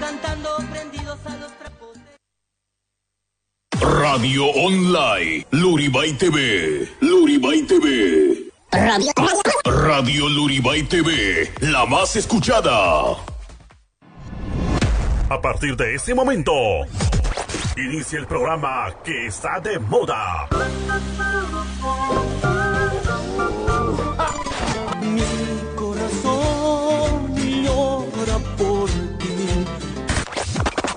cantando prendidos a los trapos. Radio Online, Luribay TV, Luribay TV. Radio, Radio Luribay TV, la más escuchada. A partir de ese momento, inicia el programa que está de moda.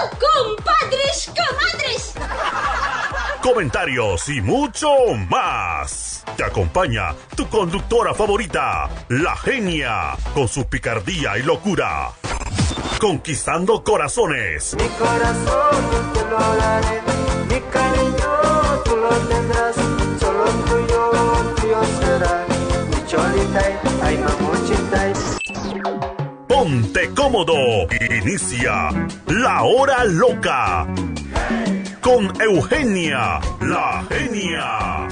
¡Compadres, comadres! comentarios y mucho más. Te acompaña tu conductora favorita, la genia, con su picardía y locura. Conquistando corazones. Mi corazón te lo daré, mi cariño tú lo tendrás, solo tuyo, tuyo será. Mi cholita, ay mamuchita. Ponte cómodo. Inicia la hora loca. Con Eugenia, la genia.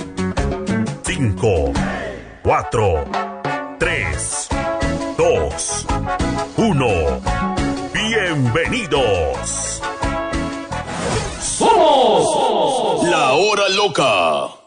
5, 4, 3, 2, 1. Bienvenidos. La hora loca.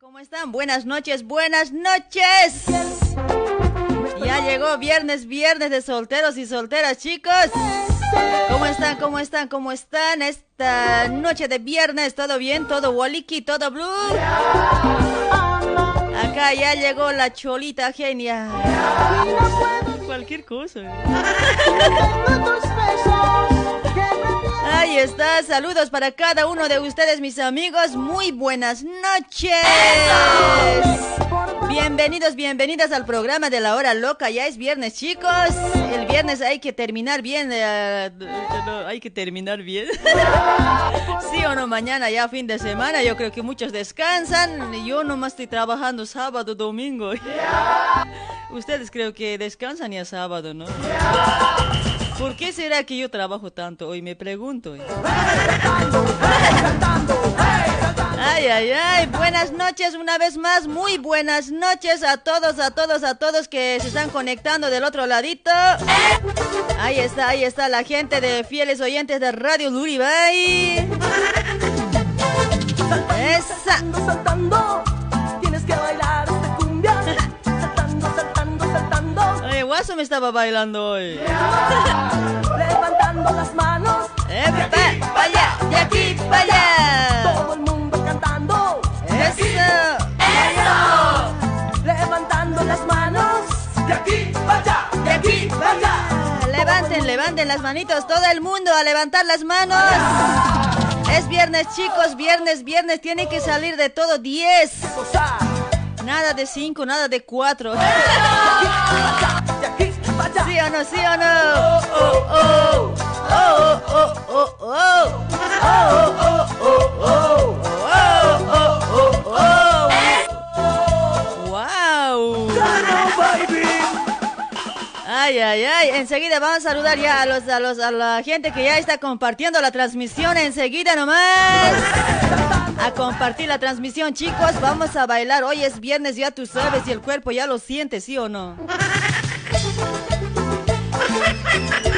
¿Cómo están? Buenas noches, buenas noches. Ya llegó viernes, viernes de solteros y solteras, chicos. ¿Cómo están? ¿Cómo están? ¿Cómo están? Esta noche de viernes, ¿todo bien? ¿Todo waliki? ¿Todo blue? Acá ya llegó la cholita genia. Cualquier cosa. Ahí está, saludos para cada uno de ustedes, mis amigos. Muy buenas noches. Bienvenidos, bienvenidas al programa de la hora loca. Ya es viernes, chicos. El viernes hay que terminar bien. eh, hay que terminar bien. sí o no, mañana ya fin de semana. Yo creo que muchos descansan. Yo nomás estoy trabajando sábado, domingo. Ustedes creo que descansan ya sábado, ¿no? ¿Por qué será que yo trabajo tanto hoy? Me pregunto. Ay, ay, ay. Buenas noches una vez más. Muy buenas noches a todos, a todos, a todos que se están conectando del otro ladito. Ahí está, ahí está la gente de fieles oyentes de Radio Luribay. Esa. Oye, Guaso me estaba bailando hoy. levantando las manos. ¡Vaya! ¡De aquí para allá! Todo el mundo cantando. ¡Eso! Levantando las manos. De aquí para allá, de aquí para allá. Levanten, levanten las manitos, todo el mundo a levantar las manos. Es viernes, chicos, viernes, viernes, tiene que salir de todo 10. Nada de 5, nada de 4. De aquí para allá. ¿Sí o no, sí o no? Oh, oh, oh, oh, oh, oh, oh. Oh, oh, oh, oh. Oh, oh, oh, oh. ¡Wow! Ay, ay, ay. Enseguida vamos a saludar ya a los, a los, a la gente que ya está compartiendo la transmisión. Enseguida nomás. A compartir la transmisión, chicos. Vamos a bailar. Hoy es viernes, ya tú sabes, y el cuerpo ya lo siente, ¿sí o no?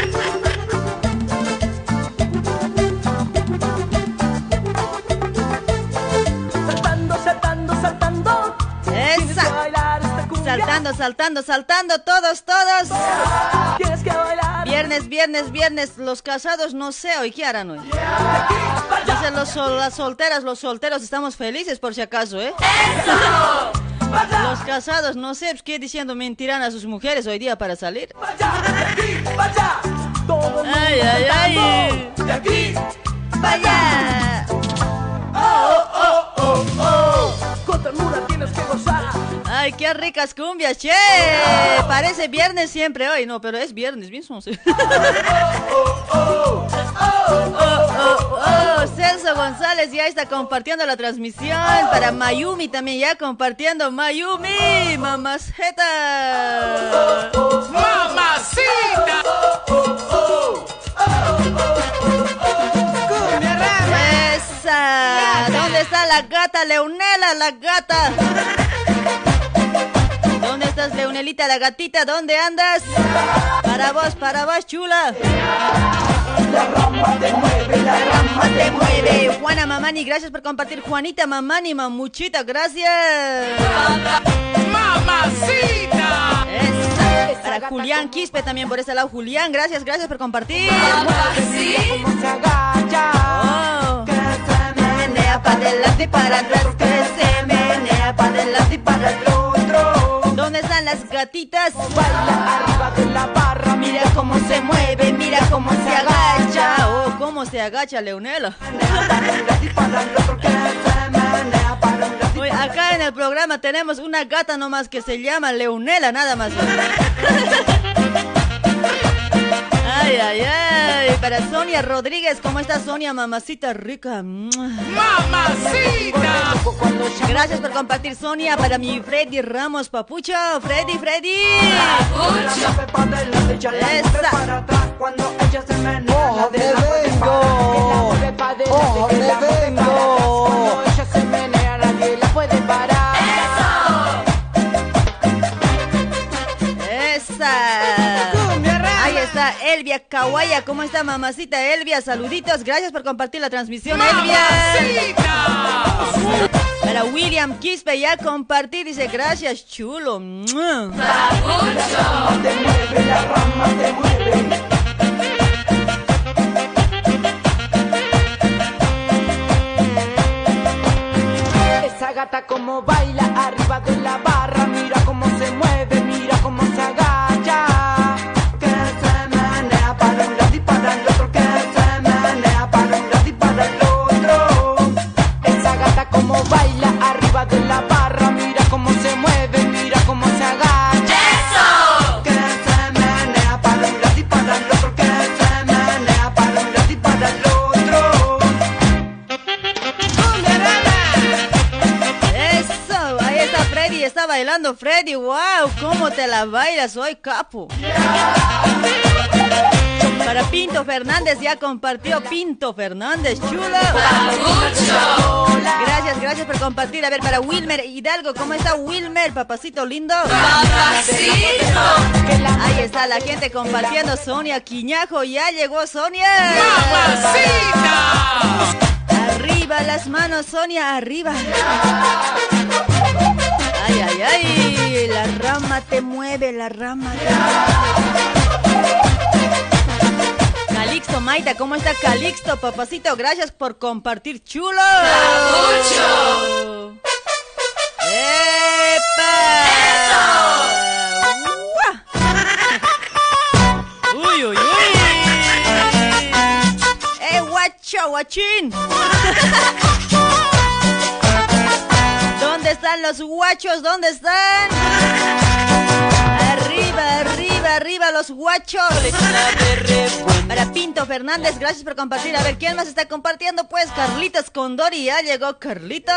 Saltando, saltando, saltando, todos, todos. Viernes, viernes, viernes. Los casados no sé hoy qué harán hoy. Dicen los sol- las solteras, los solteros estamos felices por si acaso, ¿eh? Los casados no sé pues, qué diciendo mentirán a sus mujeres hoy día para salir. Ay, ay, ay. De aquí Vaya. con ternura tienes que gozar. Ay, qué ricas cumbias, che. Parece viernes siempre hoy, no, pero es viernes. Oh, oh, Celso González ya está compartiendo la transmisión. Para Mayumi también ya compartiendo. Mayumi, mamaceta. ¡Esa! ¿Dónde está la gata, Leonela, la gata? ¿Dónde estás, Leonelita, la gatita? ¿Dónde andas? Para vos, para vos, chula. La rama te mueve. Juana Mamani, gracias por compartir. Juanita Mamani, mamuchita, gracias. ¡Mamacita! Para Julián Quispe también por ese lado. Julián, gracias, gracias por compartir. Oh. Menea para adelante y para atrás, que se menea para adelante y para. ¿Dónde están las gatitas? Baila arriba de la barra, mira cómo se mueve, mira cómo se agacha. Oh, cómo se agacha Leonela. Oye, acá en el programa tenemos una gata nomás que se llama Leonela, nada más. Ay, ay, ay. Para Sonia Rodríguez, ¿cómo está Sonia, mamacita rica? ¡Mamacita! Gracias por compartir, Sonia. Para mi Freddy Ramos, papucho. Freddy, Freddy. Esa. ¡Oh, me vengo! ¡Oh, me vengo! Elvia Kawaya. ¿Cómo está, mamacita Elvia? Saluditos. Gracias por compartir la transmisión, Elvia. Para William Quispe ya compartir, dice gracias, chulo. Esa gata como baila arriba de la barra, mira cómo se mueve, arriba de la barra, mira cómo se mueve, mira cómo se agacha. ¡Eso! Que se menea para un lado y para el otro, que se menea para un lado y para el otro. Eso, ahí está Freddy, está bailando Freddy, wow, cómo te la bailas hoy, capo. Para Pinto Fernández, ya compartió Pinto Fernández, chulo. Gracias, gracias por compartir. A ver, para Wilmer Hidalgo, ¿cómo está Wilmer, papacito lindo? Ahí está la gente compartiendo. Sonia Quiñajo, ya llegó Sonia. Arriba las manos, Sonia, arriba. Ay, ay, ay, la rama te mueve, la rama. Calixto Maita, ¿cómo está Calixto, papacito? Gracias por compartir, chulo. ¡Epa! ¡Ua! ¡Uy, uy, uy! ¡Eh, guacho, guachín! ¿Dónde están los guachos? ¿Dónde están? Arriba, arriba, los guachos. Para Pinto Fernández, gracias por compartir. A ver, ¿quién más está compartiendo? Pues Carlitos Condori, ya llegó Carlitos.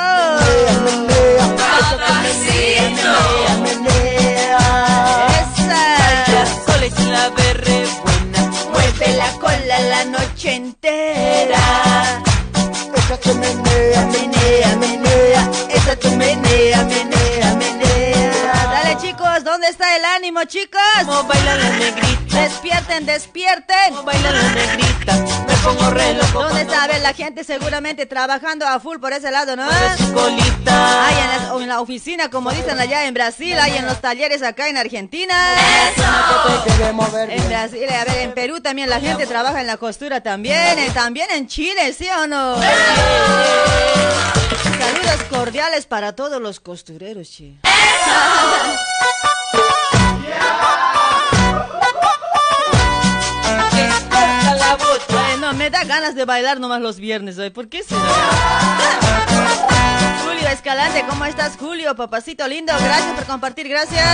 Esa. Sol es la berre buena. Mueve la cola la noche entera. Esa se menea, Menea, menea, esa tu menea, menea, menea. ¿Dónde está el ánimo chicos? Como baila la negrita, Despierten, despierten. como baila la negrita. Me pongo re loco ¿Dónde está? A ver, la gente seguramente trabajando a full por ese lado, ¿no? mueve su colita. Hay en la, o en la oficina, como dicen allá en Brasil, hay en los talleres acá en Argentina. ver En Brasil, a ver, en Perú también la gente trabaja en la costura también, eh, también en Chile, ¿sí o no? Saludos cordiales para todos los costureros, che. Explota da ganas de bailar nomás los viernes hoy, ¿por qué será? Julio Escalante, ¿cómo estás, Julio? Papacito lindo, gracias por compartir, gracias.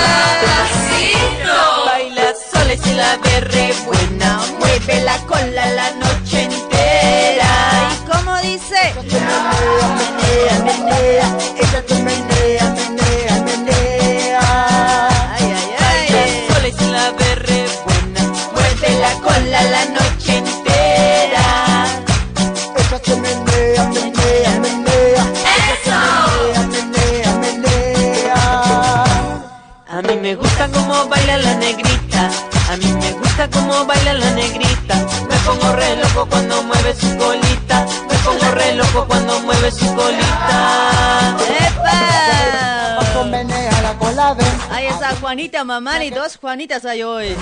Baila soles y la berre buena. Mueve la cola la noche entera. ¿Y cómo dice? Menea, menea, esa se menea, menea, menea. Baila la negrita. A mí me gusta cómo baila la negrita. Me pongo re loco cuando mueve su colita. Me pongo re loco cuando mueve su colita. ¡Epa! Ahí está Juanita Mamani, dos Juanitas hay hoy.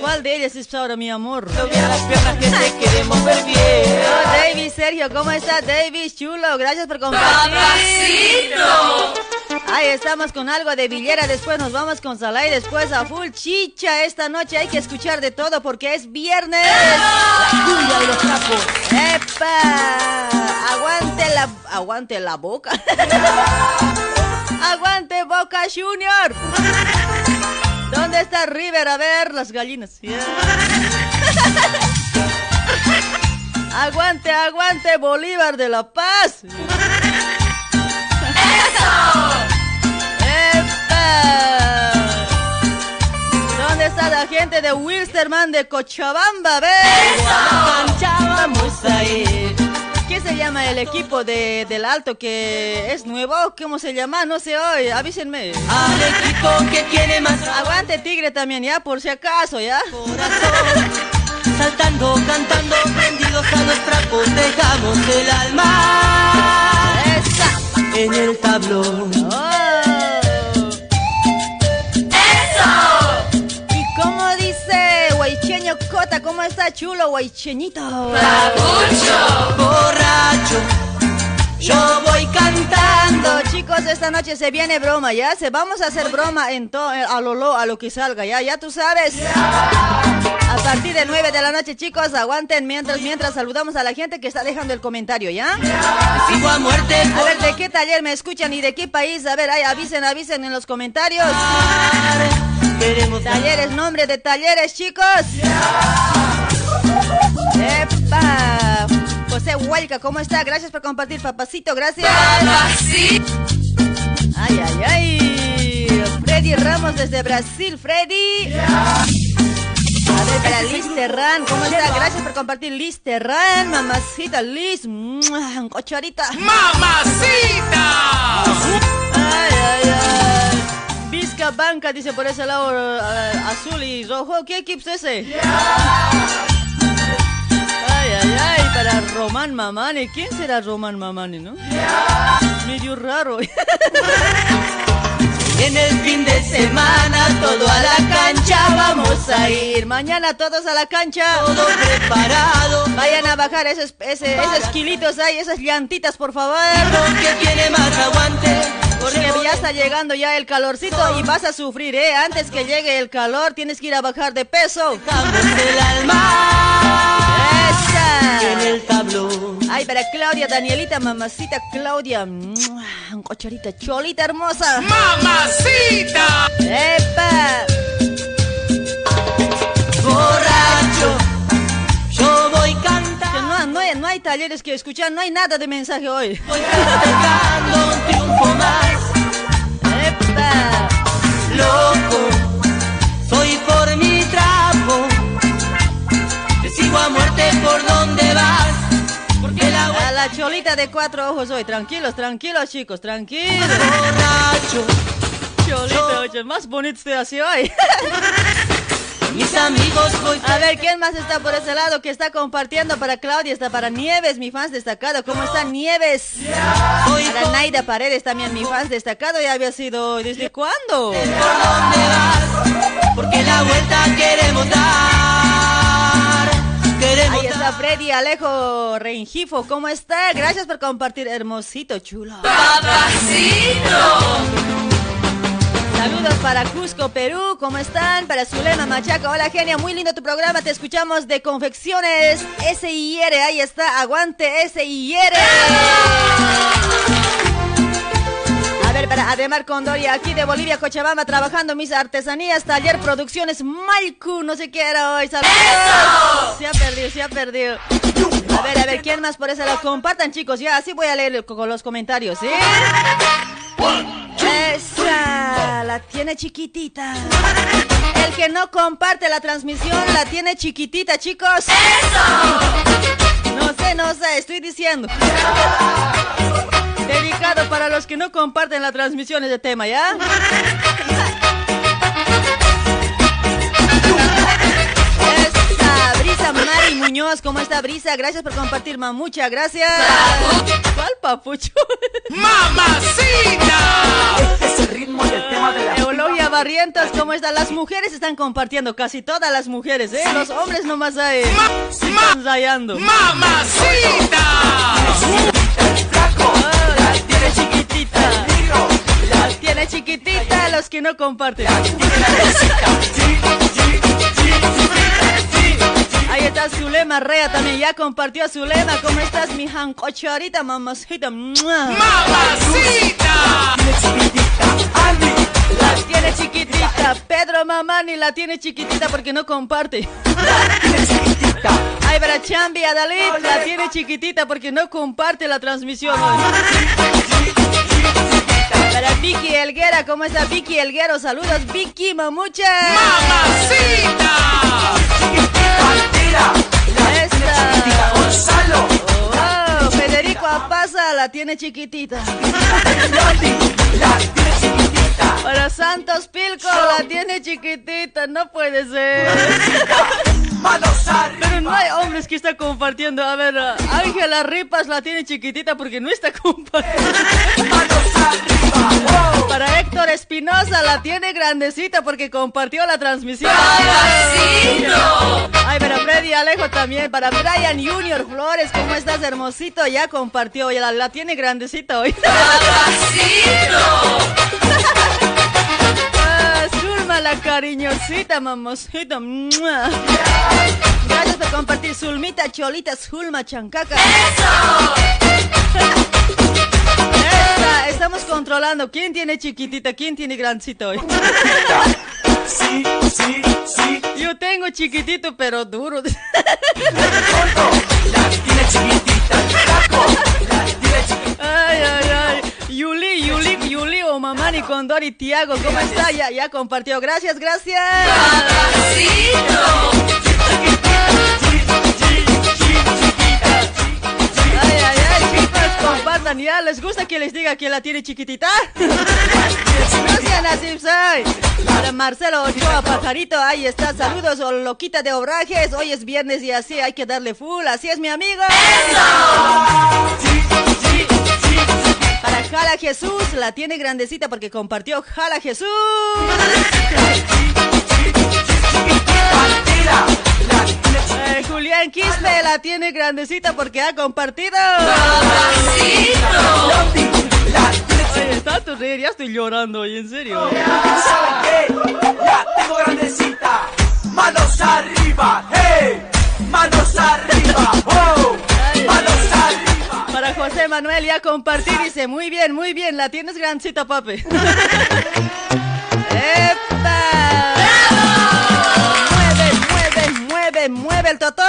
¿Cuál de ellas es ahora mi amor? bien las piernas que te queremos ver bien. Oh, David Sergio, ¿cómo está David? Chulo, gracias por compartir. Ahí estamos con algo de Villera, después nos vamos con Salai, después a full chicha. Esta noche hay que escuchar de todo porque es viernes. Cumbia de los trapos. ¡Epa! Aguante la, aguante la boca. aguante Boca Junior. ¿Dónde está River? A ver, las gallinas. Yeah. aguante, aguante Bolívar de la Paz. ¡Epa! ¿Dónde está la gente de Wilsterman de Cochabamba? ¿Ves? ¿Qué se llama el equipo de, del Alto que es nuevo? ¿Cómo se llama? No sé hoy, avísenme. Al equipo que tiene más Aguante Tigre también, ya, por si acaso, ya. corazón. saltando, cantando, prendidos a los trapos, dejamos el alma ¡Esa! en el tablón. ¡Oh! Está chulo, Guaycheñito? Borracho, yo voy cantando. Chicos, esta noche se viene broma, ¿ya? Se vamos a hacer broma en to- eh, a lo lo, a lo que salga, ¿ya? Ya tú sabes. A partir de 9 de la noche, chicos, aguanten mientras mientras saludamos a la gente que está dejando el comentario, ¿ya? A muerte A ver, ¿de qué taller me escuchan y de qué país? A ver, ay, avisen, avisen en los comentarios. Talleres, nombre de talleres, chicos. ¡Epa! José Huelca, ¿cómo está? Gracias por compartir, papacito, gracias. Ay, ay, ay. Freddy Ramos desde Brasil, Freddy. A ver, para Liz Terran, ¿cómo está? Gracias por compartir, Liz Terran, mamacita Liz. Cocharita. ¡Mamacita! Ay, ay, ay. Vizca Banca dice por ese lado eh, azul y rojo. ¿Qué equipo es ese? Ay, ay, ay, para Román Mamani. ¿Quién será Román Mamani, no? Medio raro. En el fin de semana todo a la cancha vamos a ir. Mañana todos a la cancha. Todo preparado. Vayan a bajar esos, ese- esos kilitos ahí, esas llantitas, por favor. Que tiene más aguante. Porque ya está llegando ya el calorcito y vas a sufrir, ¿eh? Antes que llegue el calor tienes que ir a bajar de peso. Dejamos el alma en ¡Esa! el tablón. Ay, para Claudia, Danielita, mamacita Claudia. Un cocharita, cholita hermosa. ¡Mamacita! ¡Epa! Borracho, yo hay, no hay talleres que escuchar, no hay nada de mensaje hoy. Voy cantando un triunfo más. ¡Epa! Loco, soy por mi trapo. Te sigo a muerte por donde vas. Porque la A la cholita de cuatro ojos hoy. Tranquilos, tranquilos, chicos, tranquilos. borracho. Cholita, oye, más bonito estoy así hoy. Mis amigos voy A ver, ¿quién más está por ese lado que está compartiendo para Claudia? Está para Nieves, mi fans destacado. ¿Cómo está Nieves? Para Naida Paredes también, mi fans destacado. Ya había sido, ¿desde cuándo? por donde vas. Porque la vuelta queremos dar. Queremos Ahí está Freddy Alejo Rengifo. ¿Cómo está? Gracias por compartir, hermosito, chulo. Saludos para Cusco, Perú. ¿Cómo están? Para Zulema Machaca. Hola, genia. Muy lindo tu programa. Te escuchamos de Confecciones S.I.R. Ahí está. Aguante S.I.R. A ver, para Ademar Condoria, aquí de Bolivia, Cochabamba, trabajando mis artesanías, taller, producciones, Malcu, no sé qué era hoy, saludos. Se ha perdido, se ha perdido. A ver, a ver, ¿quién más por eso lo compartan, chicos? Ya, así voy a leer con los comentarios, ¿sí? Esa, la tiene chiquitita. El que no comparte la transmisión la tiene chiquitita, chicos. No sé, no sé, estoy diciendo. Dedicado para los que no comparten la transmisión de tema, ¿ya? Brisa Mari Muñoz, ¿cómo está Brisa? Gracias por compartir, mamucha, gracias. ¿Cuál papucho? ¡Mamacita! Es el ritmo y el tema de la Eulogia Barrientos, ¿cómo están? Las mujeres están compartiendo, casi todas las mujeres, ¿eh? Los hombres nomás ahí. Están ensayando. ¡Mamacita! Oh, las tiene chiquitita. Las tiene chiquitita los que no comparten. Ahí está Zulema Rea también, ya compartió a Zulema. ¿Cómo estás, mi jancocharita, mamacita? ¡Mua! ¡Mamacita! La tiene chiquitita. Pedro Mamani la tiene chiquitita porque no comparte. Ay, para Chambi Adalid la tiene chiquitita porque no comparte la transmisión. Para Vicky Elguera, ¿cómo está Vicky Elguero? Saludos, Vicky Mamucha. ¡Mamacita! Esta. Gonzalo, Oh, Federico Apaza la tiene chiquitita. Para Santos Pilco la tiene chiquitita, no puede ser. Manos arriba. Pero no hay hombres que está compartiendo. A ver, Ángela Ripas la tiene chiquitita porque no está compartiendo. Manos arriba, wow. Para Héctor Espinosa la tiene grandecita porque compartió la transmisión. Ay, pero Freddy Alejo también. Para Brian Junior Flores, ¿cómo estás, hermosito? Ya compartió, ya la, la tiene grandecita hoy. Ah, Zulma la cariñosita, mamosita. Gracias por compartir, Zulmita, Cholita, Zulma, Chancaca. Esta, estamos controlando. ¿Quién tiene chiquitita? ¿Quién tiene grandecito hoy? Sí, sí, sí. Yo tengo chiquitito, pero duro. La tiene chiquitita, taco. La tiene chiquitita. Ay, ay, ay. Yuli, Yuli, Yuli, o Mamani, Condor y Tiago, ¿cómo está? Ya, ya compartió. Gracias, gracias. Ay, ay, ay, chicos, compartan ya. ¿Les gusta que les diga que la tiene chiquitita? Gracias, Nasib Sai. Para Marcelo Ochoa, pajarito, ahí está. Saludos, o loquita de obrajes. Hoy es viernes y así hay que darle full. Así es, mi amigo. Para Jala Jesús, la tiene grandecita porque compartió Jala Jesús. Eh, Julián Quispe la tiene grandecita porque ha compartido. Oye, tanto reír, ya estoy llorando hoy, en serio. ¿Saben qué? La tengo grandecita. Manos arriba, hey. Manos arriba, wow. Manos. Para José Manuel ya compartí, dice, muy bien, muy bien, la tienes grandecita, papi. ¡Epa! Mueve, mueve, mueve, mueve el totó.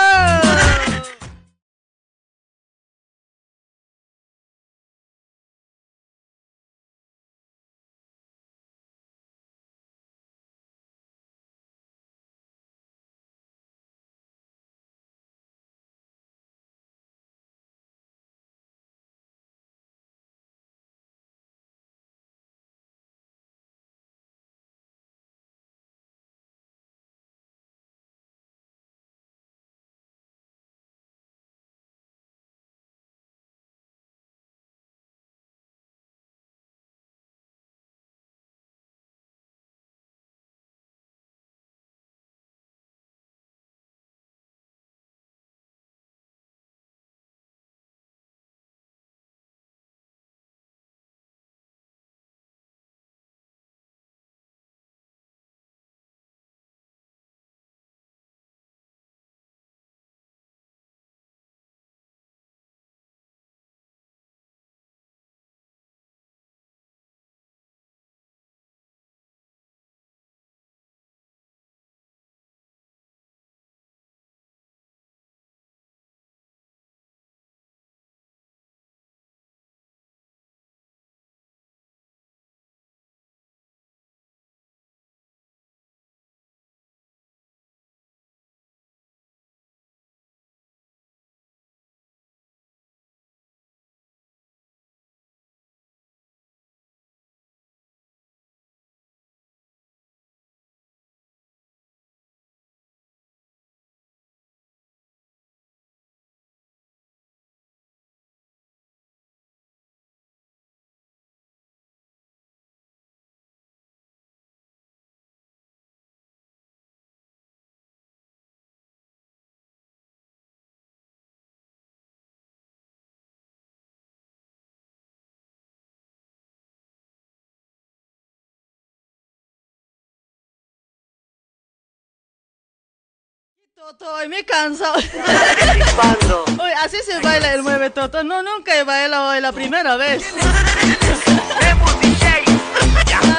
Toto, hoy me canso. Oye, así se baila el mueve Toto. No, nunca he bailado hoy la primera vez.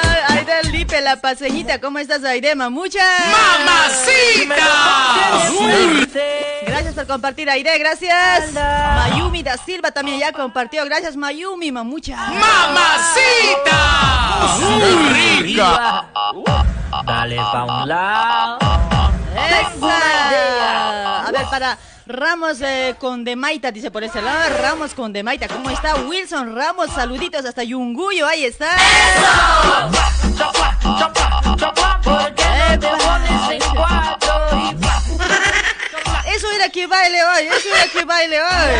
Ay, Aide Lipe, la paseñita, ¿cómo estás, Aide, mamucha? Gracias por compartir, Aide, gracias. Mayumi da Silva también ya compartió. Gracias, Mayumi, mamucha. Dale pa' un lado. ¡Esa! Para Ramos eh, con Demaita, dice por ese lado. Ramos con Demaita, ¿cómo está? Wilson Ramos, saluditos hasta Yunguyo, ahí está. ¿Por qué no te pones en cuatro y baile hoy.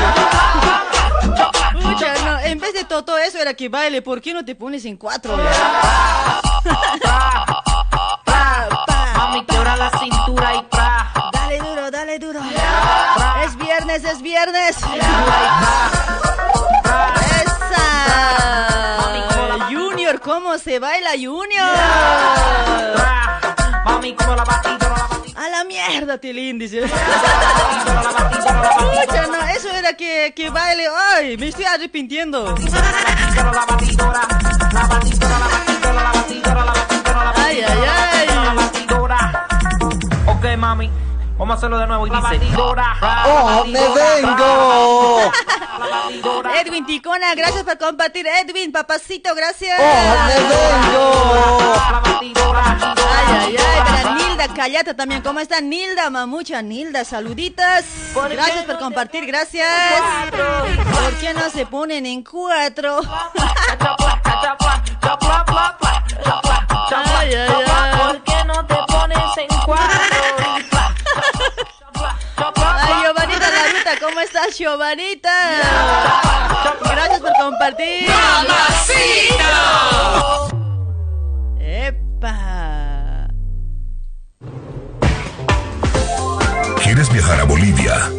En vez de todo eso era que baile, ¿por qué no te pones en cuatro? Mami, quebra la cintura y pra. Viernes, es viernes. Esa. Junior, ¿cómo se baila Junior? A la mierda, Tilín, dice. Pucha, no, eso era que, que baile hoy. Me estoy arrepintiendo. Ay, ay, ay. Ok, mami, vamos a hacerlo de nuevo y dice. Batidora, ¡Oh, me vengo! Edwin Ticona, gracias por compartir. Edwin, papacito, gracias. ¡Oh, me vengo! La batidora, Ay, ay, ay, para Nilda Callata también. ¿Cómo está Nilda, mamucha? Nilda, saluditas. Gracias por compartir, gracias. ¿Por qué no se ponen en cuatro? Ay, ay, ay. ¿Cómo estás, Giovanita? Gracias por compartir. ¡Epa! ¿Quieres viajar a Bolivia?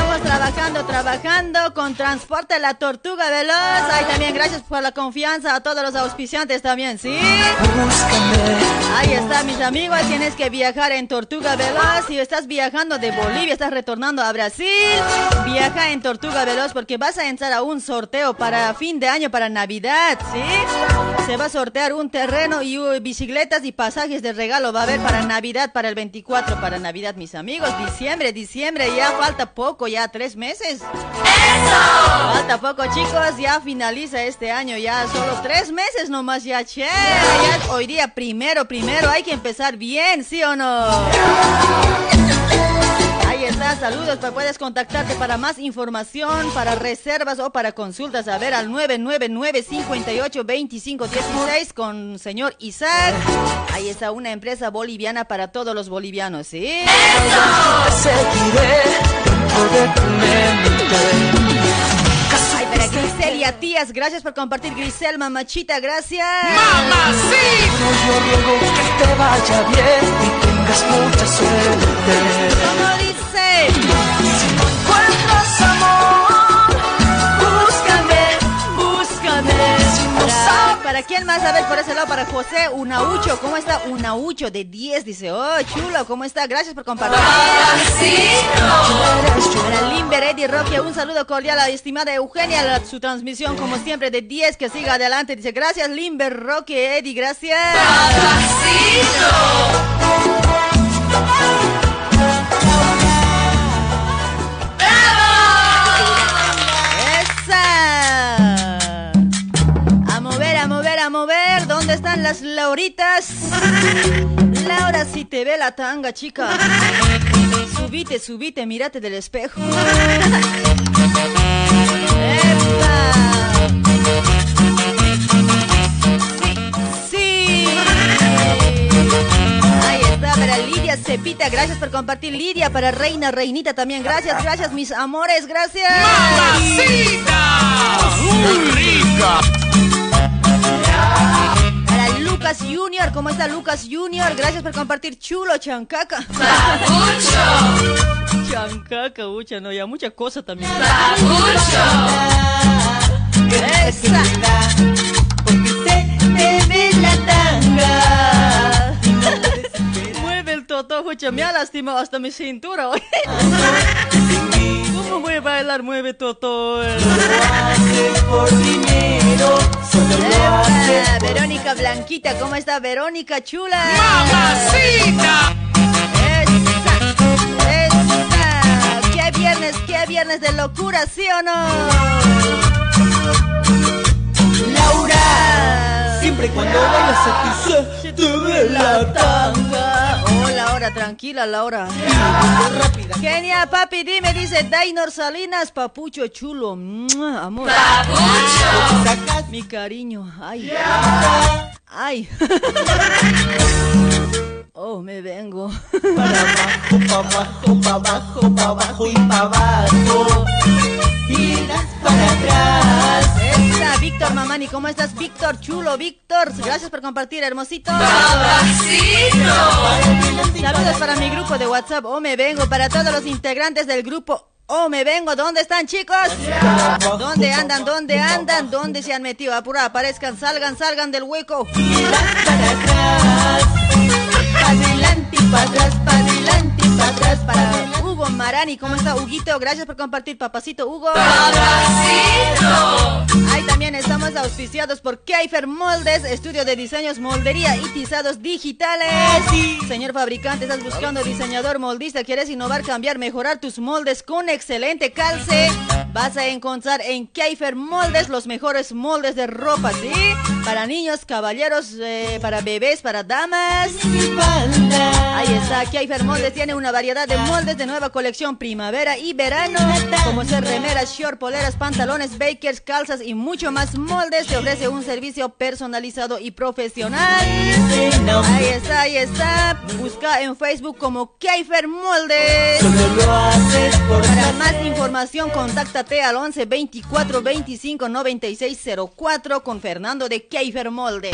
trabajando, trabajando con Transporte La Tortuga Veloz. Ahí también gracias por la confianza a todos los auspiciantes también, ¿sí? Ahí está, mis amigos. Tienes que viajar en Tortuga Veloz. Si estás viajando de Bolivia, estás retornando a Brasil, viaja en Tortuga Veloz porque vas a entrar a un sorteo para fin de año, para Navidad, ¿sí? Se va a sortear un terreno y uh, bicicletas y pasajes de regalo. Va a haber para Navidad, para el 24, para Navidad, mis amigos. Diciembre, diciembre, ya falta poco, ya tres meses. Falta poco, chicos. Ya finaliza este año, ya solo tres meses nomás, ya che. Ya hoy día primero, primero, hay que empezar bien, ¿sí o no? Ahí está, saludos, pues puedes contactarte para más información, para reservas o para consultas, a ver al 999-582516 con señor Isaac. Ahí está una empresa boliviana para todos los bolivianos, ¿sí? Ay, para Griselia Tías, gracias por compartir, Grisel, mamachita, gracias. Yo ruego que te vaya bien y tengas mucha suerte. ¿Cómo dice? Si no encuentras amor, Para, sabes- ¿Para quién más? A por ese lado, para José Unaucho. ¿Cómo está Unaucho de 10? Dice, oh, chulo, ¿cómo está? Gracias por compartir. Para Limber, Eddie Roque, un saludo cordial a la estimada Eugenia, su transmisión como siempre de 10, que siga adelante. Dice, gracias Limber, Roque, Eddie, gracias. Están las Lauritas? Laura, si te ve la tanga, chica. Subite, subite, mírate del espejo. Sí. Ahí está, para Lidia Cepita, gracias por compartir. Lidia para Reina, Reinita también. Gracias, gracias, mis amores, gracias. ¡Muy rica! Lucas Junior, ¿cómo está Lucas Junior? Gracias por compartir. Chulo, chancaca. Chancaca, ucha, no, ya mucha cosa también. Esa. Mueve el toto, ucha, me ha lastimado hasta mi cintura hoy. ¿Cómo voy a bailar? Mueve toto. Epa, Verónica Blanquita, ¿cómo está Verónica chula? ¡Mamacita! Esa, esa. ¿Qué viernes, qué viernes de locura, sí o no? Laura. Siempre cuando bailas aquí se te ve la tanga. Laura, tranquila, Laura. Genia, papi, dime, dice Dainor Salinas, papucho chulo. Mua, Amor. Mi cariño. Ay. Ay. Oh, me vengo. Para abajo, para abajo, para abajo y para abajo. Giras para atrás. Esa, Víctor Mamani, ¿cómo estás? Víctor, chulo, Víctor. Gracias por compartir, hermosito. Saludos para mi grupo de WhatsApp. Oh, me vengo. Para todos los integrantes del grupo. Oh, me vengo. ¿Dónde están, chicos? ¿Dónde andan? ¿Dónde andan? ¿Dónde se han metido? Apura, aparezcan, salgan, salgan del hueco. Para atrás. Pa' adelante y para atrás, pa' adelante. para atrás, Para Hugo Marani, ¿cómo está, Huguito? Gracias por compartir, papacito Hugo. Ahí también estamos auspiciados por Keifer Moldes, estudio de diseños, moldería y tizados digitales. Señor fabricante, estás buscando diseñador moldista, quieres innovar, cambiar, mejorar tus moldes con excelente calce. Vas a encontrar en Keifer Moldes los mejores moldes de ropa, ¿sí? Para niños, caballeros, eh, para bebés, para damas. Ahí está, Keifer Moldes tiene una variedad de moldes de nueva colección primavera y verano, como ser remeras, short, poleras, pantalones, bakers, calzas y mucho más moldes. Te ofrece un servicio personalizado y profesional. Ahí está, ahí está. Busca en Facebook como Keifer Moldes. Para más información, contáctate al 11 24 25 96 04 con Fernando de Keifer Moldes.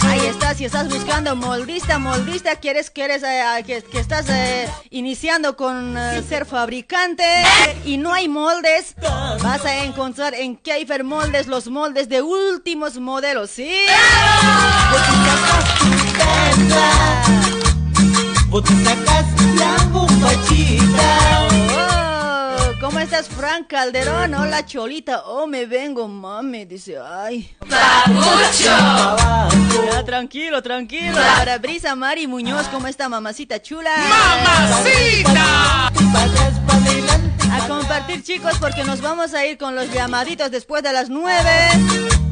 Ahí está, si estás buscando moldista, moldista, quieres, quieres, eh, que, que estás eh, iniciando con eh, ser fabricante y no hay moldes, vas a encontrar en Keifer Moldes los moldes de últimos modelos, ¿sí? Vos sacas la bombachita. Oh, ¿Cómo estás, Frank Calderón? Hola, Cholita. Oh, me vengo, mami. Dice, ay. Ya, tranquilo, tranquilo. Para Brisa Mari Muñoz, ¿cómo está, mamacita chula? ¡Mamacita! A compartir, chicos, porque nos vamos a ir con los llamaditos después de las nueve.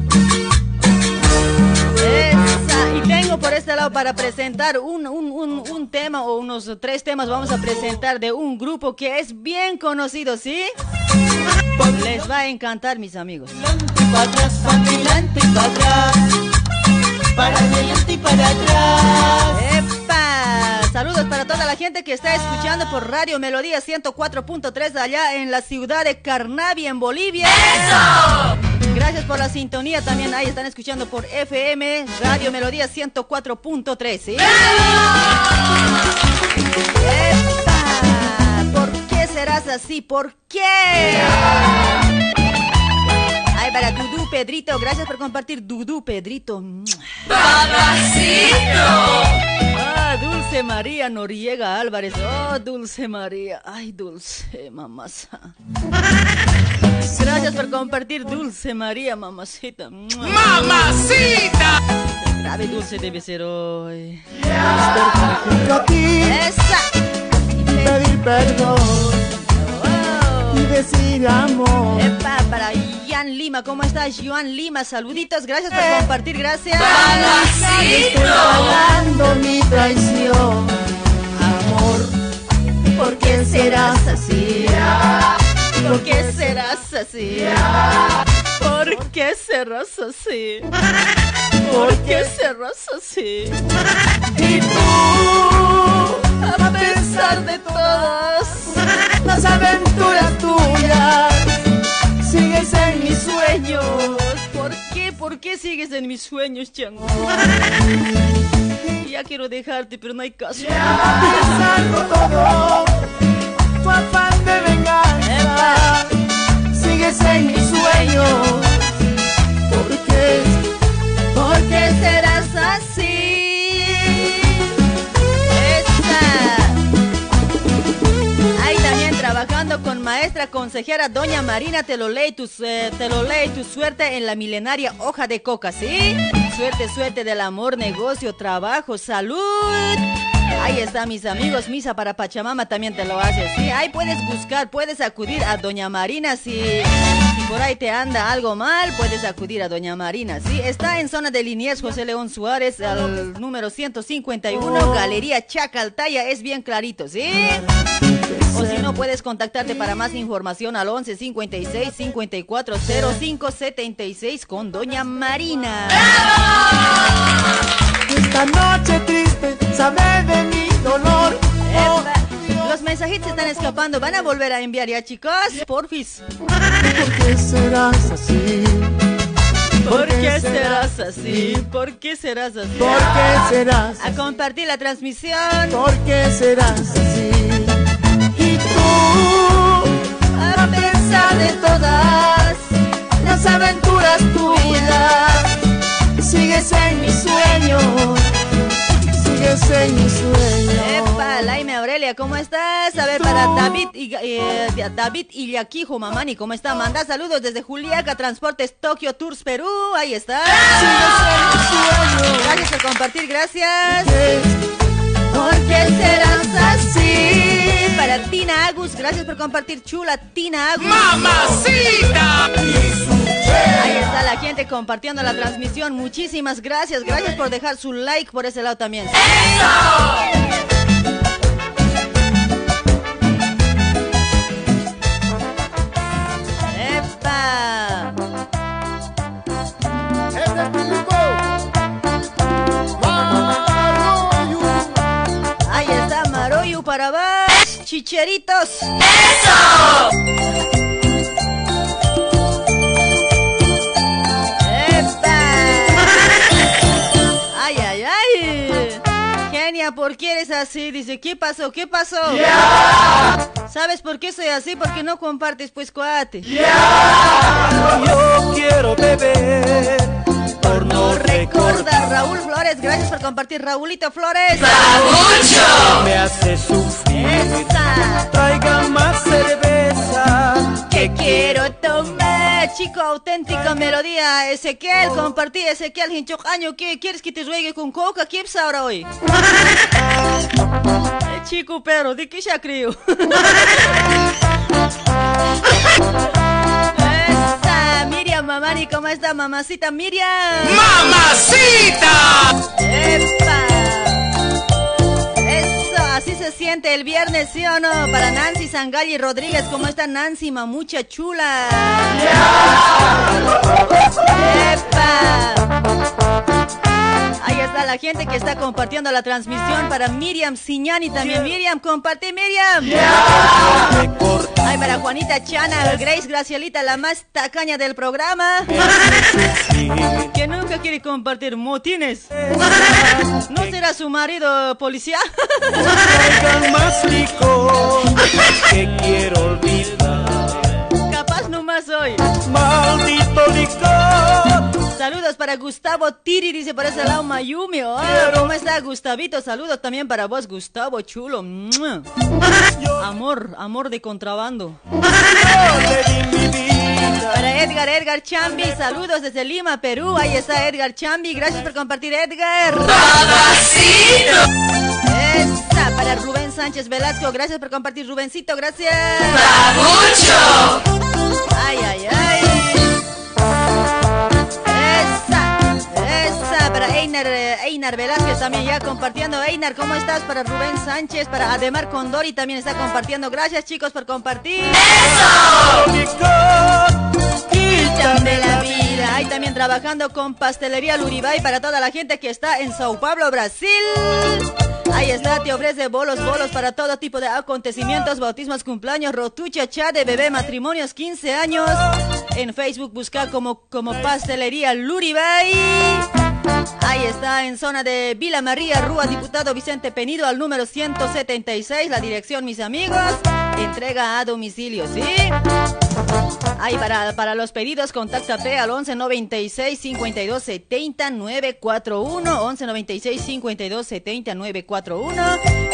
Y tengo por este lado para presentar un, un, un tema o unos tres temas vamos a presentar de un grupo que es bien conocido, ¿sí? Les va a encantar, mis amigos. Para adelante y para atrás. ¡Epa! Saludos para toda la gente que está escuchando por Radio Melodía 104.3 allá en la ciudad de Carnavi, en Bolivia. Gracias por la sintonía. También ahí están escuchando por FM Radio Melodía 104.3. ¿sí? ¡Epa! ¿Por qué serás así? ¿Por qué? Para Dudú Pedrito, gracias por compartir Dudú Pedrito. Ah, Dulce María Noriega Álvarez. Oh, Dulce María. Ay, Dulce, mamasa. Gracias por compartir Dulce María, mamacita. ¡Mamacita! Grave Dulce debe ser hoy. Junto a ti, Esa. pedir perdón Oh. y decir amor. Epa, para Lima. ¿Cómo estás, Joan Lima? Saluditos, gracias por eh. compartir, gracias. Pagando mi traición, amor. ¿Por qué serás así? ¿Por qué serás así? ¿Por qué serás así? ¿Por qué serás así? Y tú, a pesar de todas las aventuras tuyas sigues en mis sueños. ¿Por qué? ¿Por qué sigues en mis sueños, Chango? Ya quiero dejarte, pero no hay caso. Ya salgo todo, tu afán de venganza. Sigues en mis sueños. ¿Por qué? ¿Por qué serás así? Trabajando con maestra consejera Doña Marina te lo lee tu, te lo lee tu suerte en la milenaria hoja de coca, ¿sí? Suerte, suerte del amor, negocio, trabajo, salud. Ahí está, mis amigos. Misa para Pachamama también te lo hace. Sí, ahí puedes buscar, puedes acudir a Doña Marina si, si por ahí te anda algo mal, puedes acudir a Doña Marina. Sí, está en zona de Liniers, José León Suárez, al número 151, Galería Chacaltaya. Es bien clarito, ¿sí? O si no, puedes contactarte para más información al 11 56 54 05 76 con Doña Marina. Esta noche triste, sabe de mi dolor. Oh. Los mensajitos están escapando. ¿Van a volver a enviar ya, chicos? Porfis. ¿Por qué serás así? ¿Por qué serás así? ¿Por qué serás así? ¿Por qué serás A compartir la transmisión. ¿Por qué serás así? A pesar de todas las aventuras tuyas, sigues en mis sueños, sigues en mis sueños. Epa, Laime Aurelia, ¿cómo estás? A ver, para David y eh, David Illaquijo, mamani, ¿cómo está? Manda saludos desde Juliaca, Transportes Tokio Tours Perú. Ahí está. Gracias por compartir, gracias. ¿Por qué serás así? Para Tina Agus, gracias por compartir, chula Tina Agus. ¡Mamacita! Ahí está la gente compartiendo la transmisión. Muchísimas gracias. Gracias por dejar su like por ese lado también. ¡Epa! Chicheritos. ¡Epa! ¡Ay, ay, ay! Genia, ¿por qué eres así? Dice, ¿qué pasó? ¿Qué pasó? ¿Sabes por qué soy así? Porque no compartes, pues, cuate. Yo quiero beber por no Recuerda, Raúl Flores, gracias por compartir, Raúlito Flores. me hace sufrir. Traiga más cerveza. que quiero tomar, chico auténtica melodía. Ezequiel, compartí, Ezequiel, hinchok año, ¿qué quieres que te ruegue con coca? ¿Qué ahora hoy? Eh, chico, pero, ¿de qué se creo? Mamani, ¿cómo está, mamacita Miriam? ¡Mamacita! ¡Epa! Eso, así se siente el viernes, ¿sí o no? Para Nancy Sangalli Rodríguez, ¿cómo está Nancy, mamucha chula? ¡Epa! Está la gente que está compartiendo la transmisión para Miriam Siñani también. Miriam, comparte Miriam. Ay, para Juanita Chana, Grace Gracielita, la más tacaña del programa. Que nunca quiere compartir motines. ¿No será su marido policía? Más que quiero olvidar. Capaz nomás hoy. Maldito licor. Saludos para Gustavo Tiri, dice por ese lado Mayumi. Oh, ¿Cómo está Gustavito? Saludos también para vos, Gustavo, chulo. Amor, amor de contrabando. Para Edgar, Edgar Chambi, saludos desde Lima, Perú. Ahí está Edgar Chambi, gracias por compartir, Edgar. Esa, para Rubén Sánchez Velasco, gracias por compartir, Rubencito, gracias. Ay, ay, ay. Einar, eh, Einar Velázquez también ya compartiendo. Einar, ¿cómo estás? Para Rubén Sánchez, para Ademar Condori también está compartiendo. Gracias chicos por compartir. Quítame la vida. Ahí también trabajando con Pastelería Luribay para toda la gente que está en Sao Paulo, Brasil. Ahí está, te ofrece bolos, bolos para todo tipo de acontecimientos, bautismos, cumpleaños, rotucha, chat de bebé, matrimonios, 15 años. En Facebook busca como, como pastelería Luribay. Ahí está, en zona de Vila María, Rúa Diputado Vicente Penido, al número 176. La dirección, mis amigos. Entrega a domicilio, ¿sí? Ahí para, para los pedidos, contáctate al 11 96 52 70 941. 11 96 52 70 941.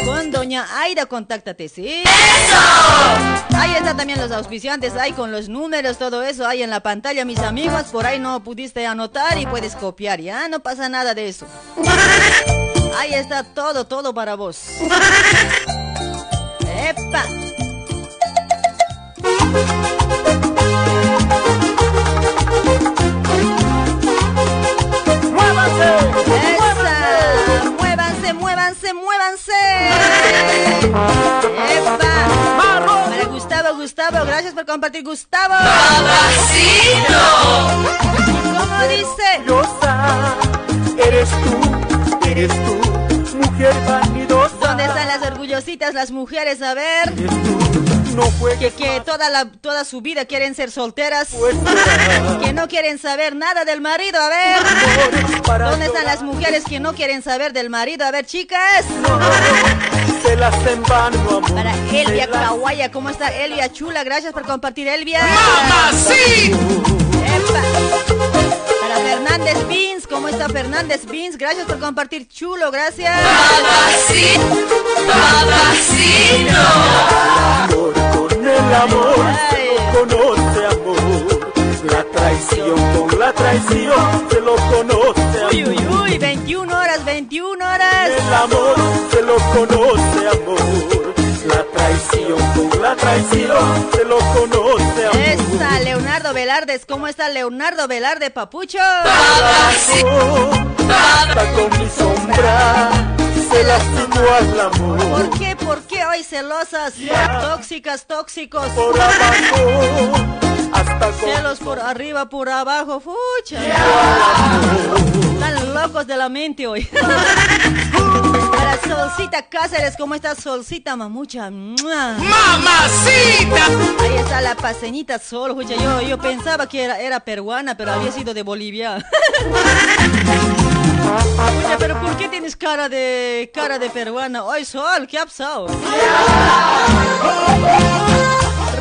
Con doña Aida, contáctate, ¿sí? ¡Eso! Ahí está también los auspiciantes, ahí con los números, todo eso, ahí en la pantalla, mis amigos. Por ahí no pudiste anotar y puedes copiar, ¿ya? No pasa nada de eso. Ahí está todo, todo para vos. ¡Epa! ¡Esa! ¡Muévanse, muévanse, muévanse! ¡Epa! Para Gustavo, Gustavo, gracias por compartir, Gustavo. ¡Babacito! ¿Cómo dice? Eres tú, eres tú, mujer vanidosa. ¿Dónde están las orgullositas, las mujeres? A ver. Eres tú, no juegues Que, que toda, la, toda su vida quieren ser solteras. pues será. Que no quieren saber nada del marido. A ver. Para ¿Dónde están las mujeres que no quieren saber del marido? A ver, chicas. Se las en vano, amor. Para Elvia Kawaya, ¿cómo está Elvia Chula? Gracias por compartir, Elvia. ¡Mamacita! Para Fernández Beans, ¿cómo está Fernández Beans? Gracias por compartir, chulo, gracias. ¡Babacito! ¡Babacito! amor con el amor lo conoce amor la traición con la traición se lo conoce Uy, amor uy, uy, 21 horas, 21 horas. el amor se lo conoce amor la traición con la traición se lo conoce amor Leonardo Velardes, ¿cómo está Leonardo Velarde, papucho? Hasta con mi sombra. Se lastimó al amor ¿Por qué, por qué hoy celosas, tóxicas, tóxicos? por abajo hasta con Celos por arriba, por abajo, fucha. Están locos de la mente hoy. Para Solcita Cáceres, ¿cómo está Solcita Mamucha? ¡Mua! ¡Mamacita! Ahí está la paseñita Sol, fucha. Yo, yo pensaba que era, era peruana, pero había sido de Bolivia. Fucha, pero ¿por qué tienes cara de cara de peruana? Hoy Sol, ¿qué ha pasado?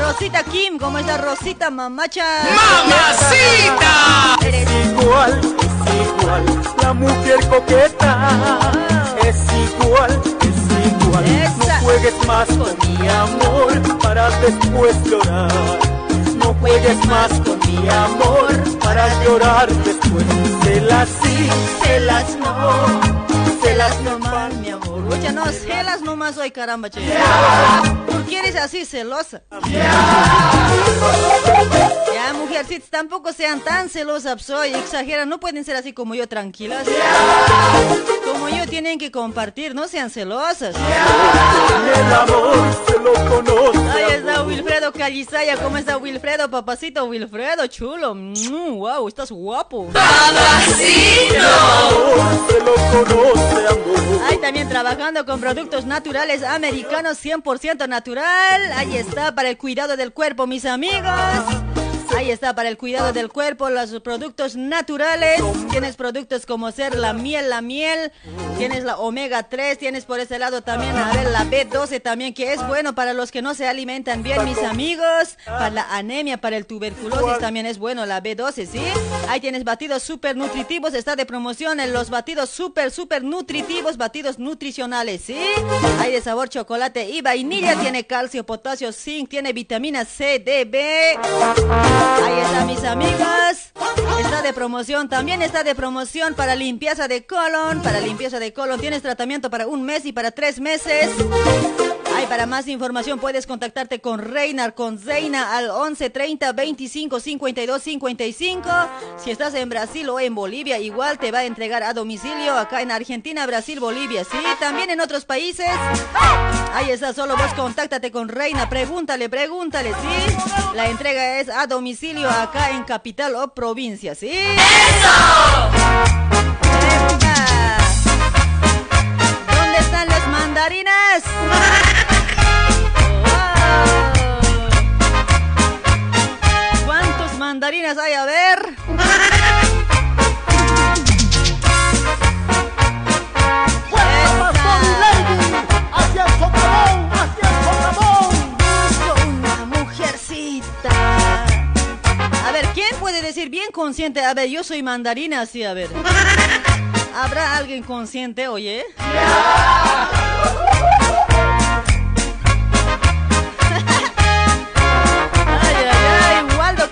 Rosita Kim, ¿cómo está Rosita Mamacha? ¡Mamacita! Eres igual, es igual, la mujer coqueta es igual, es igual. Esa. No juegues más con mi amor para después llorar. No juegues más con mi amor para llorar después. Celas sí, celas no, celas no nomás, mi amor. Oye, no, celas nomás hoy, caramba, che. ¿Por qué eres así celosa? Ya, mujercitas, tampoco sean tan celosas, soy exageran, no pueden ser así como yo, tranquilas. Como yo, tienen que compartir, no sean celosas. El amor se lo conoce. Ahí está Wilfredo Callisaya, ¿cómo está Wilfredo, papacito Wilfredo? Chulo, Mm, wow, estás guapo. ¡Babacito! amor se lo conoce. Ahí también trabajando con productos naturales americanos 100% natural. Ahí está para el cuidado del cuerpo, mis amigos. Ahí está para el cuidado del cuerpo, los productos naturales. Tienes productos como ser la miel, la miel. Tienes la omega 3, tienes por ese lado también, a ver, la B12 también, que es bueno para los que no se alimentan bien, mis amigos. Para la anemia, para el tuberculosis también es bueno la B12, ¿sí? Ahí tienes batidos súper nutritivos, está de promoción en los batidos súper, súper nutritivos, batidos nutricionales, ¿sí? Hay de sabor chocolate y vainilla, tiene calcio, potasio, zinc, tiene vitamina C, D, B. Ahí está, mis amigos. Está de promoción. También está de promoción para limpieza de colon. Para limpieza de colon tienes tratamiento para un mes y para tres meses. Ay, para más información puedes contactarte con Reinar, con Zeina al 11 30 25 52 55. Si estás en Brasil o en Bolivia, igual te va a entregar a domicilio acá en Argentina, Brasil, Bolivia. Sí, también en otros países. Ahí está, solo vos contáctate con Reina, pregúntale, pregúntale, ¿sí? La entrega es a domicilio acá en capital o provincia, ¿sí? ¡Epa! ¿Dónde están las mandarinas? Mandarinas hay a ver. Hacia el pescado, hacia el pescado, hacia el pescado. Una mujercita. A ver quién puede decir bien consciente. A ver yo soy mandarina sí a ver. Habrá alguien consciente oye.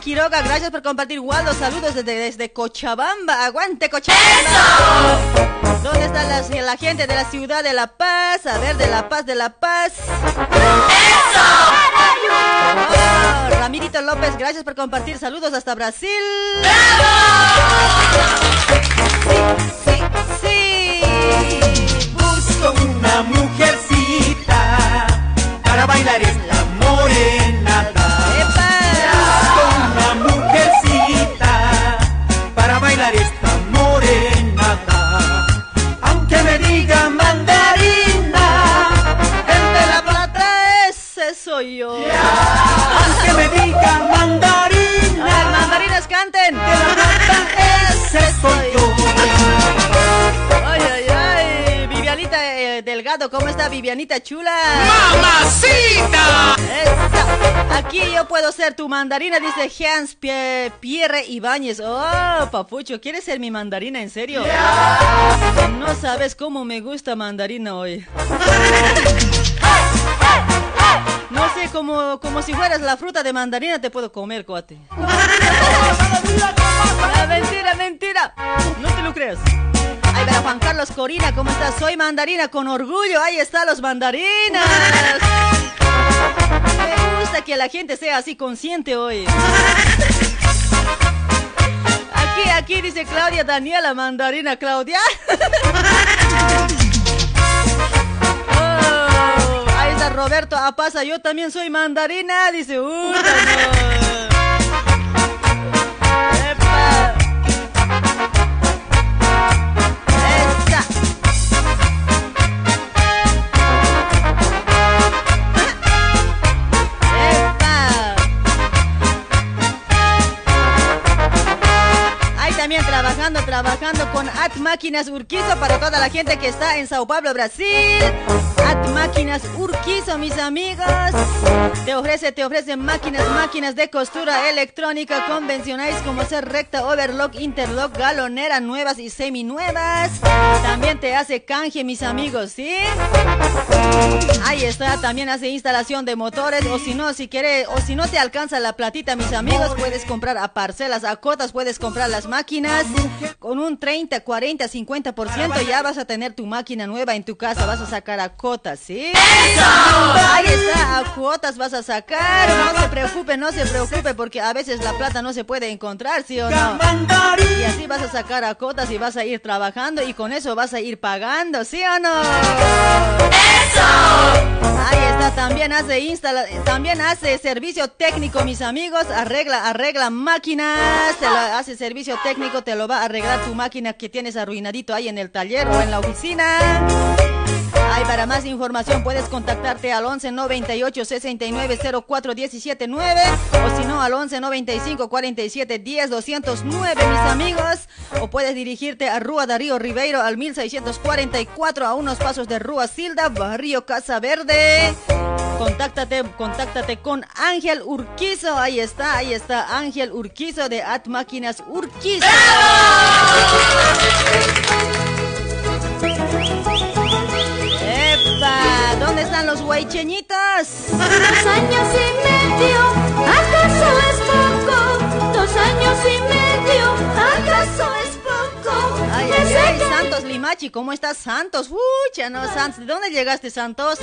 Quiroga, gracias por compartir. Waldo, saludos desde, desde Cochabamba. Aguante, Cochabamba. ¿Dónde está la, la gente de la ciudad de La Paz? A ver, de La Paz, de La Paz. Oh, Ramirito López, gracias por compartir. Saludos hasta Brasil. Sí, sí, sí. Busco una mujercita para bailar esta morenada. Yo. aunque me diga A mandarina, ver, mandarinas canten. ese soy yo. Ay, ay, ay. Vivianita eh, Delgado, ¿cómo está Vivianita chula? ¡Mamacita! Esa. Aquí yo puedo ser tu mandarina, dice Hans Pie- Pierre Ibáñez. Oh, papucho, ¿quieres ser mi mandarina en serio? No sabes cómo me gusta mandarina hoy. No sé, como, como si fueras la fruta de mandarina te puedo comer, cuate. Ah, mentira, mentira. No te lo creas. Ay, para Juan Carlos Corina, ¿cómo estás? Soy mandarina con orgullo. Ahí están los mandarinas. Me gusta que la gente sea así consciente hoy. Aquí, aquí dice Claudia Daniela, mandarina Claudia. Roberto Apasa, yo también soy mandarina, dice, trabajando, con At Máquinas Urquizo para toda la gente que está en Sao Paulo, Brasil. At Máquinas Urquizo, mis amigos. Te ofrece, te ofrece máquinas, máquinas de costura electrónica convencionales como ser recta, overlock, interlock, galonera, nuevas y seminuevas. También te hace canje, mis amigos, ¿sí? Ahí está, también hace instalación de motores o si no, si quiere o si no te alcanza la platita, mis amigos, puedes comprar a parcelas, a cotas, puedes comprar las máquinas con un 30, 40, 50% ya vas a tener tu máquina nueva en tu casa, vas a sacar a cotas, ¿sí? Ahí está, a cuotas vas a sacar, no se preocupe, no se preocupe porque a veces la plata no se puede encontrar, ¿sí o no? Y así vas a sacar a cotas y vas a ir trabajando y con eso vas a ir pagando, ¿sí o no? Ahí está, también hace instala, también hace servicio técnico, mis amigos, arregla, arregla máquinas, te lo hace servicio técnico, te lo va a arreglar tu máquina que tienes arruinadito ahí en el taller o en la oficina. Ay, para más información puedes contactarte al 11 98 69 04 17 9 o si no al 11 95 47 10 209 mis amigos o puedes dirigirte a Rúa Darío Ribeiro al 1644 a unos pasos de Rúa Silda, Barrio Casa Verde. Contáctate, contáctate con Ángel Urquizo, ahí está, ahí está Ángel Urquizo de At Máquinas Urquizo. ¡Epa! ¿Dónde están los huaycheñitos? Dos años y medio, ¿acaso es poco? Dos años y medio, ¿acaso es poco? Ay, Santos Limachi, ¿cómo estás, Santos? Ucha, no, Santos, ¿de dónde llegaste, Santos?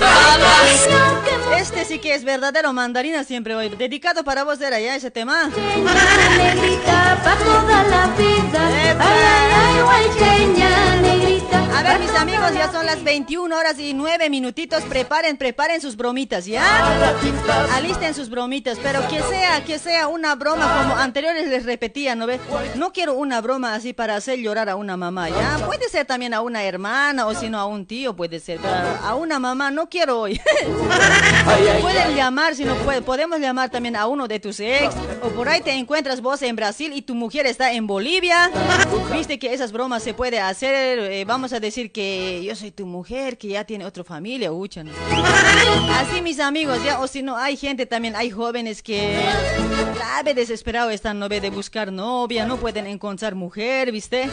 Este sí que es verdadero mandarina siempre hoy. Dedicado para vos era ya ese tema. negrita pa' toda la vida. Ay, ay, ay, guayqueña, negrita. A ver, mis amigos, ya son las 21 horas y 9 minutitos. Preparen, preparen sus bromitas, ¿ya? Alisten sus bromitas, pero que sea, que sea una broma como anteriores les repetía, ¿no ves? No quiero una broma así para hacer llorar a una mamá, ¿ya? Puede ser también a una hermana o si no a un tío, puede ser. Pero a una mamá no quiero hoy. Pueden llamar, si no puede, podemos llamar también a uno de tus ex. O por ahí te encuentras vos en Brasil y tu mujer está en Bolivia. Viste que esas bromas se puede hacer, eh, vamos a decir que yo soy tu mujer, que ya tiene otra familia, ucha, ¿no? Así mis amigos, ya, o si no, hay gente también, hay jóvenes que grave desesperado están, no ve de buscar novia, no pueden encontrar mujer, ¿viste?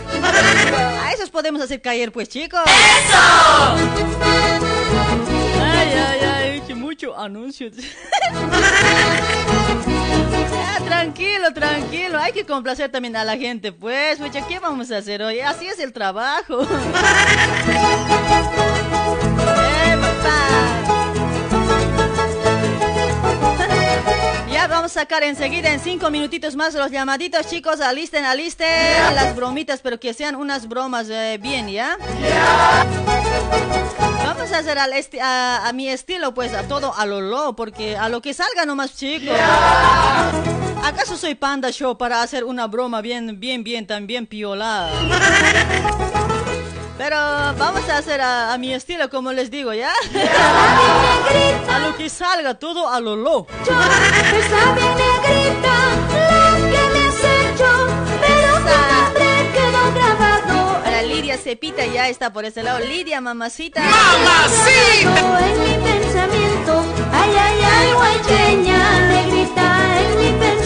A esos podemos hacer caer, pues, chicos. ¡Eso! Ay, ay, ay, mucho anuncio. Ya, tranquilo, tranquilo. Hay que complacer también a la gente, pues. Mucha, ¿qué vamos a hacer hoy? Así es el trabajo. vamos a sacar enseguida en cinco minutitos más los llamaditos, chicos. Alisten, alisten las bromitas, pero que sean unas bromas eh, bien, ¿ya? Vamos a hacer al esti- a, a mi estilo, pues, a todo a lo lo, porque a lo que salga nomás, chicos. ¿Acaso soy Panda Show para hacer una broma bien, bien, bien, también piolada? Pero vamos a hacer a, a mi estilo, como les digo, ¿ya? A lo que salga, todo a lo lo. Está bien negrita lo que me has hecho, pero tu nombre quedó grabado Ahora Lidia Cepita ya está por ese lado. Lidia, mamacita. en mi pensamiento. Ay, ay, ay, guaycheña, negrita, en mi pensamiento.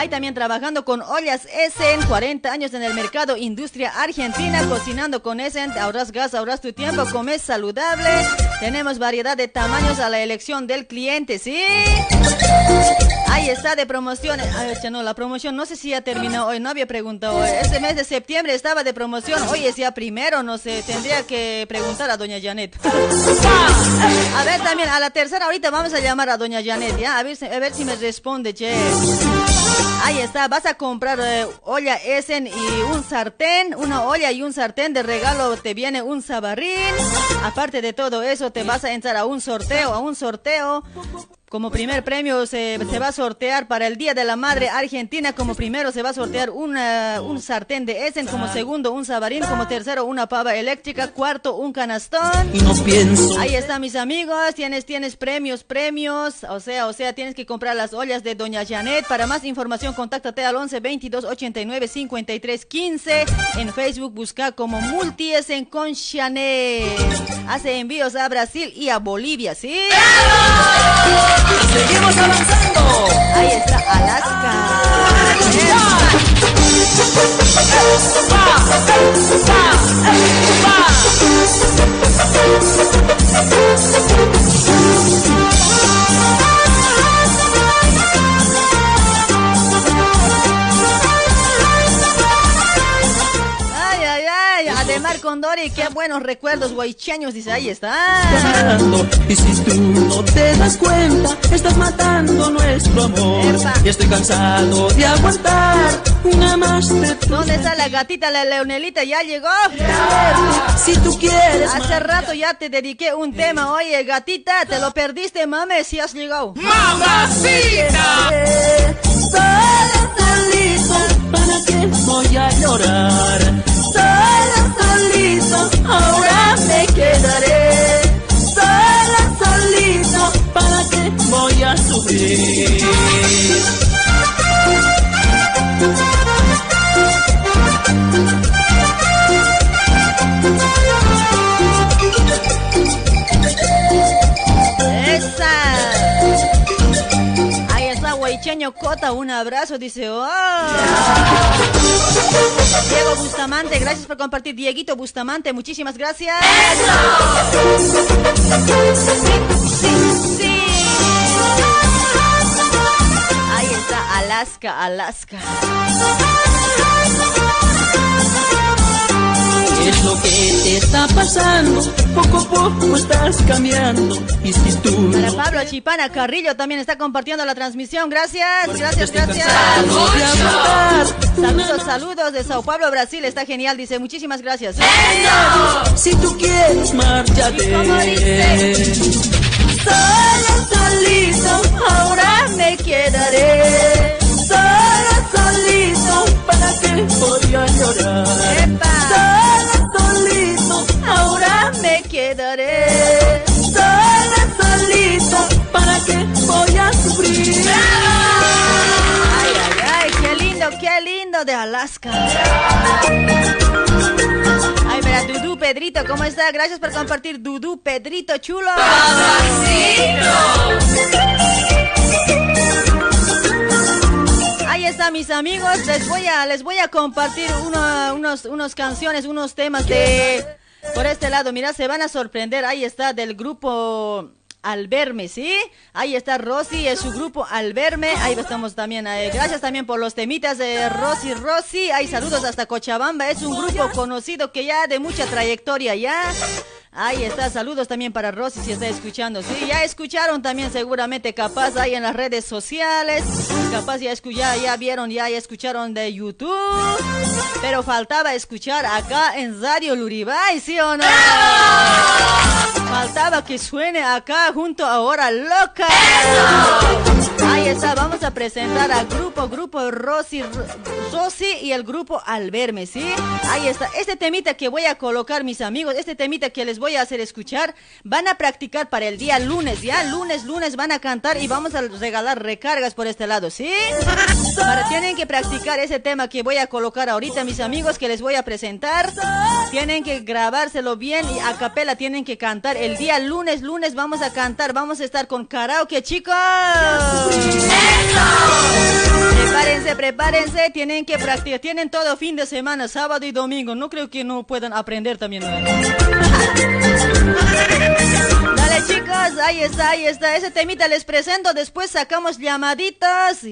Hay también trabajando con ollas Essen, 40 años en el mercado, industria argentina, cocinando con Essen, ahorras gas, ahorras tu tiempo, comes saludable. Tenemos variedad de tamaños a la elección del cliente, ¿sí? Ahí está de promoción. Ay, ya no, la promoción no sé si ya terminó hoy, no había preguntado. Este mes de septiembre estaba de promoción, hoy es ya primero, no sé, tendría que preguntar a doña Janet. A ver también, a la tercera ahorita vamos a llamar a doña Janet, ¿ya? A ver, a ver si me responde, che. Ahí está, vas a comprar eh, olla Essen y un sartén, una olla y un sartén de regalo te viene un sabarrín. Aparte de todo eso, te vas a entrar a un sorteo, a un sorteo. Como primer premio se, se va a sortear para el Día de la Madre Argentina. Como primero se va a sortear una- un sartén de Essen. Como segundo un sabarín. Como tercero una pava eléctrica. Cuarto un canastón. Y no pienso Ahí está, mis amigos. Tienes, tienes premios, premios. O sea, o sea, tienes que comprar las ollas de Doña Janet. Para más información, contáctate al 11 22 89 53 15. En Facebook busca como Multiesen con Janet. Hace envíos a Brasil y a Bolivia, ¿sí? Seguimos avanzando. Ahí está, Alaska. Ademar Condori, qué buenos recuerdos guaycheños, dice, ahí está. Y si tú no te das cuenta, estás matando nuestro amor. Y estoy cansado de aguantar una más de ¿Dónde está la gatita, la Leonelita? ¿Ya llegó? Si tú quieres Hace rato ya te dediqué un tema. Oye, gatita, te lo perdiste, mame, si has llegado. Solito, ¿para qué voy a llorar? Ahora me quedaré. Solo solito, ¿para qué voy a sufrir? Cota, un abrazo, dice. ¡Oh! Diego Bustamante, gracias por compartir. Dieguito Bustamante, muchísimas gracias. Sí, sí, sí. Ahí está Alaska, Alaska. ¿Qué es lo que te está pasando? Poco a poco estás cambiando. Y si tú Para Pablo Chipana Carrillo también está compartiendo la transmisión. Gracias, gracias, gracias. Saludos, saludos de Sao Paulo, Brasil. Está genial, dice. Muchísimas gracias. Si tú quieres, márchate. Solo solito, ahora me quedaré. Solo solito, ¿para qué voy a llorar? ¡Epa! Quedaré. Solo solito, ¿para qué voy a sufrir? frío de Alaska. Ay, mira, Dudu Pedrito, ¿cómo está? Gracias por compartir, Dudu Pedrito, chulo. Ahí está, mis amigos. Les voy a, les voy a compartir uno- unos, unos canciones, unos temas de por este lado. Mira, se van a sorprender. Ahí está del grupo Al Verme, ¿sí? Ahí está Rosy, es su grupo Al Verme. Ahí estamos también. eh, gracias también por los temitas de Rosy Rosy. Hay saludos hasta Cochabamba. Es un grupo conocido que ya de mucha trayectoria ya. Ahí está, saludos también para Rosy si está escuchando. Sí, ya escucharon también seguramente, capaz ahí en las redes sociales. Capaz ya, escu- ya, ya vieron, ya, ya escucharon de YouTube. Pero faltaba escuchar acá en Radio Luribay, ¿sí o no? Faltaba que suene acá junto a Hora Loca. Ahí vamos a presentar al grupo, grupo Rosy, Rosy y el grupo Al Verme, ¿sí? Ahí está, este temita que voy a colocar, mis amigos, este temita que les voy a hacer escuchar, van a practicar para el día lunes, ¿ya? Lunes, lunes van a cantar y vamos a regalar recargas por este lado, ¿sí? Para, tienen que practicar ese tema que voy a colocar ahorita, mis amigos, que les voy a presentar. Tienen que grabárselo bien y a capela tienen que cantar. El día lunes, lunes vamos a cantar, vamos a estar con karaoke, chicos. Prepárense, prepárense, tienen que practicar, tienen todo fin de semana, sábado y domingo. No creo que no puedan aprender también. Dale chicos, ahí está, ahí está. Ese temita les presento, después sacamos llamaditas.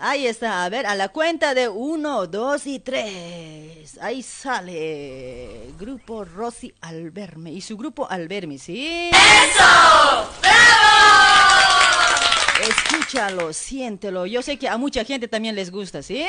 Ahí está, a ver, a la cuenta de uno, dos y tres. Ahí sale. Grupo Rosy Alberme. Y su grupo Alberme, ¿sí? ¡Eso! Escúchalo, siéntelo. Yo sé que a mucha gente también les gusta, ¿sí?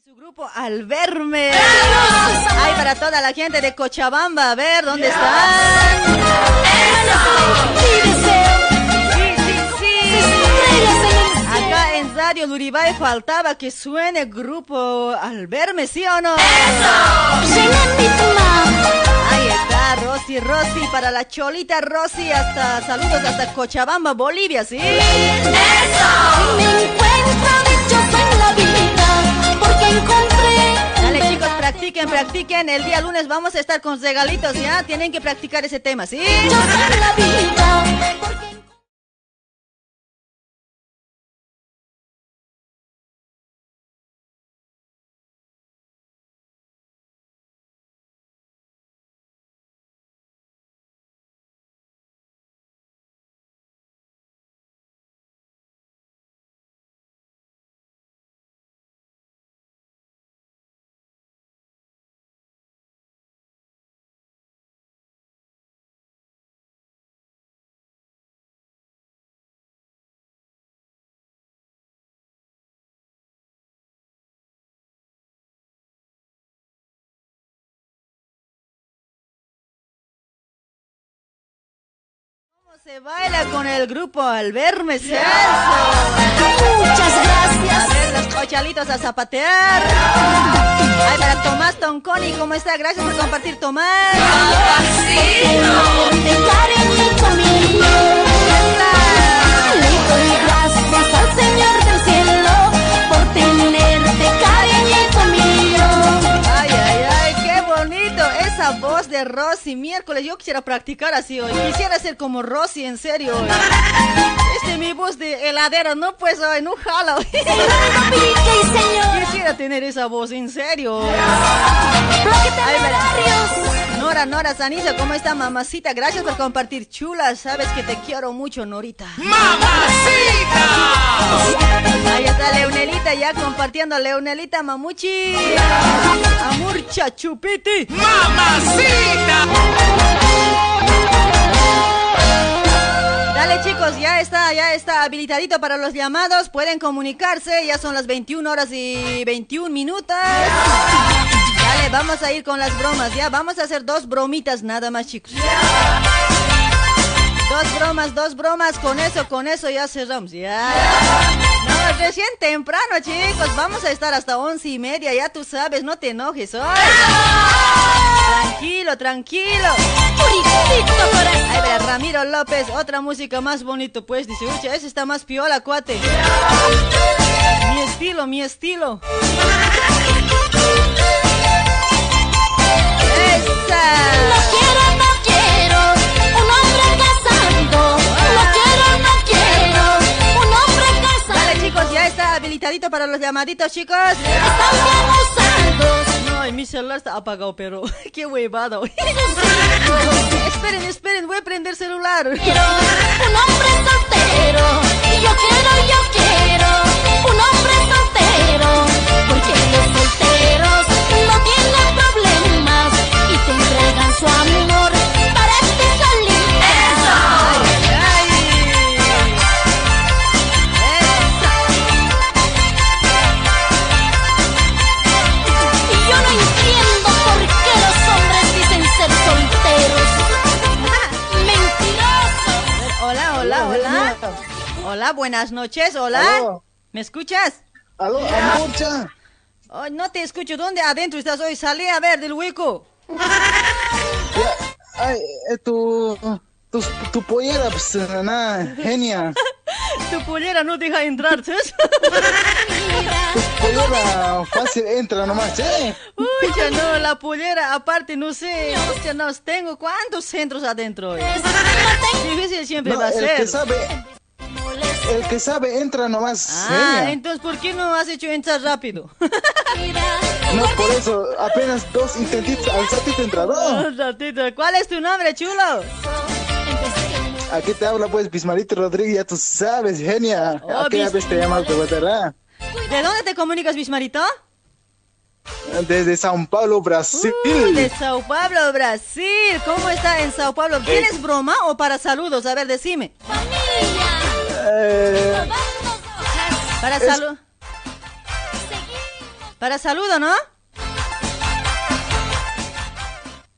Y su grupo al verme. Ay, para toda la gente de Cochabamba, a ver, ¿dónde están? Sí, sí, sí. Acá en Radio Luribay faltaba que suene grupo al verme, ¿sí o no? Ahí está, Rosy, Rosy, para la cholita Rosy, hasta saludos hasta Cochabamba, Bolivia, ¿sí? Me practiquen, practiquen. El día lunes vamos a estar con regalitos, ¿ya? Tienen que practicar ese tema, ¿sí? Se baila con el grupo al verme, Celso? muchas A gracias. ver, los cochalitos a zapatear. Ay, para Tomás Tonconi, ¿cómo está? Gracias por compartir, Tomás. De Rosy, miércoles, yo quisiera practicar así hoy. Quisiera ser como Rosy, en serio. hoy. Este es mi voz de heladero, no pues hoy, no jala. hoy. Quisiera tener esa voz, en serio. Ay, verá. Nora, Nora, Sanisa, ¿cómo está mamacita? Gracias por compartir, chula. Sabes que te quiero mucho, Norita. ¡Mamacita! Ahí está Leonelita ya compartiendo. Leonelita Mamuchi. Amurcha Chupiti. ¡Mamacita! Dale chicos, ya está, ya está habilitadito para los llamados. Pueden comunicarse, ya son las 21 horas y 21 minutos. Dale, vamos a ir con las bromas, ya. Vamos a hacer dos bromitas nada más, chicos. Dos bromas, dos bromas, con eso, con eso ya cerramos, ya. No, recién temprano, chicos. Vamos a estar hasta once y media, ya tú sabes, no te enojes hoy. Tranquilo, tranquilo. Ahí verá, Ramiro López, otra música más bonito, pues, dice, ucha, ese está más piola, cuate. Mi estilo, mi estilo. Habilitadito para los llamaditos, chicos. Están bien usados. No, mi celular está apagado, pero qué huevada. esperen, esperen, voy a prender celular. Quiero un hombre soltero. Y yo quiero, yo quiero un hombre soltero. Porque los solteros entregan su amor para este solito. Y yo no entiendo por qué los hombres dicen ser solteros. Mentirosos. Hola, hola, hola. Hola, buenas noches, hola. ¿Me escuchas? Aló, Amurcha. Oh, no te escucho. ¿Dónde adentro estás hoy? Salí a ver del hueco. Ay, eh, tu, tu, tu pollera, pues, nada, genia. Tu pollera no deja entrar, ¿sabes? Pollera fácil entra nomás, ¿eh? Uy, ya no, la pollera, aparte, no sé. Hostia, no, tengo cuántos centros adentro. Difícil siempre No, va a el ser. que sabe, el que sabe entra nomás, Ah, entonces, ¿por qué no has hecho entrar rápido? No, por eso, apenas dos intentitos al ratito entra, ¿no? ratito. ¿Cuál es tu nombre, chulo? Aquí te habla, pues, Bismarito Rodríguez, ya tú sabes, genia. Oh, Bis- vez te llamas de Guatemala. ¿De dónde te comunicas, Bismarito? Desde Sao Paulo, Brasil. Uh, de Sao Paulo, Brasil. ¿Cómo está en Sao Paulo? Eh. ¿Tienes broma o para saludos? A ver, decime. Eh, Para Es- salud. Para saludo, ¿no?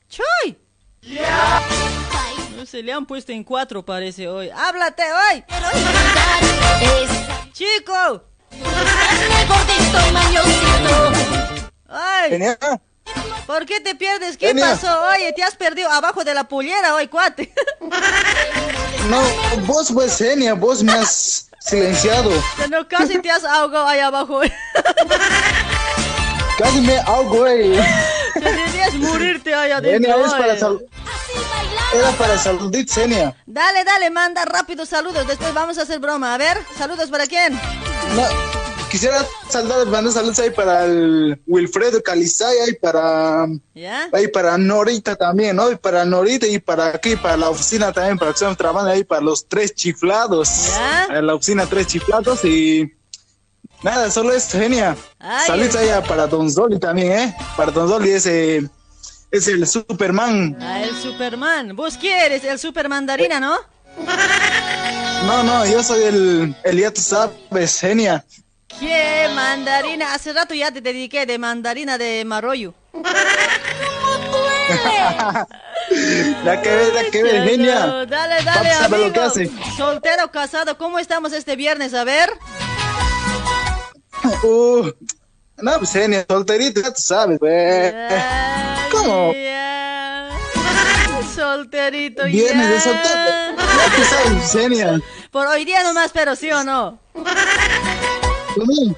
¡Choy! No se le han puesto en cuatro, parece hoy. ¡Háblate hoy! ¡Chico! ¡Ay! genia. ¿Por qué te pierdes? ¿Qué pasó? Oye, te has perdido abajo de la pollera hoy, cuate. No, vos, pues, genia, vos me has silenciado. No, casi te has ahogado ahí abajo. Casi me ahogo, güey. Te debías morirte ahí adentro. Genia, es para sal... Era para saludit, Genia. Dale, dale, manda rápido saludos. Después vamos a hacer broma. A ver, saludos para quién. No, quisiera saludar, mandar saludos ahí para el Wilfredo Calizaya y para... ¿Ya? Ahí para Norita también, ¿no? Y para Norita y para aquí, para la oficina también, para que estamos trabajando ahí para los tres chiflados. ¿Ya? En la oficina tres chiflados y... Nada, solo esto, genia. Saludos allá para Don Zoli también, ¿eh? Para Don Zoli ese... Es el Superman. Ah, el Superman. ¿Vos quieres el Super Mandarina, no? No, no, yo soy el... El ya tú sabes, genia. ¿Qué mandarina? Hace rato ya te dediqué de mandarina de Marollo. La que ves, la que ves, genia. Dale, dale, amigo. lo que hace. Soltero, casado, ¿cómo estamos este viernes? A ver. Uh, no, pues genia, solterito, ya tú sabes. Ay, ¿Cómo? ya. Solterito Viernes de soltero. Ya tú sabes, genia. Por hoy día nomás, pero sí o no. No,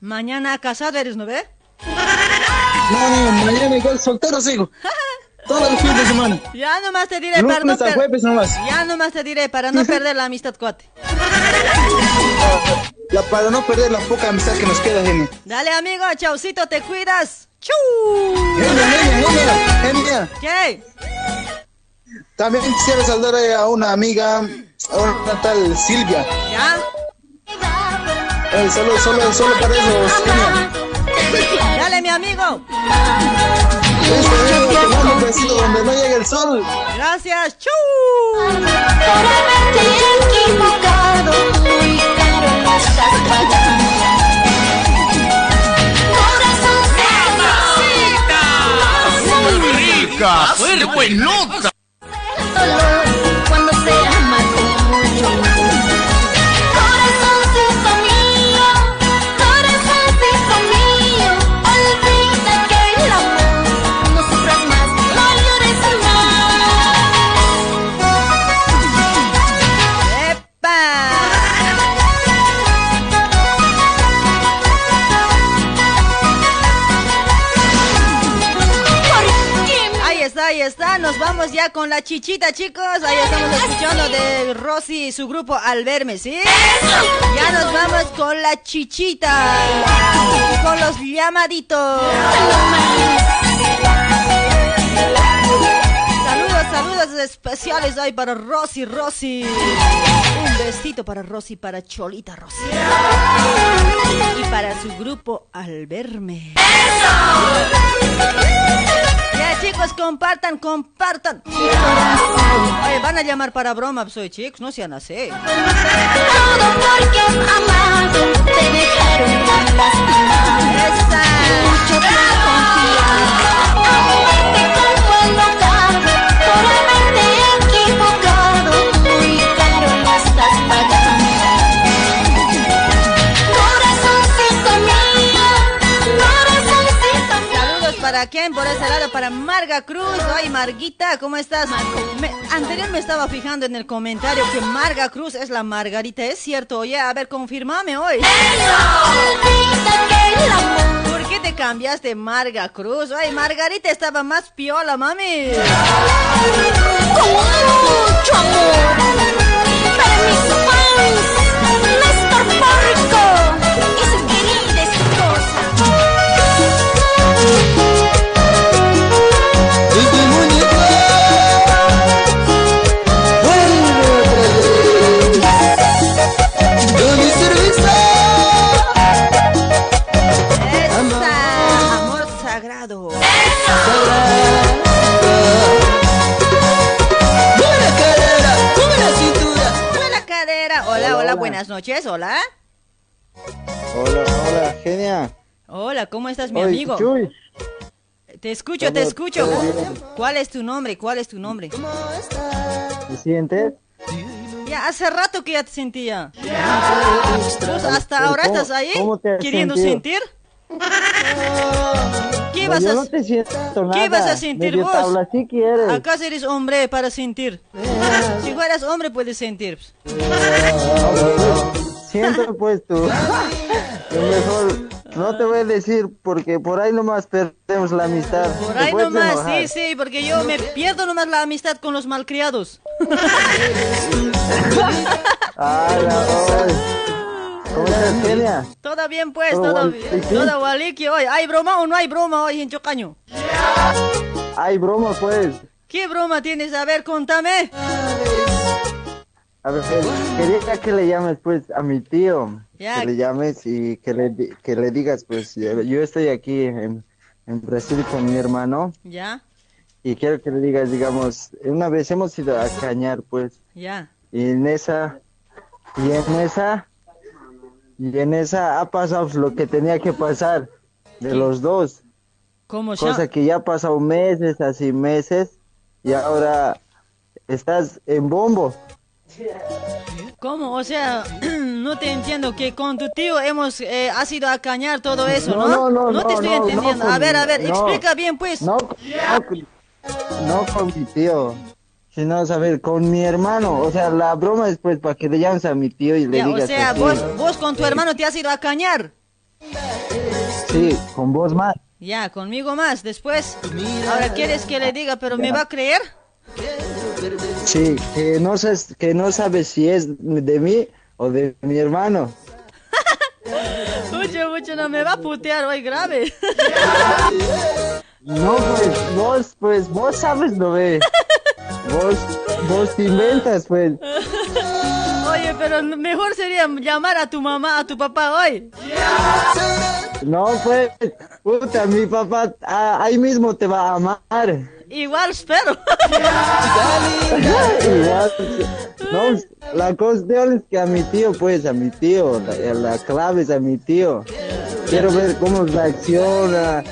Mañana casado eres, ¿no ve? no, mañana igual soltero sigo. Todos los fines de semana. Ya nomás te diré para no Lunes a per- jueves nomás. Ya nomás te diré para no perder la amistad, cuate. La, para no perder la poca amistad que nos queda, genia. Dale, amigo, chaucito, te cuidas. ¡Chu! Genia, genia, genia, genia. ¿Qué? También quisiera saludar a una amiga, a una tal Silvia. ¿Ya? Eh, solo, solo, solo para eso. Dale, mi amigo. Este, eh, te mando un besito donde no llegue el sol. Gracias. ¡Chu! equivocado, muy caro lo estás pagando. ¡Rica! ¡Fuerte, buenota! Vamos ya con la chichita, chicos. Ahí estamos escuchando de Rosy y su grupo Al verme, ¿sí? Ya nos vamos con la chichita. Con los llamaditos. Saludos, especiales hoy para Rosy, Rosy. Un besito para Rosy, para Cholita Rosy. Y para su grupo Al verme. Ya chicos, compartan, compartan. Oye, van a llamar para broma, soy chicos, no sean así. Todo porque amado te dejaron lastimar. Mucho para quién, por ese lado, para Marga Cruz. Ay, Marguita, ¿cómo estás? Me- anterior me estaba fijando en el comentario que Marga Cruz es la Margarita. ¿Es cierto? Oye, a ver, confirmame hoy. ¿Por qué te cambiaste Marga Cruz? Ay, Margarita estaba más piola, mami. Con mucho amor para mis fans, Néstor Porco buenas noches. Hola. Hola, hola, genia. Hola, ¿cómo estás, mi Oye, amigo? Chuy. Te escucho, te ¿Cómo- escucho. ¿Cuál es tu nombre? ¿Cuál es tu nombre? ¿Me sientes? Ya hace rato que ya te sentía. ¿Vos hasta ahora ¿cómo- estás ahí cómo te has queriendo sentido? sentir? ¿Qué vas a no te siento nada. ¿Qué vas a sentir vos? tabla si quieres. ¿Acaso eres hombre para sentir? Si fueras hombre puedes sentir. Siento pues tú. Mejor no te voy a decir porque por ahí nomás perdemos la amistad. Por ahí nomás, enojar. sí, sí, porque yo me pierdo nomás la amistad con los malcriados. Ah, la. ¿Cómo estás, Kenia? Todo bien pues, Todo bien. sí. Todo waliki hoy. ¿Hay broma o no hay broma hoy en Chocaño? Hay broma pues. ¿Qué broma tienes? A ver, contame. A ver, quería que le llames pues a mi tío. Ya. Que le llames y que le, di- que le digas pues yo yo estoy aquí en, en Brasil con mi hermano Ya, y quiero que le digas, digamos, una vez hemos ido a cañar pues ya. y en esa y en esa y en esa ha pasado lo que tenía que pasar de los dos ¿Cómo cosa ya? que ya ha pasado meses así meses y ahora estás en bombo ¿Cómo? O sea, no te entiendo que con tu tío hemos eh, has ido a cañar todo eso, ¿no? No, no, no, te no, estoy no, entendiendo. no, a ver, a ver, no. explica bien pues. no, no, no con mi tío sino saber con mi hermano o sea la broma es pues para que le llames a mi tío y le Ya, o digas sea, así. vos, vos con tu hermano te has ido a cañar. sí con vos más Ya, conmigo más. Después, ahora quieres que le diga, pero ¿me va a creer? Sí, que no, sabes, que no sabes si es de mí o de mi hermano. Mucho, mucho, no me va a putear hoy grave. No, pues vos, pues vos sabes, no ve. Vos, vos te inventas, pues. Oye, pero mejor sería llamar a tu mamá, a tu papá hoy. No, pues, puta, mi papá ah, ahí mismo te va a amar. Igual espero. Igual, no, la cuestión es que a mi tío, pues, a mi tío, la, la clave es a mi tío. Quiero ver cómo reacciona,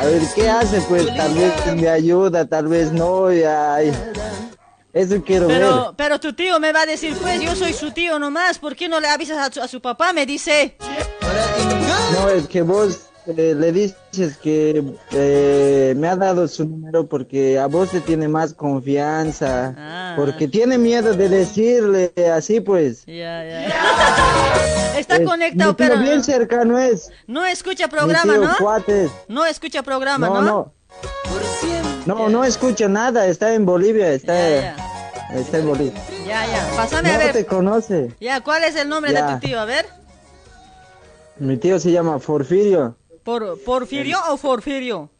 a ver qué hace, pues, tal vez me ayuda, tal vez no, y ay, eso quiero ver. Pero, pero tu tío me va a decir, pues, yo soy su tío nomás, ¿por qué no le avisas a su, a su papá? Me dice. No, es que vos eh, le dices que eh, me ha dado su número porque a vos te tiene más confianza, Ah. porque tiene miedo de decirle así, pues. Ya, ya. Está conectado, pero bien cercano es. no escucha programa, ¿no? Cuates. No escucha programa, No, ¿no? no. No, no escucha nada, está en Bolivia, está, está en Bolivia. Ya, ya. Pásame no a ver. te conoce. Ya, ¿cuál es el nombre de tu tío? A ver. Mi tío se llama Porfirio. ¿Por, ¿Porfirio o Porfirio?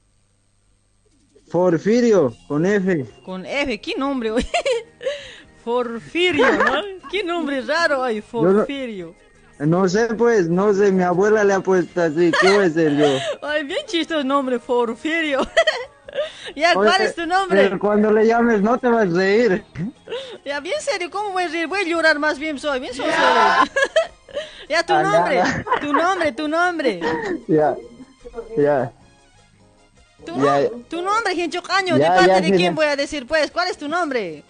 Porfirio, con F. Con F, ¿qué nombre? Porfirio, ¿no? ¿Qué nombre raro no- Porfirio. No sé, pues, no sé, mi abuela le ha puesto así, ¿qué voy a yo? Ay, bien chistoso el nombre, Porfirio. ya, Oye, ¿cuál es tu nombre? Pero cuando le llames no te vas a reír. Ya, bien serio, ¿cómo voy a reír? Voy a llorar más bien soy, bien soy. ya, tu Ah, nombre, tu nombre, tu nombre. Ya, ya. Tu, Ya. tu nombre, Gencho Caño, ¿de parte ya, de quién voy a decir, pues? ¿Cuál es tu nombre?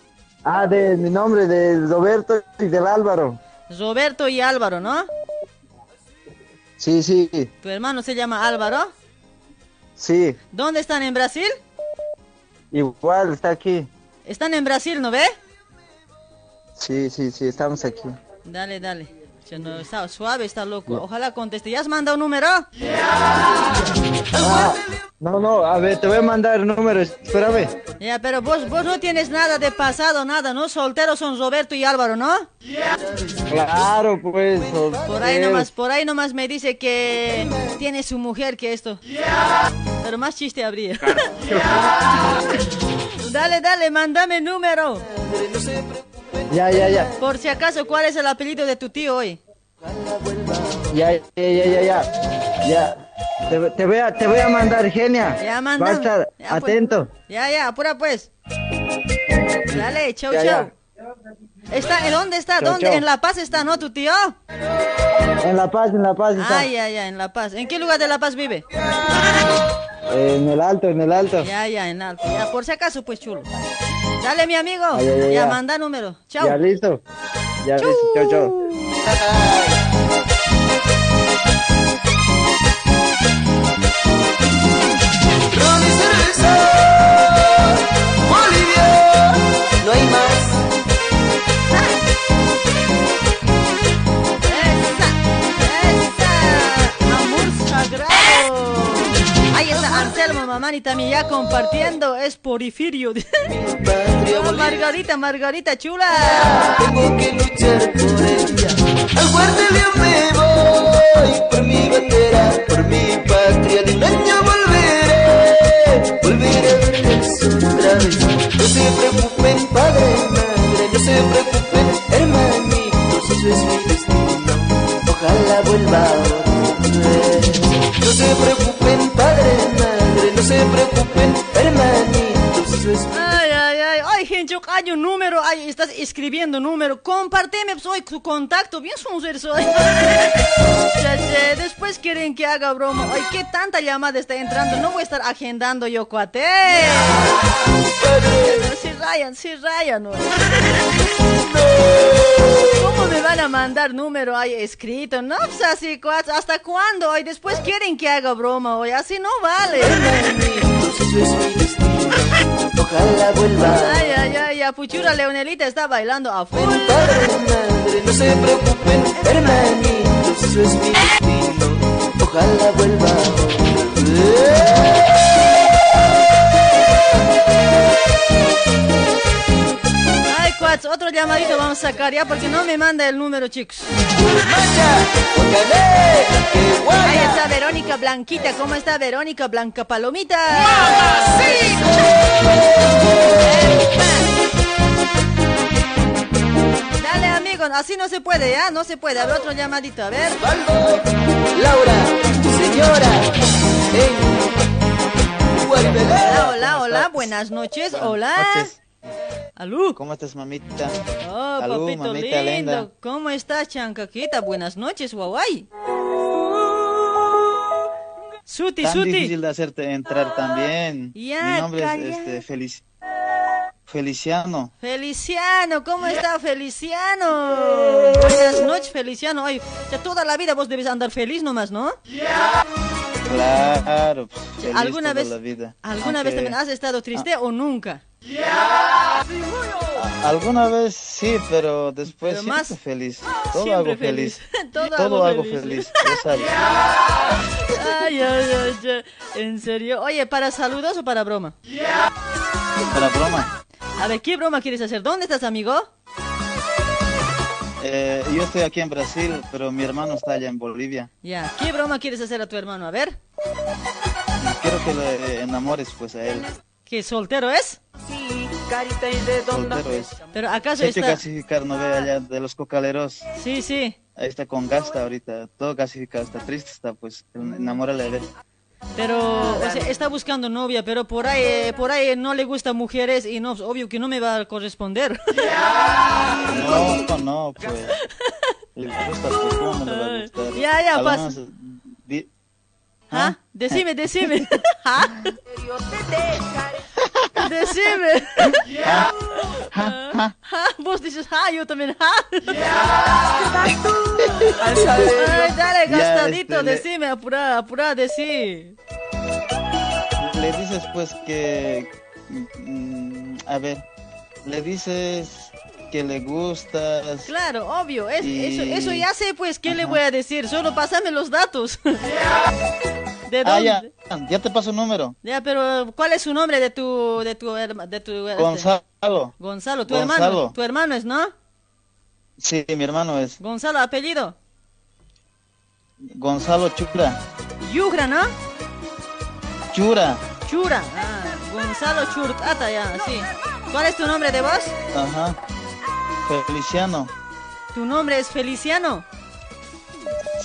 Ah, de mi nombre, de Roberto y del Álvaro. Roberto y Álvaro, ¿no? Sí, sí, Tu hermano se llama Álvaro. sí. ¿Dónde están en Brasil? Igual está aquí. Están en Brasil, ¿no ve? Sí, sí, sí, estamos aquí. Dale, dale. No, está suave, está loco. Ojalá conteste. ¿Ya has mandado un número? Ah, no, no, a ver, te voy a mandar el número, espérame. Ya, pero vos, vos no tienes nada de pasado, nada, ¿no? Solteros son Roberto y Álvaro, ¿no? Claro, pues. Por ahí nomás, por ahí nomás me dice que tiene su mujer que esto. Pero más chiste habría. dale, dale, mándame el número. Ya, ya, ya. Por si acaso, ¿cuál es el apellido de tu tío hoy? Ya, ya, ya, ya, ya. Ya. Te, te voy a, te voy a mandar, genia. Ya, Va a estar Ya, pues. atento. Ya, ya, apura pues. Dale, chau, Ya, chau. Está, ¿en ¿Dónde está? Chau, ¿Dónde? chau. En La Paz está, ¿no, tu tío? En La Paz, en La Paz está. Ay, ay, ay, en La Paz. ¿En qué lugar de La Paz vive? En el alto, en el alto. Ya, ya, en alto. Ya, por si acaso, pues chulo. Dale, mi amigo. Ay, ay, ya, ya. manda número. Chau. Ya listo. Ya listo. Chau, y cerveza, Bolivia, no hay más. Amor sagrado. Ahí está Anselmo, mamá, y también ya compartiendo. Es Porifirio. Margarita, Margarita, chula. Tengo que luchar por ella. Al me voy por mi bandera, por mi patria. De un año volveré, volveré otra vez. No se preocupen, padre, madre, no se preocupen, hermanitos, eso es mi destino. Ojalá vuelva. No se preocupen, padre, madre, no se preocupen, hermanitos, Ay, ay, ay, ay, gente, hay un número, ay, estás escribiendo número, compárteme, soy tu contacto, bien sonser soy. Después quieren que haga broma, ay, qué tanta llamada está entrando, no voy a estar agendando yo, cuate. Si rayan, si rayan, oye. ¿Cómo me van a mandar número ahí escrito? No, pues así, ¿hasta cuándo? Ay, después quieren que haga broma, oye, así no vale. Ojalá vuelva. Ay, ay, ay, ya Puchura Leonelita está bailando a full. No se preocupen, hermanitos, eso es mi destino. Ojalá vuelva. Otro llamadito vamos a sacar ya porque no me manda el número, chicos. Ahí está Verónica Blanquita. ¿Cómo está Verónica Blanca Palomita? Dale, amigo, así no se puede, ¿ya? No se puede. Ver, otro llamadito, a ver. Laura, señora, Hola, hola, hola, buenas noches, hola. Alú. ¿Cómo estás, mamita? Oh, papito mamita lindo. linda. ¿Cómo estás, chancaquita? Buenas noches, guaguay. Suti, Tan Suti. difícil de hacerte entrar también. Ya, Mi nombre calla. es este, Felic- Feliciano. Feliciano, ¿cómo está Feliciano? Buenas noches, Feliciano. Ay, ya toda la vida vos debes andar feliz nomás, ¿no? Claro, pues, feliz ¿Alguna toda vez- la vida. ¿Alguna vez Aunque- también has estado triste o nunca? a- Alguna vez sí, pero después Pero más- feliz. Todo siempre hago feliz. Todo Todo, hago feliz. feliz. ya sabes. Ay, ay, ay, ay. En serio. Oye, ¿para saludos o para broma? Para broma. A ver, ¿qué broma quieres hacer? ¿Dónde estás, amigo? Eh, yo estoy aquí en Brasil, pero mi hermano está allá en Bolivia. Ya, ¿qué broma quieres hacer a tu hermano? A ver, Quiero que le enamores pues a él. ¿qué soltero es? Soltero es. Pero acaso está... gasificar, no ve allá de los cocaleros. Sí, sí. Ahí está con gasta ahorita, todo gasificado, está triste, está pues, enamórale de él. Pero, o sea, está buscando novia, pero por ahí, eh, por ahí no le gustan mujeres y no, obvio que no me va a corresponder. No, no, pues. Le gusta, pues, ¿cómo no le va a gustar? Ya, ya, pasa. Di- ¿Ah? Decime, decime. ¿Ah? Decime. Ah, Vos dices, ah, yo también, ah. Ay, dale, gastadito, este, decime, apura, apura, decí. le dices pues que. mm, a ver, le dices que le gustas. Claro, obvio, es- Y- eso, eso ya sé, pues, ¿qué le voy a decir? Solo pásame los datos. ¿De Ah, ya, ya te paso un número. Ya, pero ¿cuál es su nombre de tu, de tu, de tu este? Gonzalo. Gonzalo, tu Gonzalo. hermano, tu hermano es, ¿no? Sí, mi hermano es Gonzalo, apellido. Gonzalo Chura. Yugra, ¿no? Chura. Chura. Ah, Gonzalo Churcata, ya, sí. ¿Cuál es tu nombre de voz? Ajá. Feliciano. Tu nombre es Feliciano.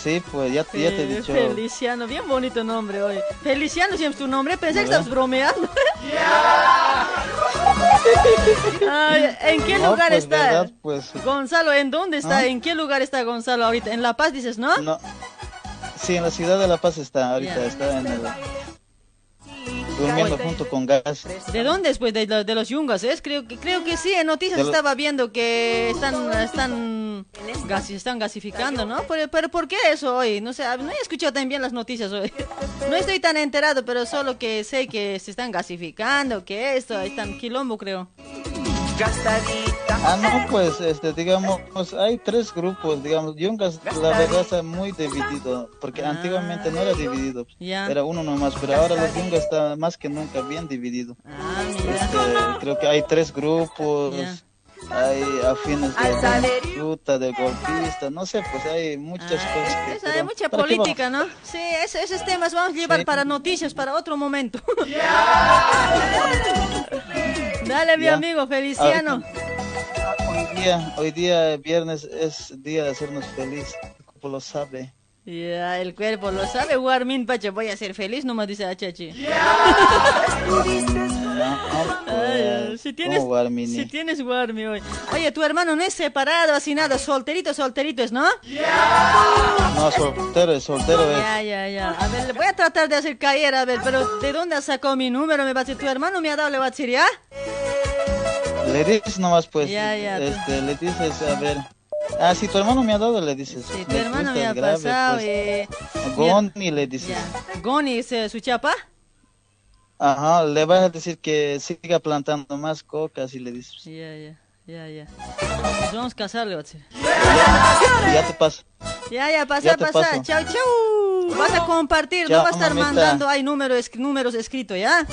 Sí, pues ya, te- ya te he dicho. Feliciano, bien bonito nombre hoy. Feliciano siempre es tu nombre, pensé que estabas bromeando. Ay, ¿En qué No, lugar pues, está? verdad, pues, Gonzalo, ¿en dónde está? ¿Ah? ¿En qué lugar está Gonzalo ahorita? ¿En La Paz dices, no? No. Sí, en la ciudad de La Paz está, ahorita Ya. está en el, durmiendo junto con gas. ¿De dónde es? Pues de, de los yungas, ¿es? Creo que, creo que sí, en noticias lo- estaba viendo que están, están, gasi- están gasificando, ¿no? Pero, pero ¿por qué eso hoy? No sé, no he escuchado tan bien las noticias hoy. No estoy tan enterado, pero solo que sé que se están gasificando, que esto, ahí están quilombo, creo. Ah, no, pues, este, digamos, hay tres grupos, digamos, Yungas, la verdad está muy dividido, porque antiguamente no era dividido, Ah. Ya. era uno nomás, pero ahora los Yungas está más que nunca bien dividido. Ah, Este, creo que hay tres grupos, hay afines de fruta, de golpista, no sé, pues hay muchas cosas. que- hay pero, mucha ¿para qué política, ¿no? Sí, ese- esos temas vamos a llevar Sí. para noticias, para otro momento. Dale, mi Ya. amigo Feliciano. Hoy día, hoy día viernes es día de hacernos feliz, como lo sabe. Ya, el cuerpo lo sabe, Warmin Pacha, voy a ser feliz, nomás dice Achachi. Ay, si tienes, ¿Cómo, Warmini? si tienes Warmi hoy. Oye, tu hermano no es separado, así nada, solterito, solterito es, ¿no? No, soltero es, soltero es. Ya, ya, ya. A ver, voy a tratar de hacer caer, a ver, pero ¿de dónde sacó mi número? Me va a decir, tu hermano me ha dado, le va a decir, ¿ya? Le dices nomás, pues, Ya, ya, tú- este, le dices, a ver. Ah, si tu hermano me ha dado, le dices. Sí, tu hermano me ha pasado, eh, Goni le dices. Goni, ¿es eh, su chapa? Ajá, le vas a decir que siga plantando más cocas y le dices. Ya, ya, ya, ya. Nos vamos a casar, le va a decir. Ya te paso. Ya, ya, pasa, Ya pasa. paso. Chau, chau. Vas a compartir, Ya, no vas a estar mamita. mandando, hay números, números escritos, ¿ya?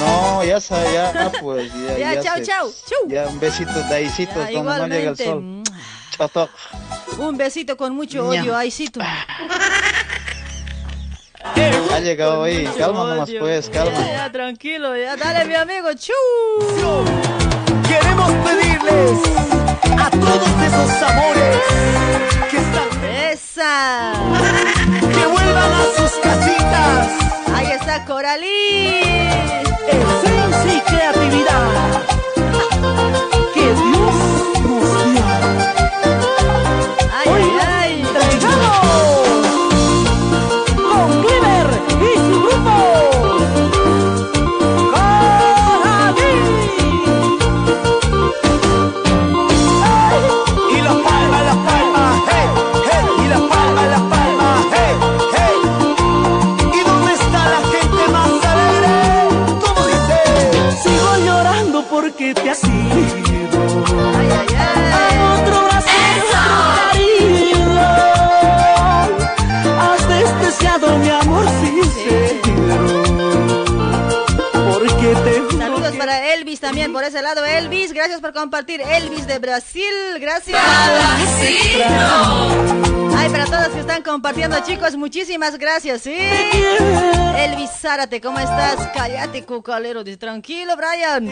No, ya sa- ya pues. Ya, Ya, chao, sé. chao. Chau. Ya, un besito Ya, donde no llega el sol. Chao. Un besito con mucho odio, ahí sí tú. Ha llegado ahí. Calma nomás, pues, calma. Ya, ya, tranquilo, ya, dale mi amigo, chu. Queremos pedirles a todos esos amores que están Esa. que vuelvan a sus casitas. Ahí está Coralí. Esencia y creatividad Saludos para Elvis también por ese lado. Elvis, gracias por compartir. Elvis de Brasil, gracias. Ay, para todos que están compartiendo, chicos, muchísimas gracias, ¿sí? Elvis Zárate, ¿cómo estás? Cállate, cucalero. Tranquilo, Brian.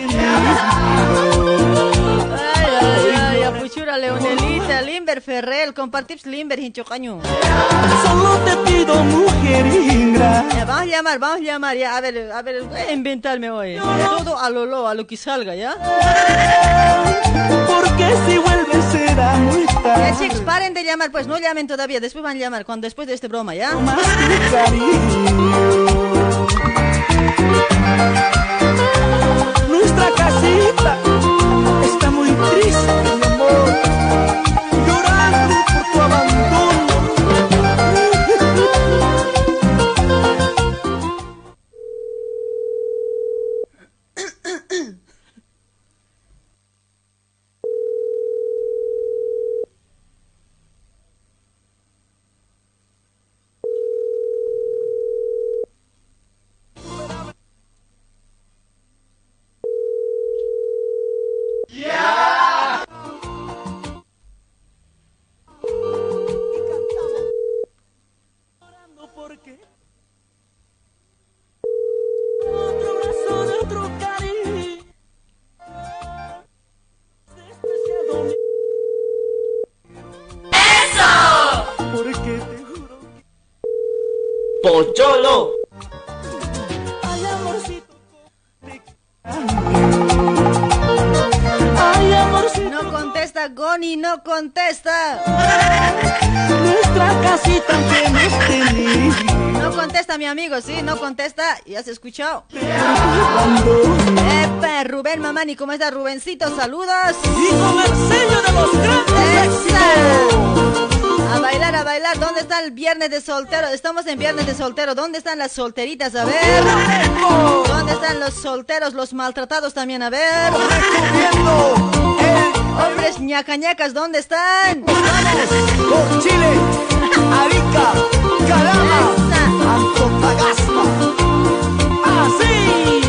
Ay, ay, ay, apuchura, Leonelita, Limber Ferrell, compartir Limber, hinchocaño. Solo te pido, mujer ingrata. Ya, vamos a llamar, vamos a llamar, ya, a ver, a ver, voy a inventarme hoy. Todo a lo lo, a lo que salga, ¿ya? Porque si vuelves será muy Ya, tarde. chicos, paren de llamar, pues no llamen todavía, después van a llamar, cuando después de este broma, ¿ya? Más tu cariño. Contesta, mi amigo, sí, no contesta. ¿Ya escuchado? Cuando Epa, Rubén Mamani, ¿cómo está Rubencito? Saludos. y con el sello de los grandes. A bailar, a bailar. ¿Dónde está el viernes de soltero? Estamos en viernes de soltero. ¿Dónde están las solteritas? A ver. ¿Dónde están los solteros, los maltratados también? A ver. Hombres ñacañacas, ¿dónde están? por Chile, Arica, Calama, Antofagasta. Así.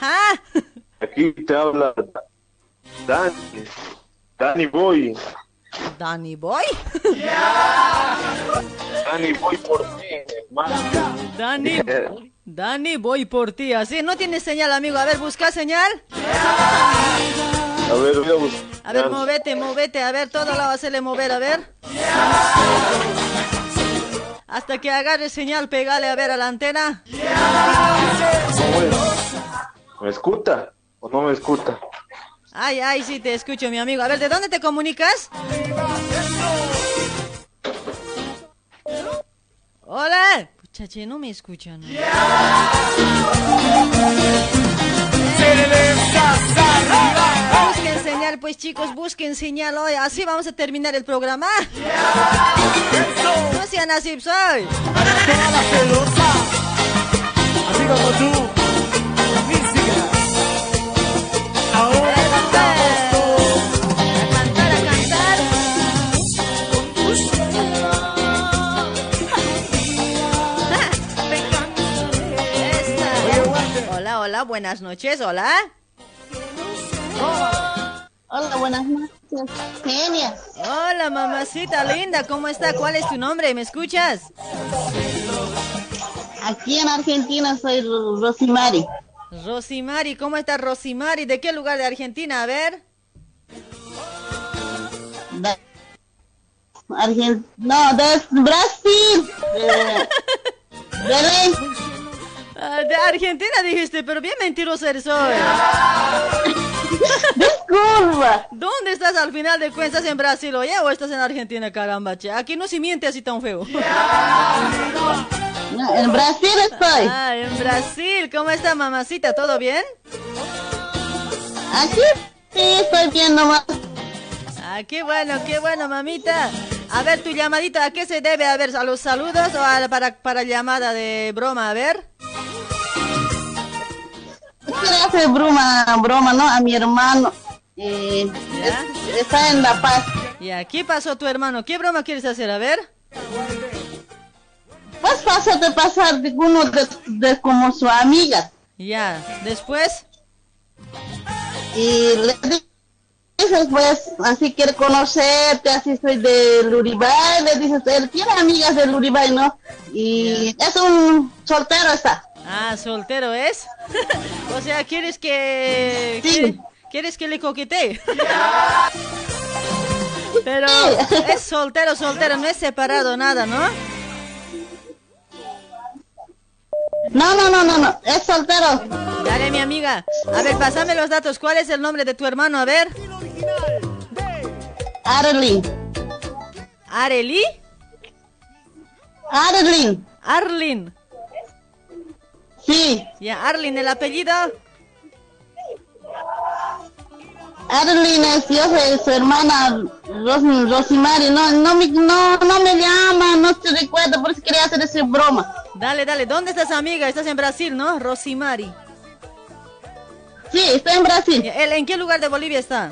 Ah, Aquí te habla Dani. Dani Boy. Danny Boy. Dani Boy por ti, hermano. Dani, Dani, voy por ti. Así, no tienes señal, amigo. A ver, busca señal. A ver, voy a buscar. A ver, movete, movete, a ver, todo a hacerle mover, a ver. Hasta que agarre señal, pegale a ver a la antena. ¿Me escucha o no me escucha? Ay, ay, sí, te escucho, mi amigo. A ver, ¿de dónde te comunicas? Hola. Puchache, no me escuchan. Busquen señal, pues chicos, busquen señal hoy. Así vamos a terminar el programa. No sean así, soy. Así como tú. Buenas noches, hola. Hola, buenas noches. Genia. Hola, mamacita linda, ¿cómo está? ¿Cuál es tu nombre? ¿Me escuchas? Aquí en Argentina soy Ro- Rosimari. Rosimari, ¿cómo está Rosimari? ¿De qué lugar de Argentina? A ver. De- No, de Brasil. De-. Ah, de Argentina dijiste, pero bien mentiroso eres hoy. Disculpa. ¿Dónde estás al final de cuentas? ¿En Brasil, oye? ¿O estás en Argentina, caramba, che? Aquí no se miente así tan feo. En Brasil estoy. Ah, en Brasil. ¿Cómo está, mamacita? ¿Todo bien? Aquí sí estoy bien nomás. Ah, qué bueno, qué bueno, mamita. A ver, tu llamadita, ¿a qué se debe? A ver, ¿a los saludos o a para, para llamada de broma? A ver. Quiero hacer broma, broma, ¿no? A mi hermano. Eh, es- está en La Paz. ¿Y aquí pasó tu hermano? ¿Qué broma quieres hacer? A ver. Pues pásate pasar de uno de, de como su amiga. Ya, después. Y le dices, pues, así quiere conocerte, así soy del Uribay. Le dices, él tiene amigas del Uribay, ¿no? Y es un soltero está. Ah, soltero es. o sea, ¿quieres que... ¿quieres, quieres que le coquetee? Pero es soltero, soltero, no es separado nada, ¿no? No, no, no, no, no, es soltero. Dale, mi amiga. A ver, pásame los datos. ¿Cuál es el nombre de tu hermano? A ver. Arlene. ¿Areli? Arlene. Arlene. Sí. Ya, Arlene, ¿el apellido? Arlene es, yo soy su hermana Ros- Rosimari. No, no, me, no, no me llama, no se recuerda, por eso quería hacer esa broma. Dale, dale. ¿Dónde estás, amiga? Estás en Brasil, ¿no? Rosimari. Sí, estoy en Brasil. ¿Él en qué lugar de Bolivia está?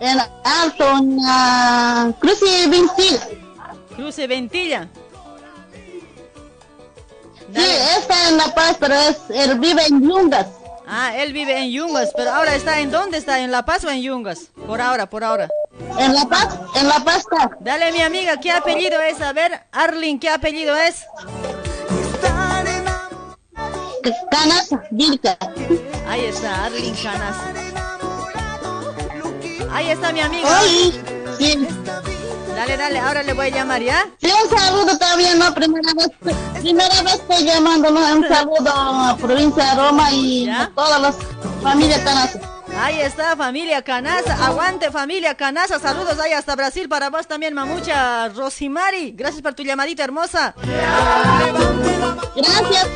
En Cruz y Ventilla. Cruce Ventilla. Sí, está en La Paz, pero es, él vive en Yungas. Ah, él vive en Yungas, pero ahora está en dónde está, en La Paz o en Yungas? Por ahora, por ahora. En La Paz, en La Paz está. Dale, mi amiga, ¿qué apellido es? A ver, Arlene, ¿qué apellido es? Canasa, Vilca. Ahí está, Arlene Canas. Ahí está mi amiga. Sí. Dale, dale, ahora le voy a llamar, ¿ya? Sí, un saludo también, ¿no? Primera vez, primera vez estoy llamando, ¿no? Un saludo a provincia de Roma y a todas las familias Canasa. Ahí está, familia Canasa. Aguante, familia Canasa. Saludos ahí hasta Brasil para vos también, mamucha. Rosimari, gracias por tu llamadita hermosa. Gracias.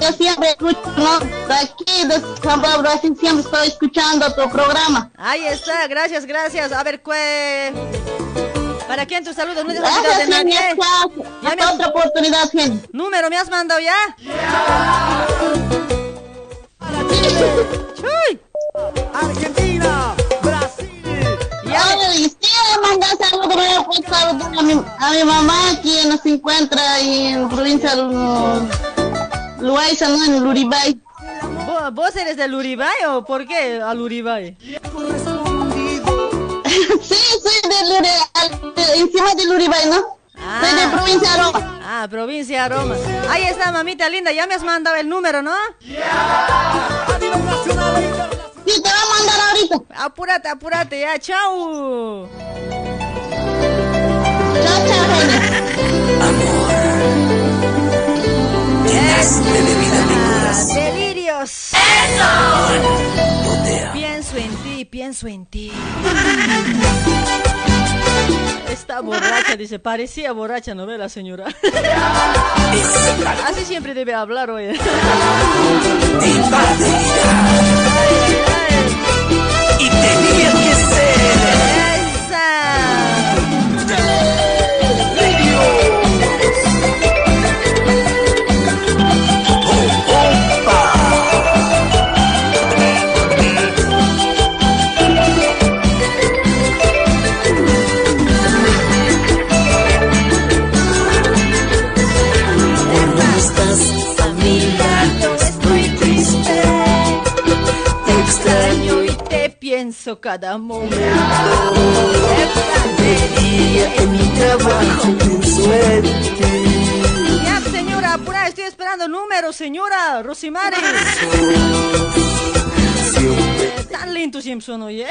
Yo siempre escucho, ¿no? De aquí, de San Pablo, Brasil, siempre estoy escuchando tu programa. Ahí está, gracias, gracias. A ver, ¿cuál? ¿Para quién tus saludos? No te has Gracias, de nadie. Otra oportunidad, Genia. ¿Número me has mandado ya? ¡Chuy! Argentina, Brasil. Oye, y sí, le manda saludos, me voy a a mi, a mi mamá, quien se encuentra ahí en provincia de Lu- Loaiza, ¿no? En Luribay. ¿Vo- ¿Vos eres del Uribay o por qué al Uribay? sí, soy de Luribay, encima de Luribay, ¿no? Soy de provincia de Roma. Ah, provincia de Roma. Ahí está, mamita linda. Ya me has mandado el número, ¿no? Sí, te va a mandar ahorita. Apúrate, apúrate, ya, chao. Chao, chao, Delirios. Pienso en ti, pienso en ti. Está borracha, dice, parecía borracha, ¿no ve la señora? Así siempre debe hablar hoy. Y tenía que ser. Cuando pienso cada momento. en mi trabajo pienso en ti. Ya, señora, apura, estoy esperando número, señora Rosimari. Tan lento siempre son, oye.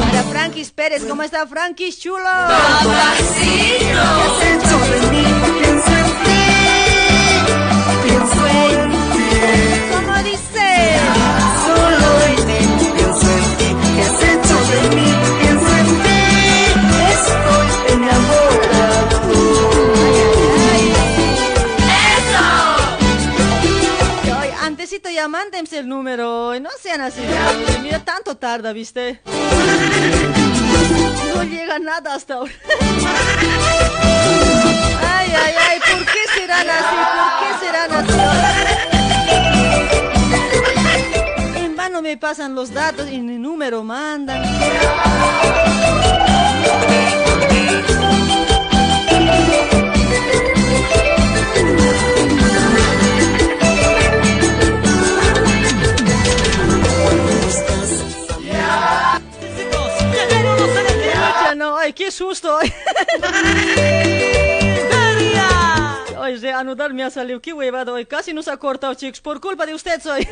Para Frankis Pérez, ¿cómo está Frankis chulo? Pienso en ti. Antesito ya mándense el número, no sean así. Mira, tanto tarda, ¿viste? No llega nada hasta ahora. Ay, ay, ay, ¿por qué serán así? ¿Por qué serán así? En vano me pasan los datos y ni número mandan. No, ay, qué susto. Ay, de anudar me ha salido, qué huevado hoy. Casi nos ha cortado, chicos. Por culpa de usted soy.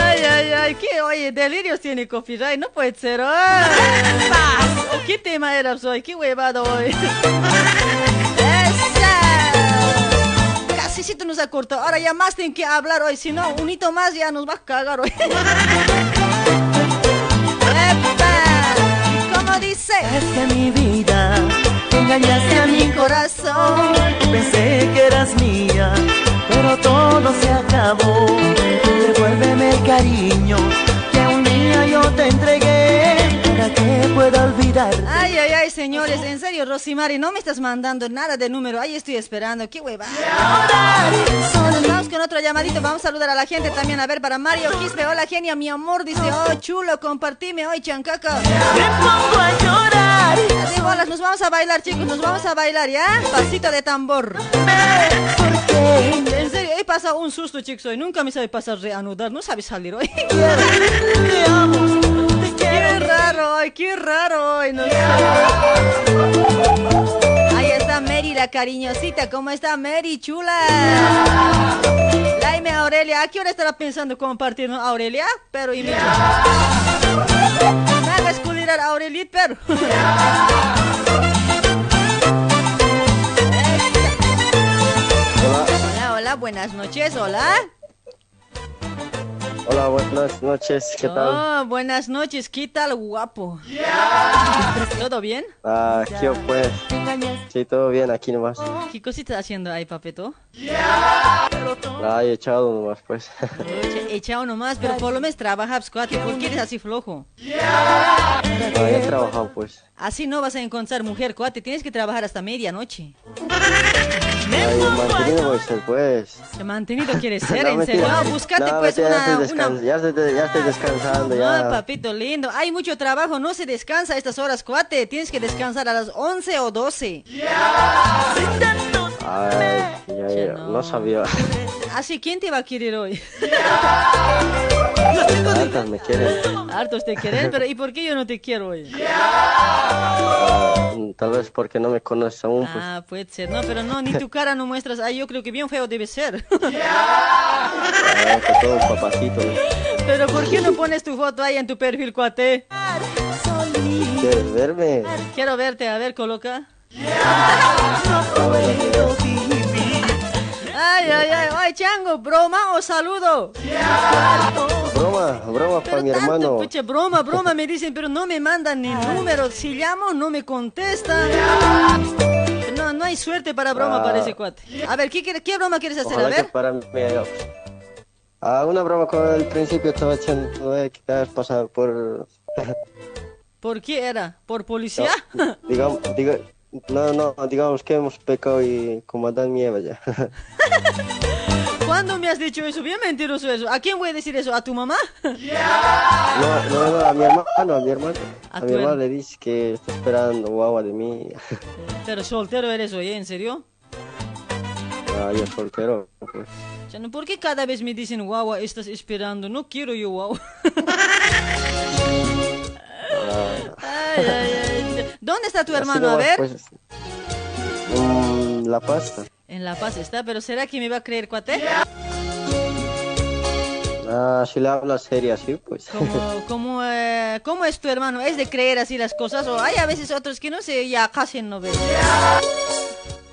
Ay, ay, ay, qué, oye, delirios tiene copyright, no puede ser. Ay. ¿Qué tema era hoy? Qué huevado hoy. Casi si nos ha cortado. Ahora ya más tienen que hablar hoy. Si no, un hito más ya nos va a cagar hoy. ¿Cómo dice? Engañaste a mi vida, engañaste a mi corazón. Pensé que eras mía, pero todo se acabó. Devuélveme el cariño que un día yo te entregué que pueda olvidar. Ay, ay, ay, señores, en serio, Rosimari, no me estás mandando nada de número. Ahí estoy esperando, qué hueva. Vamos con otro llamadito. Vamos a saludar a la gente también. A ver, para Mario Quispe, hola genia, mi amor. Dice, oh, chulo, compartime hoy, chancaca. Me pongo a llorar. Así, bolas, nos vamos a bailar, chicos, nos vamos a bailar, ¿ya? Pasito de tambor. En serio, he pasado un susto, chicos, hoy. Nunca me sabe pasar reanudar, no sabe salir hoy. Qué raro hoy, qué raro hoy. no sé. Ahí está Mary, la cariñosita. ¿Cómo está Mary, chula? Laime Aurelia. ¿A qué hora estará pensando compartir, Aurelia? Pero y mira. Me hagas a Aurelit, pero. Hola, hola, buenas noches, hola. Hola, buenas noches, ¿qué tal? Oh, buenas noches, ¿qué tal, guapo? ¿Todo bien? Ah, ¿qué pues? Sí, todo bien, aquí nomás. ¿Qué cosita estás haciendo ahí, papeto? La he echado nomás, pues. Echa- Echado nomás, pero por lo menos trabajas, cuate. ¿Por qué eres así flojo? Ah, he trabajado, pues. Así no vas a encontrar mujer, cuate. Tienes que trabajar hasta medianoche. Ay, mantenido voy a ser, pues. ¿Qué mantenido quieres ser? No, ¿En serio? No, búscate No, pues ya, una... estoy una... ya, estoy, ya estoy descansando, Ay, ya. papito lindo. Hay mucho trabajo, no se descansa a estas horas, cuate. Tienes que descansar a las 11 o 12. Ay, ya, no. sabía. Así, ¿quién te va a querer hoy? Hartas me quieren. Hartos te quieren, pero ¿y por qué yo no te quiero hoy? Ah, tal vez porque no me conoces aún. Pues. Ah, puede ser, no, pero no, ni tu cara no muestras. Ah, yo creo que bien feo debe ser. Ah, que todo un papacito. ¿no? Pero ¿por qué no pones tu foto ahí en tu perfil, cuate? ¿Quieres verme? Quiero verte, a ver, coloca. Ay, ay, ay, ay, chango, broma o saludo. Broma, broma para mi hermano. Pucha, broma, broma, me dicen, pero no me mandan ni número. Si llamo, no me contestan. No, no hay suerte para broma Ah. para ese cuate. A ver, ¿qué, broma quieres hacer? A Ojalá ver. para mí. Ah, una broma con el principio estaba echando que te has pasado por. ¿Por qué era? ¿Por policía? digamos, diga, no, no, digamos que hemos pecado y como Adán y Eva ya. ¿Cuándo me has dicho eso? Bien mentiroso eso. ¿A quién voy a decir eso? ¿A tu mamá? No, no, no, a mi hermano, a mi hermano. A A, mi hermano her- le dice que está esperando guagua de mí. Pero soltero eres hoy. ¿En serio? Ah, yo soltero. Pues. ¿Por qué cada vez me dicen, guagua, estás esperando? No quiero yo, guagua. Ay, ay, ay. ¿Dónde está tu hermano? A ver. pues. Mm, la pasta. En La Paz está, pero ¿será que me va a creer, cuate? Ah, si le hablas seria así, pues. ¿Cómo, cómo, eh, ¿Cómo es tu hermano? ¿Es de creer así las cosas? ¿O hay a veces otros que no sé, ya casi no ven?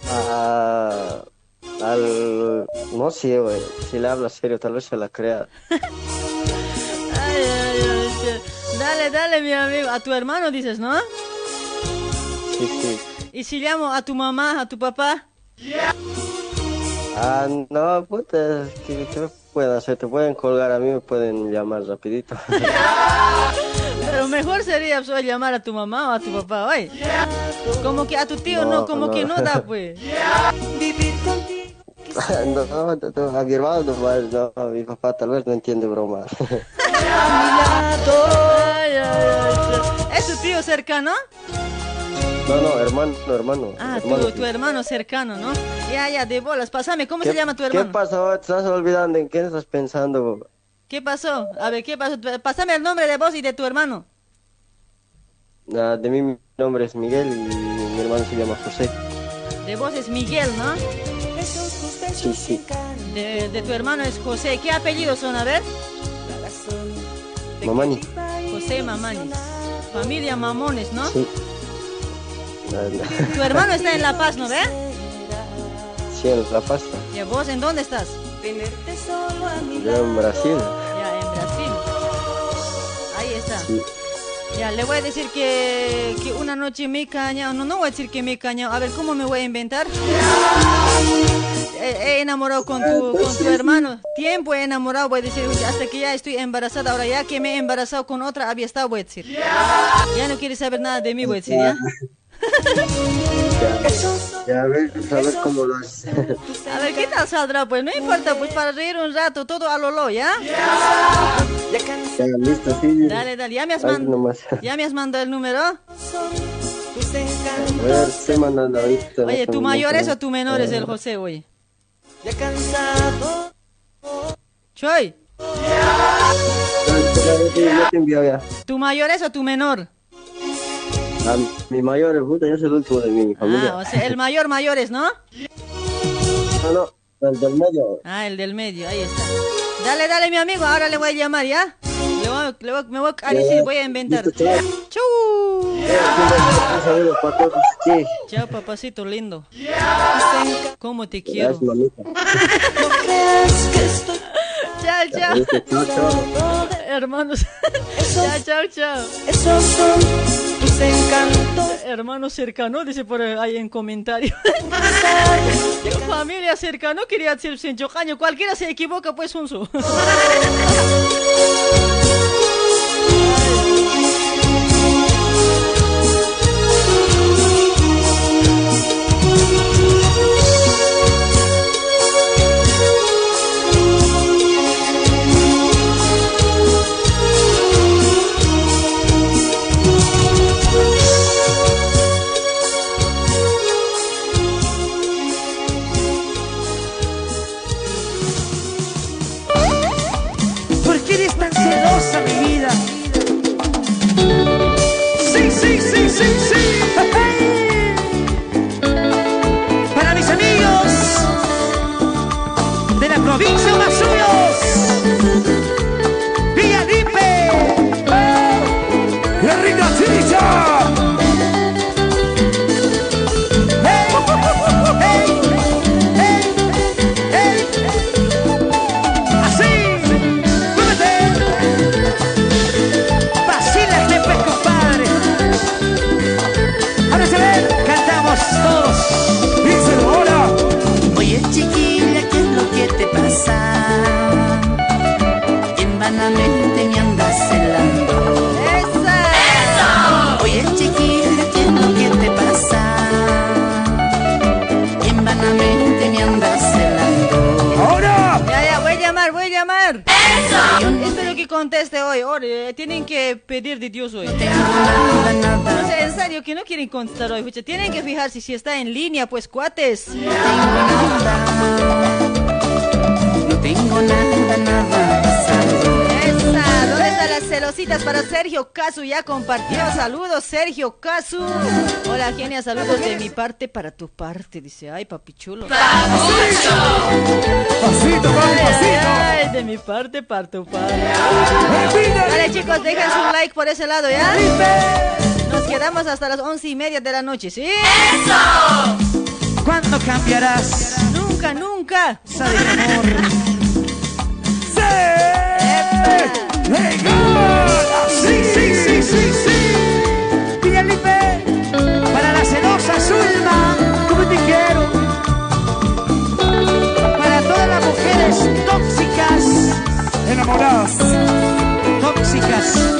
Ah, al... No sé, güey. Si le hablas serio, tal vez se la crea. Ay, ay, ay. Dale, dale, mi amigo. A tu hermano dices, ¿no? Sí, sí. ¿Y si llamo a tu mamá, a tu papá? Ah, no, puta, ¿qué, qué me pueden hacer? Te pueden colgar a mí, me pueden llamar rapidito. Pero mejor sería pues, llamar a tu mamá o a tu papá, oye. Como que a tu tío no, No, como no. que no da, pues. no, no, no, a mi hermano no, a mi papá tal vez no entiende broma. Ay, ay, ay, che. ¿Es tu tío cercano? No, no, hermano, hermano. Ah, hermano. tu, tu hermano cercano, ¿no? Ya, ya, de bolas. Pásame, ¿cómo ¿Qué- se llama tu ¿Qué hermano? pasó? ¿Te estás olvidando? ¿En qué estás pensando? ¿Qué pasó? A ver, ¿qué pasó? Pásame el nombre de vos y de tu hermano. Ah, de mí mi nombre es Miguel y mi hermano se llama José. De vos es Miguel, ¿no? Sí, sí. De, de tu hermano es José. ¿Qué apellidos son? A ver. Mamani. José Mamanis. Familia Mamones, ¿no? Sí. Tu hermano está en La Paz, ¿no ve? Sí, en La Pasta. ¿Y vos en dónde estás? Yo en Brasil. Ya, en Brasil. Ahí está. Sí. Ya, le voy a decir que, que una noche me he cañado. No, no voy a decir que me he cañado. A ver, ¿cómo me voy a inventar? He, enamorado con tu, con tu hermano. Tiempo he enamorado, voy a decir. Hasta que ya estoy embarazada. Ahora ya que me he embarazado con otra, había estado, voy a decir. Ya no quiere saber nada de mí, voy a decir, ¿ya? Ya, a ver, a ver cómo lo haces. A ver, ¿qué tal saldrá? Pues no importa, pues para reír un rato, todo a lo lo, ¿ya? Ya, listo, sí. Dale, dale, ya me has, man- ya me has mandado el número. A ver, estoy mandando ahorita. Oye, ¿tu mayor es o tu menor es el Eh, José, oye? Choy, Ya te envío ya. ¿tu mayor es o tu menor? A mi mayor, puta, yo soy el último de mi familia. Ah, o sea, el mayor mayor es, ¿no? No, no, el del medio. Ah, el del medio, ahí está. Dale, dale, mi amigo, ahora le voy a llamar, ¿ya? Le voy, le voy- me voy a decir, voy a inventar. ¡Chau! Chao, papacito lindo. ¿Cómo te quiero? Chao, chao. Listo, chao, chao. Hermanos. chao, chao, chao. Esos son tus encantos. Hermano cercano, dice por ahí en comentario. Familia cercano, quería decir Senchocaño. Cualquiera se equivoca, pues, Hey. Sí, sí. Para mis amigos de la provincia conteste hoy. Eh, tienen que pedir de Dios hoy. No sé, en serio, que no quieren contestar hoy. pucha. Tienen que fijarse si está en línea, pues cuates. No tengo nada, nada pasado. Esa, ¿dónde están las celositas para Sergio Casu? Ya compartió. Saludos, Sergio Casu. Hola, genia, saludos de mi parte para tu parte. Dice, ay, papi chulo. Pasito, papi, pasito. Ay, de mi parte para tu parte. Vale, chicos, dejen su like por ese lado, ¿ya? Nos quedamos hasta las once y media de la noche, ¿sí? ¡Eso! ¿Cuándo cambiarás? Nunca, nunca. Sabe amor. ¡Legal! ¡Sí, sí, sí, sí, sí! Villa Lipe, para la celosa Zulma, como te quiero. Para todas las mujeres tóxicas, enamoradas, tóxicas.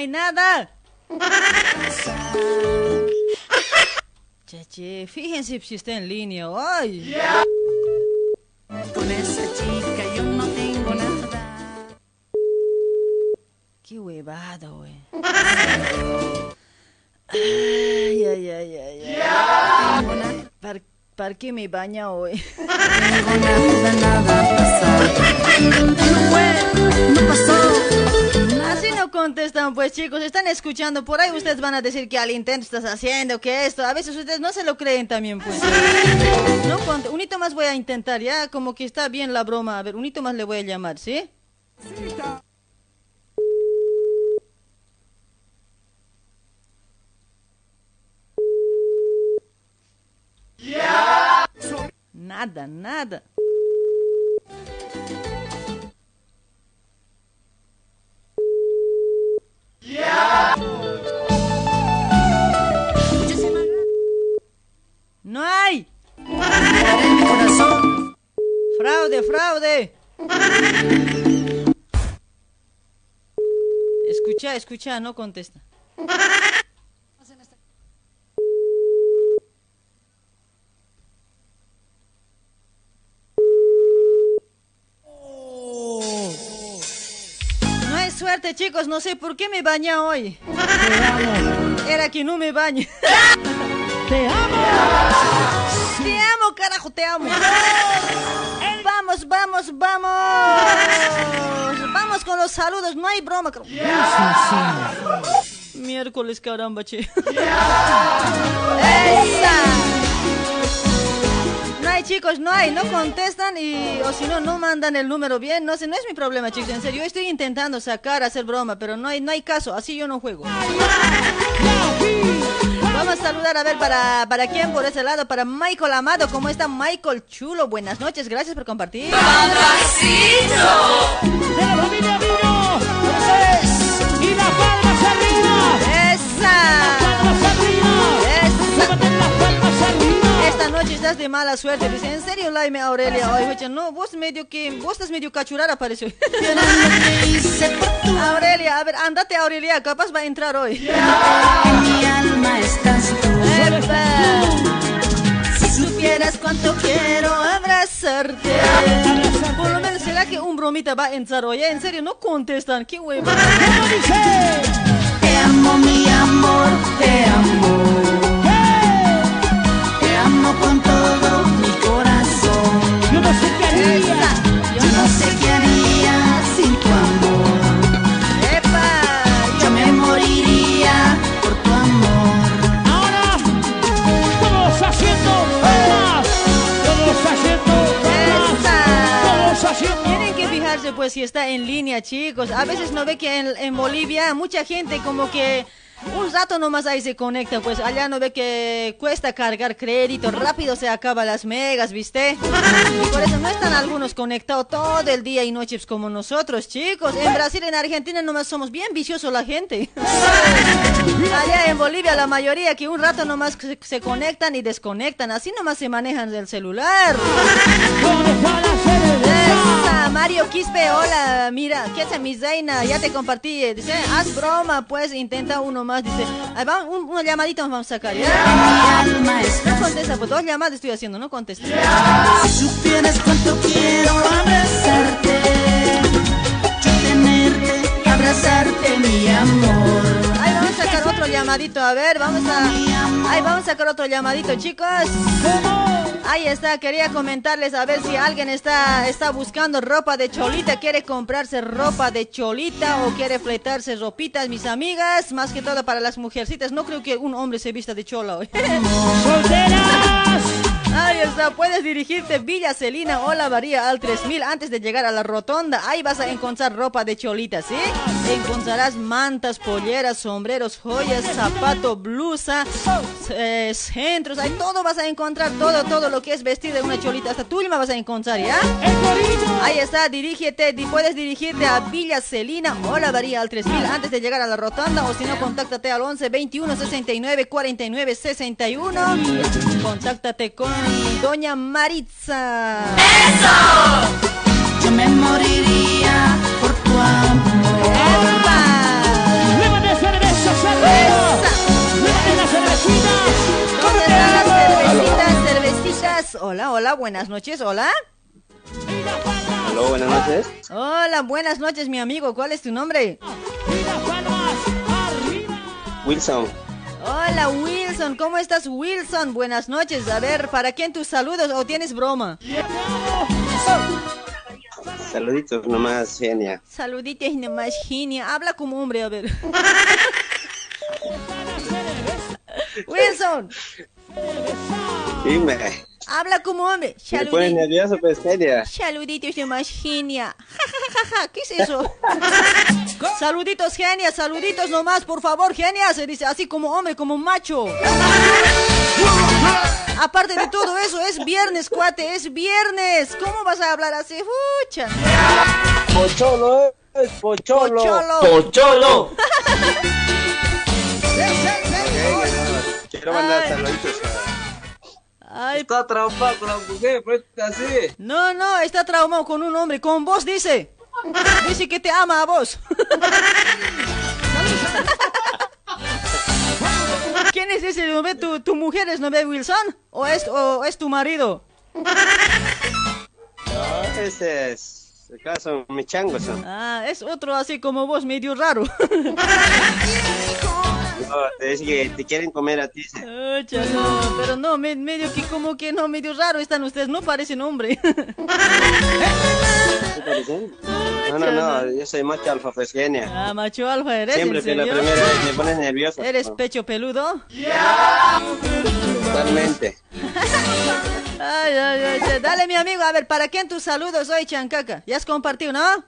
Hay nada. Cheche, fíjense si está en línea. Ay. Con esa chica yo no tengo nada. Qué huevada, güey. Ay, ay, ay, ay. ay. ¿Para, para qué me baña hoy? Así no contestan, pues chicos, están escuchando. Por ahí ustedes van a decir que al intento estás haciendo, que esto. A veces ustedes no se lo creen también, pues. No, un hito más voy a intentar, ya como que está bien la broma. A ver, un hito más le voy a llamar, ¿sí? Nada, nada. No hay. Fraude, fraude. Escucha, escucha, no contesta. Suerte, chicos. No sé por qué me baña hoy. Era que no me bañe. ¡Te amo! Te amo, carajo, te amo. Vamos, vamos, vamos. Vamos con los saludos. No hay broma. Miércoles, caramba, che. ¡Esa! Hay chicos, no hay, no contestan y o si no, no mandan el número bien, no sé, no es mi problema chicos, en serio, yo estoy intentando sacar, hacer broma, pero no hay, no hay caso, así yo no juego. Vamos a saludar a ver para, para quién por ese lado, para Michael Amado, ¿cómo está Michael Chulo? Buenas noches, gracias por compartir. ¡De la familia. ¡Y las palmas arriba! ¡Esa! Estás de mala suerte. Dice, ¿en serio, Laime Aurelia? Oye, huecha, no, vos medio que, vos estás medio cachurara, parece. Aurelia, a ver, andate, Aurelia, capaz va a entrar hoy. mi alma estás tú. Si supieras cuánto quiero abrazarte. Por lo menos, ¿será que un bromita va a entrar hoy? En serio, no contestan. ¿Qué hueva? Te amo, mi amor, te amo. Yo no sé qué haría. Yo no sé qué haría sin tu amor. Yo me moriría por tu amor. Ahora, todos haciendo palmas. Todos haciendo palmas. Todos haciendo. Tienen que fijarse pues si está en línea, chicos. A veces no ve que en Bolivia mucha gente como que un rato nomás ahí se conecta, pues allá no ve que cuesta cargar crédito, rápido se acaba las megas, ¿viste? Por eso no están algunos conectados todo el día y noches como nosotros, chicos. En Brasil, en Argentina nomás somos bien viciosos la gente. Allá en Bolivia la mayoría que un rato nomás se, conectan y desconectan, así nomás se manejan del celular. Mario Quispe, hola, mira, ¿qué hace mi Zaina? Ya te compartí, eh, dice, haz broma, pues, intenta uno más, dice, ahí va, un, una llamadita nos vamos a sacar, ¿ya? No contesta, pues dos llamadas estoy haciendo, no contesta. Si supieras cuánto quiero abrazarte, yo tenerte, abrazarte, mi amor. Otro llamadito, a ver, vamos a... Ahí vamos a sacar otro llamadito, chicos. Ahí está, quería comentarles a ver si alguien está, está buscando ropa de cholita, quiere comprarse ropa de cholita o quiere fletarse ropitas, mis amigas, más que todo para las mujercitas. No creo que un hombre se vista de chola hoy. ¡Solteras! Ahí está, puedes dirigirte Villa Celina o la Varía al 3000 antes de llegar a la rotonda. Ahí vas a encontrar ropa de cholita, ¿sí? Encontrarás mantas, polleras, sombreros, joyas, zapato, blusa, eh, centros, ahí todo vas a encontrar, todo, todo lo que es vestir de una cholita. Hasta misma vas a encontrar, ¿ya? Ahí está, dirígete, di- puedes dirigirte a Villa Celina o la Varía al 3000 antes de llegar a la rotonda o si no, contáctate al 11 21 69 49 61. Contáctate con Doña Maritza. Yo me moriría por tu amor. ¡Llévate cerveza, cerveza! ¡Llévate la cervecita! ¿Dónde están las cervecitas, cervecitas? Hola, hola, buenas noches, hola. Aló, buenas noches. Hola, buenas noches, mi amigo. ¿Cuál es tu nombre? Wilson. Hola, Wilson. ¿Cómo estás, Wilson? Buenas noches. A ver, ¿para quién tus saludos o tienes broma? Saluditos nomás, genia. Saluditos nomás, genia. Habla como hombre, a ver. Wilson, Dime. habla como hombre. Me pones Saluditos. nervioso, pues, genia. Saluditos genia. Ja, ja, ja. ¿Qué es eso? saluditos, genia. Saluditos nomás, por favor, genia. Se dice así como hombre, como macho. Aparte de todo eso, es viernes, cuate, es viernes. ¿Cómo vas a hablar así? Fucha. Pocholo, es pocholo. Pocholo. Pocholo. Quiero mandar saluditos Ay, Está traumado con la mujer, pues así. No, no, está traumado con un hombre, con vos dice. Dice que te ama a vos. ¿Quién es ese hombre? ¿Tu, tu mujer es Nobel Wilson? ¿O es, ¿O es tu marido? No, ese es caso, mi chango son. Ah, es otro así como vos, medio raro. No, dice que te quieren comer a ti. pero no, me- medio que como que no, medio raro están ustedes, no parecen hombre. ¿Te parecen? No, no, no, yo soy macho alfa, pues genia. Ah, macho alfa, ¿eres Siempre que la primera vez me pones nervioso. ¿Eres ¿no? pecho peludo? Totalmente. Ay, ay, ay, ay. Dale, mi amigo, a ver, ¿para quién tus saludos hoy, Chancaca? Ya has compartido, ¿no?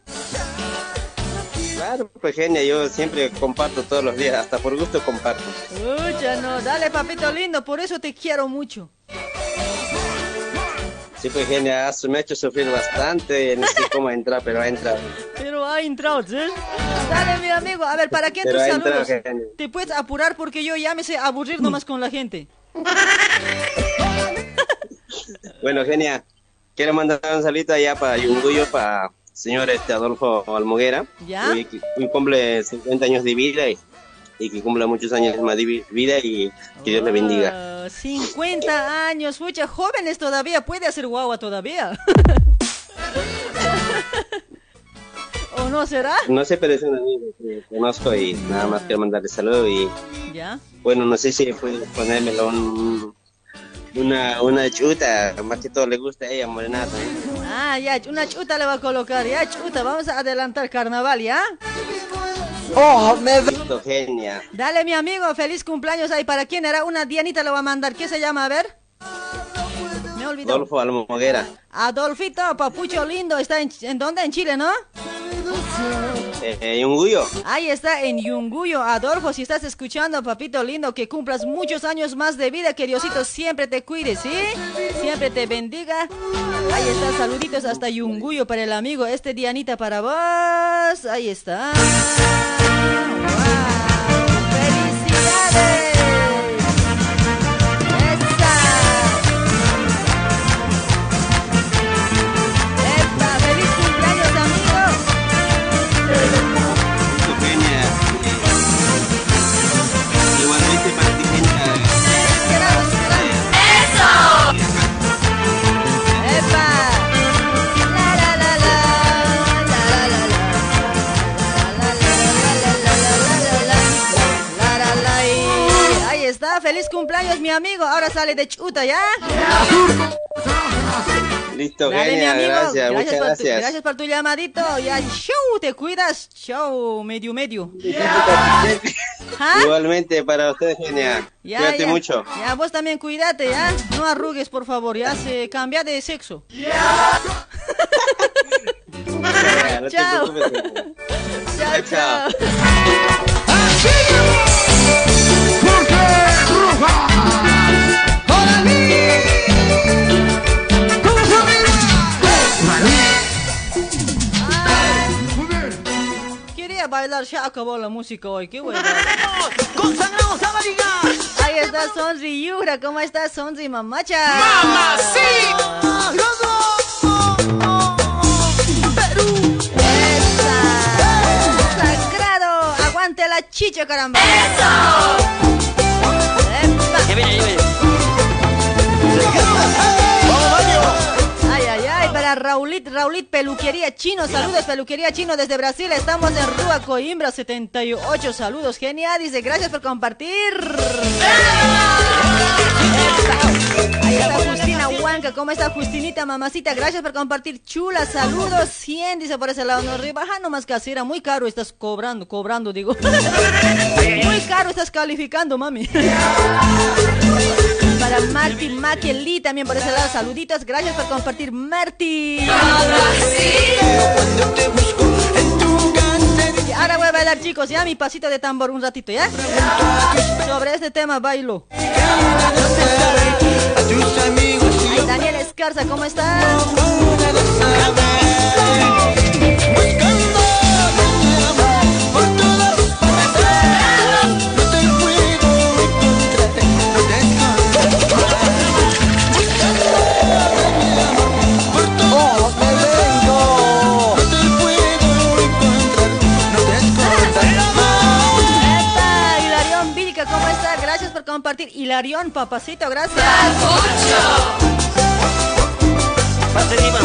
Claro, pues genia, yo siempre comparto todos los días, hasta por gusto comparto. Ucha, no, dale, papito lindo, por eso te quiero mucho. Sí, pues genia, me ha hecho sufrir bastante, no sé cómo entrar, pero ha entrado. Pero ha entrado, ¿sí? Dale, mi amigo, a ver, ¿para Pero tus entrado, saludos? Te puedes apurar porque yo ya me sé aburrir nomás con la gente. Bueno, genia, quiero mandar un saludo allá para Yunguyo, para señor este Adolfo Almoguera. ¿Ya? Hoy cumple 50 años de vida y, y que cumpla muchos años más de vi- vida y que Dios le bendiga. Ah, 50 años, mucha jóvenes todavía, puede hacer guagua todavía. ¿O no será? No sé, pero es un amigo que conozco y nada más quiero mandarle saludos y ¿Ya? bueno, no sé si puede ponérmelo un, una, una chuta, más que todo le gusta a ella, morenata. ¿eh? Ah, ya, una chuta le va a colocar, ya, chuta, vamos a adelantar carnaval, ¿ya? ¡Oh, me genia. Dale, mi amigo, feliz cumpleaños ahí. ¿Para quién era? Una Dianita lo va a mandar. ¿Qué se llama? A ver. Me olvidó. Adolfo Almoguera. Adolfito, papucho lindo. ¿Está en, en dónde? En Chile, ¿no? Eh, eh, Yunguyo. Ahí está, en Yunguyo. Adolfo, si estás escuchando, papito lindo, que cumplas muchos años más de vida. Que Diosito siempre te cuide, ¿sí? Siempre te bendiga. Ahí está, saluditos hasta Yunguyo para el amigo. Este Dianita para vos. Ahí está. ¡Felicidades! Feliz cumpleaños mi amigo, ahora sale de chuta, ¿ya? Listo, Dale, mi amigo, Gracias, muchas por tu, gracias. gracias por tu llamadito, ya, show, te cuidas, show, medio, medio. ¿Ah? Igualmente para usted, genia. Ya, Cuídate ya. mucho. Ya, vos también cuídate, ¿ya? No arrugues, por favor, ya se cambia de sexo. Ya, no te Chao. genia. Chao, chao. bailar, se acabó la música hoy, qué bueno. ¡Consagrados a bailar! Ahí está Sonri Yura, ¿cómo está Sonri Mamacha? ¡Mamá, sí! ¡Perú! ¡Esa! ¡Sagrado! ¡Aguante la chicha, caramba! ¡Eso! ¡Epa! ¡Que viene, que viene! ¡Vamos, Mario! Para Raulit, Raulit Peluquería Chino, saludos Peluquería Chino desde Brasil, estamos en Rúa Coimbra 78, saludos, genial, dice, gracias por compartir. Ahí está Justina Huanca, ¿cómo está Justinita, mamacita? Gracias por compartir, chula, saludos, 100, dice por ese lado, no, rebaja nomás casera, muy caro estás cobrando, cobrando, digo. muy caro estás calificando, mami. Para Marty Maquelí también por ese lado, saluditos, gracias por compartir, Marty. Y ahora voy a bailar, chicos, ya mi pasito de tambor un ratito, ¿ya? Sobre este tema bailo. Ay, Daniel Escarza, ¿cómo estás? compartir. Hilarión, papacito, gracias. Seguimos.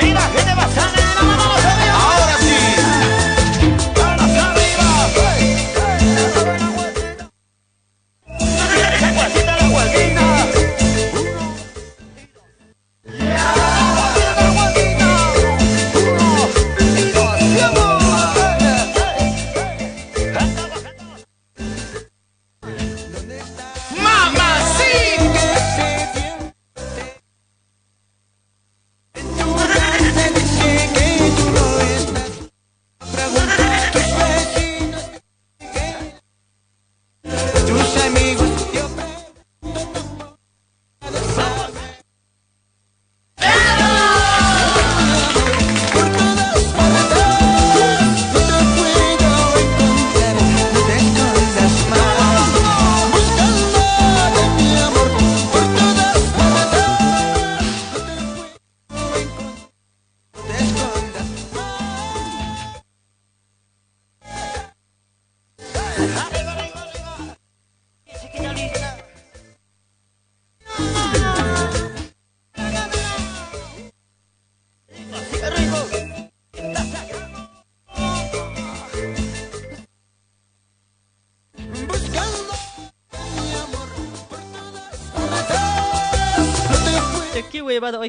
Mira, gente. Ahora sí. Arriba.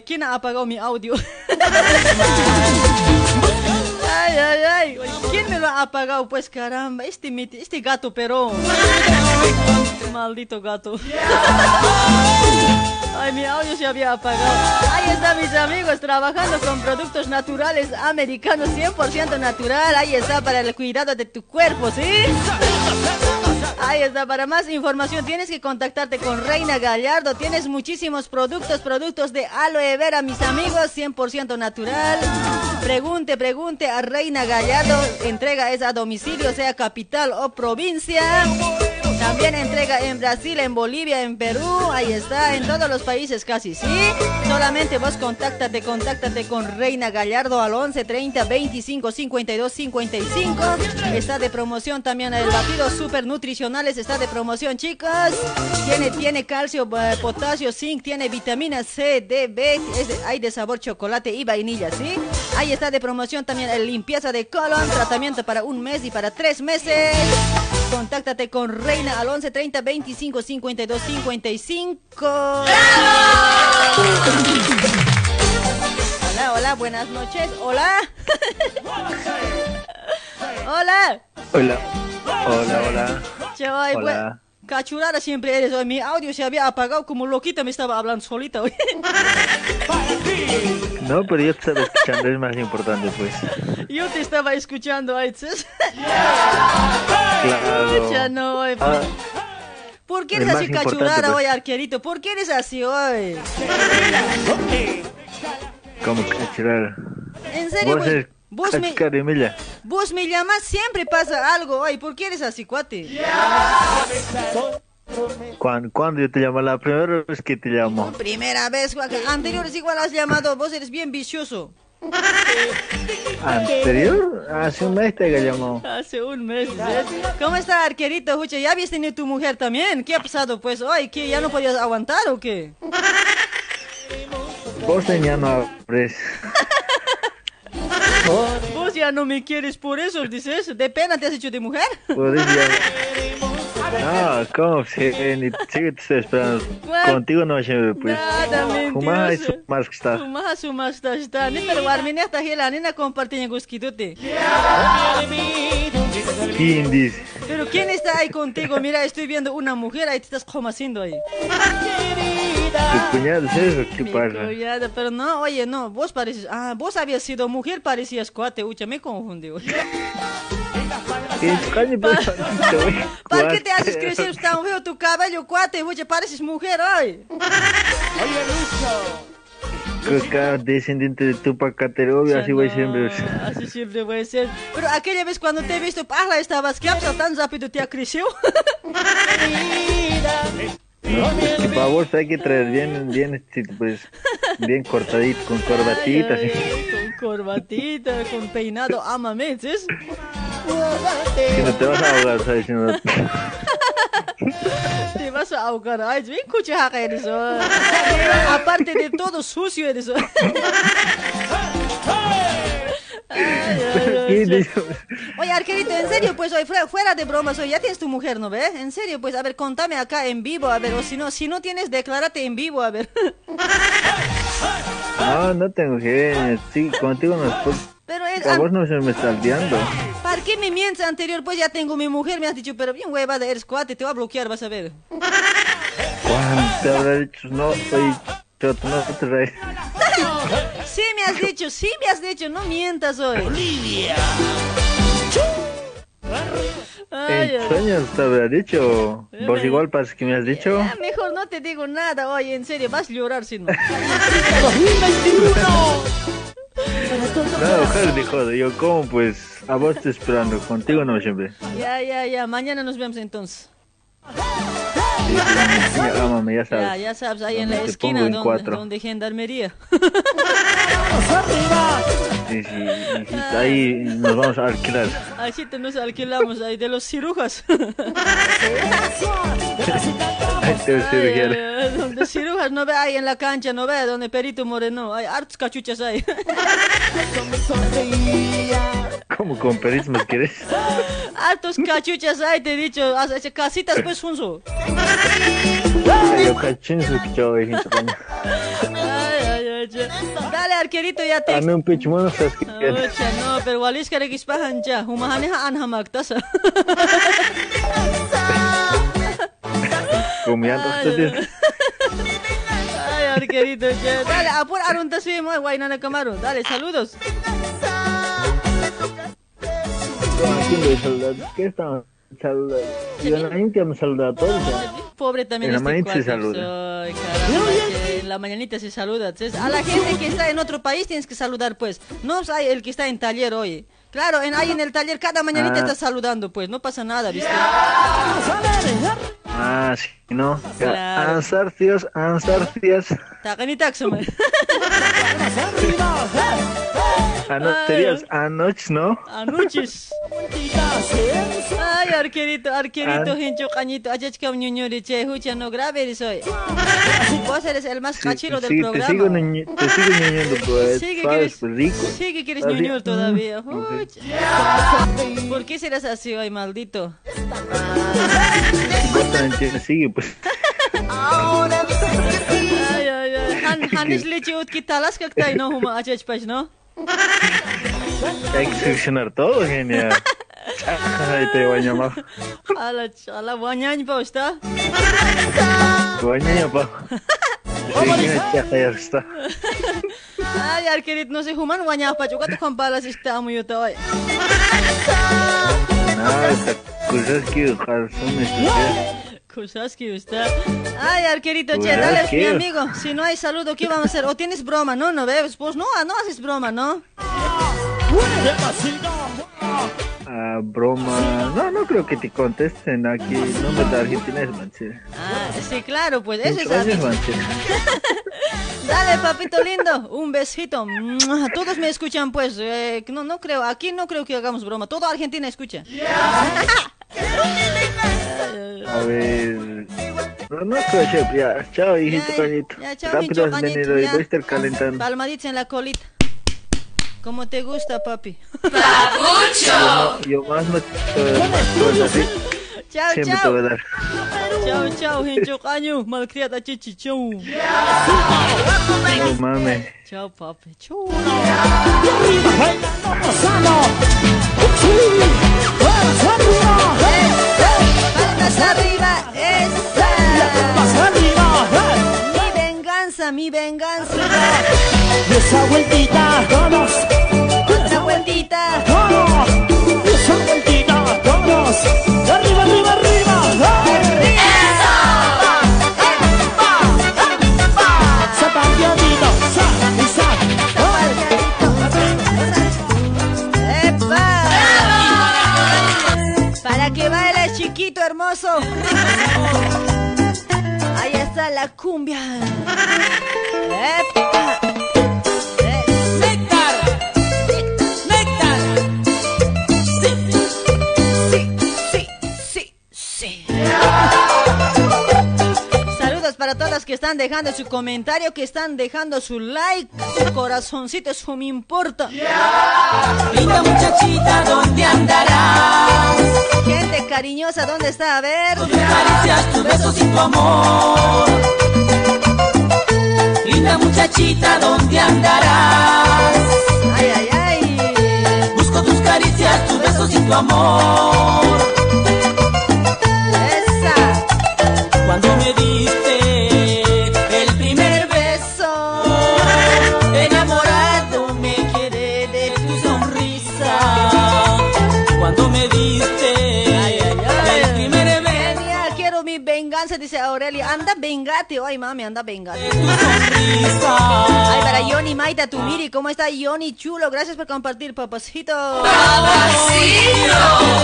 ¿Quién ha apagado mi audio? Ay, ay, ay. ¿Quién me lo ha apagado? Pues caramba, este, este gato, pero. Maldito gato. Ay, mi audio se había apagado. Ahí están mis amigos trabajando con productos naturales americanos 100% natural. Ahí está para el cuidado de tu cuerpo, ¿sí? Ahí está, para más información tienes que contactarte con Reina Gallardo. Tienes muchísimos productos, productos de aloe vera, mis amigos, 100% natural. Pregunte, pregunte a Reina Gallardo. Entrega es a domicilio, sea capital o provincia. También entrega en Brasil, en Bolivia, en Perú. Ahí está, en todos los países casi, ¿sí? Solamente vos contáctate, contáctate con Reina Gallardo al 11 30 25 52 55. Está de promoción también el batido super nutricionales. Está de promoción, chicos. Tiene, tiene calcio, eh, potasio, zinc, tiene vitamina C, D, B. hay de sabor chocolate y vainilla, ¿sí? Ahí está de promoción también el limpieza de colon, tratamiento para un mes y para tres meses. Contáctate con Reina al 11 30 25 52 55. Hola, hola, buenas noches. Hola. hola. Hola. Hola, hola. Chavay, Hola. Cachurara siempre eres. hoy. Mi audio se había apagado como loquita, me estaba hablando solita. hoy. No, pero yo te estaba escuchando, es más importante, pues. Yo te estaba escuchando, Aitzes. Claro. Ya no, hoy. Ah, ¿Por qué es eres así cachurara pues. hoy, arquerito? ¿Por qué eres así hoy? ¿Cómo cachurar? En serio, Vos pues, eres vos me, cachucarimilla. vos me llamas, siempre pasa algo hoy. ¿Por qué eres así, cuate? ¿Cuándo, cuándo yo te llamo? La primera vez que te llamo. Primera vez. Anteriores igual has llamado, vos eres bien vicioso. ¿Anterior? Hace un mes te he llamado. Hace un mes. ¿Cómo está, arquerito, Jucha? ¿Ya habías tenido tu mujer también? ¿Qué ha pasado, pues? Hoy, ¿qué? ¿Ya no podías aguantar o qué? Vos ya no abres. Vos ya no me quieres por eso, dices. ¿De pena te has hecho de mujer? No, ¿cómo? Sí, ni sigue te estoy esperando. Contigo no siempre, pues. Nada, Fumar y sumar que está. Suma, suma, está, está. Neta, lo armé, neta, gela, nena, compartiendo guskitote. ¿Quién dice? Pero ¿quién está ahí contigo? Mira, estoy viendo una mujer, ahí te estás como haciendo ahí. ¿Tu cuñado es eso? ¿Qué Mi pasa? cuñada, pero no, oye, no, vos pareces, ah, vos habías sido mujer, parecías cuate, ucha, me confundí. oye. ¿Para qué te haces crecer tan feo tu cabello, cuate? Ucha, pareces mujer hoy. Coca, descendiente de Tupac Caterobio, así voy siempre. Así siempre puede ser. Pero aquella vez cuando te he visto, parla, estabas que apsa, tan rápido te ha crecido. No, pues que para vos hay que traer bien, bien, este, pues, bien cortadito, con corbatita, así. Con corbatita, con peinado, amame, ¿sí? Que no te vas a ahogar, ¿sabes? Si no- A ahogar. Ay, bien eres. Aparte de todo, sucio eres. Oye, Arquerito, en serio, pues hoy fuera, de bromas, hoy ya tienes tu mujer, ¿no ves? En serio, pues, a ver, contame acá en vivo, a ver, o si no, si no tienes, declárate en vivo, a ver. No, no tengo genio, sí, contigo no es Pero es, A vos no se me está olvidando. ¿para qué me mientes anterior? Pues ya tengo mi mujer, me has dicho, pero bien huevada, eres cuate, te voy a bloquear, vas a ver. ¿Cuándo te habrá dicho? No, soy choto, no te traes. Sí me has dicho, sí me has dicho, no mientas hoy. Bolivia. En sueños te habrá dicho. Vos me- igual pasa que me has dicho. Ya, mejor no te digo nada, oye, en serio, vas a llorar si no. No, mujer dijo, yo como pues, a vos estoy esperando, contigo no siempre. Ya, ya, ya, mañana nos vemos entonces. Ya, ámame, ya sabes. Ya, ya sabes, ahí en la Te esquina en donde, donde gendarmería. Sí, sí, hijita, ahí nos vamos a alquilar. Así te nos alquilamos ahí de los cirujas. Ahí te ay, donde cirujas no ve ahí en la cancha, no ve donde Perito Moreno, hay hartos cachuchas ahí. ¿Cómo con perismos quieres? hartos cachuchas ahí, te he dicho, haz- haz casitas pues, Funso. Yo cachín su pichó, hijito. Ay, Dale, arquerito, ya te... Anu pichmono saski. Ocha, no, pero walis kare kispahan ja. Humahane ha anha magtasa. Comiendo ustedes. Ay, arquerito, che. Dale, apur arun taswi mo, Guaynana Camaro. Dale, saludos. ¿Qué estaban saludando? Yo en la India me saluda a todos. ya. Pobre también En la este mañanita se saluda. Ay, caramba, la mañanita se saluda. Entonces, a la gente que está en otro país tienes que saludar, pues. No hay el que está en taller hoy. Claro, en, ahí en el taller cada mañanita Ah. está saludando, pues. No pasa nada, ¿viste? Ah, sí, no. Claro. Ansarcios, ansarcios. Takani taksama. Ano, anoche, ¿no? Anoches. Ay, arquerito, arquerito, Ah. hincho, cañito, achachkam, ñuñuri, che, hucha, no grave soy. Vos eres el más cachiro del programa. te sigo ñoñando, pues. Que Suaves, quieres- pues, rico. Sí, que Así, ñuñur todavía. ¿Por qué serás así, ay, maldito? Sigue, pues. Ay, ay, ay. Han, hanis leche ut kitalas kaktai, no, huma achachpach, no? Hay que seleccionar todo, genial. Ay, te voy a llamar. Ala, ala, wanyañ pa, está? Coño, pa. Sí, ya, ya está. Ay, arquerit, no sé, human wañah pa, chuka tu palas está muy yo hoy. Nada, estas cosas que calzones, Cosas que está. Ay, arquerito, che, Pues, dale, mi amigo. Si no hay saludo, ¿qué vamos a hacer? ¿O tienes broma? No, no ves. Pues no, no haces broma, ¿no? Ah, broma. No, no creo que te contesten aquí. Nombre de Argentina es Manche. Ah, sí, claro, pues eso es Muchos así. años, Manche. Dale, papito lindo, un besito. Todos me escuchan, pues. eh, no, no creo, aquí no creo que hagamos broma. Toda Argentina escucha. A ver. No, no creo, chef. Ya, chao, hijito, cañito. ya, chao, Rápido hincho, has cañito, venido y ya. voy a estar calentando. Palmaditas en la colita. Como te gusta, papi. Yo, yo más me. eh, más cosas así. Chao, Siempre te chao. voy a dar. Chao, chao, hincho caño. Malcriada chichi, chau. No mames. Chao, papi. Arriba, esa. Mi venganza, mi venganza. Esa vueltita, todos. Otra vueltita. Esa vueltita, todos. Arriba, arriba, arriba. Zapateadito, chiquito hermoso. Ahí está la cumbia. ¡Epa! Para todos los que están dejando su comentario, que están dejando su like, su corazoncito, eso me importa. Linda muchachita, ¿dónde andarás? Gente cariñosa, ¿dónde está? A ver. Tus caricias, tus besos y tu amor. Linda muchachita, ¿dónde andarás? Ay, ay, ay. Busco tus caricias, tus besos y tu amor. Aurelia. Anda, vengate. Ay, mami, anda, vengate. Ay, para Yoni Maita, tu miri, ¿cómo está Yoni Chulo? Gracias por compartir, papacito.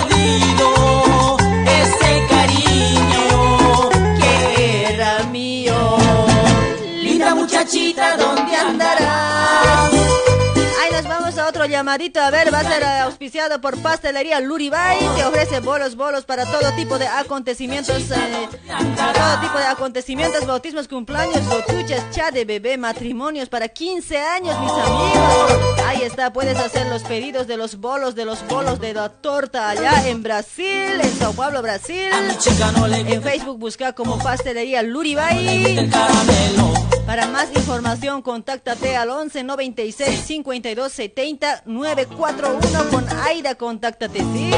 perdido ese cariño que Era mío. Linda muchachita, ¿dónde andarás? Vamos a otro llamadito. A ver, va a ser auspiciado por Pastelería Luribay. Te ofrece bolos, bolos para todo tipo de acontecimientos. eh, para todo tipo de acontecimientos, bautismos, cumpleaños, botuchas, chat de bebé, matrimonios para 15 años, mis amigos. Ahí está, puedes hacer los pedidos de los bolos, de los bolos de la torta allá en Brasil, en Sao Paulo, Brasil. En Facebook busca como Pastelería Luribay. Para más información, contáctate al 11 96 52 70 941 con Aida, contáctate, ¿sí?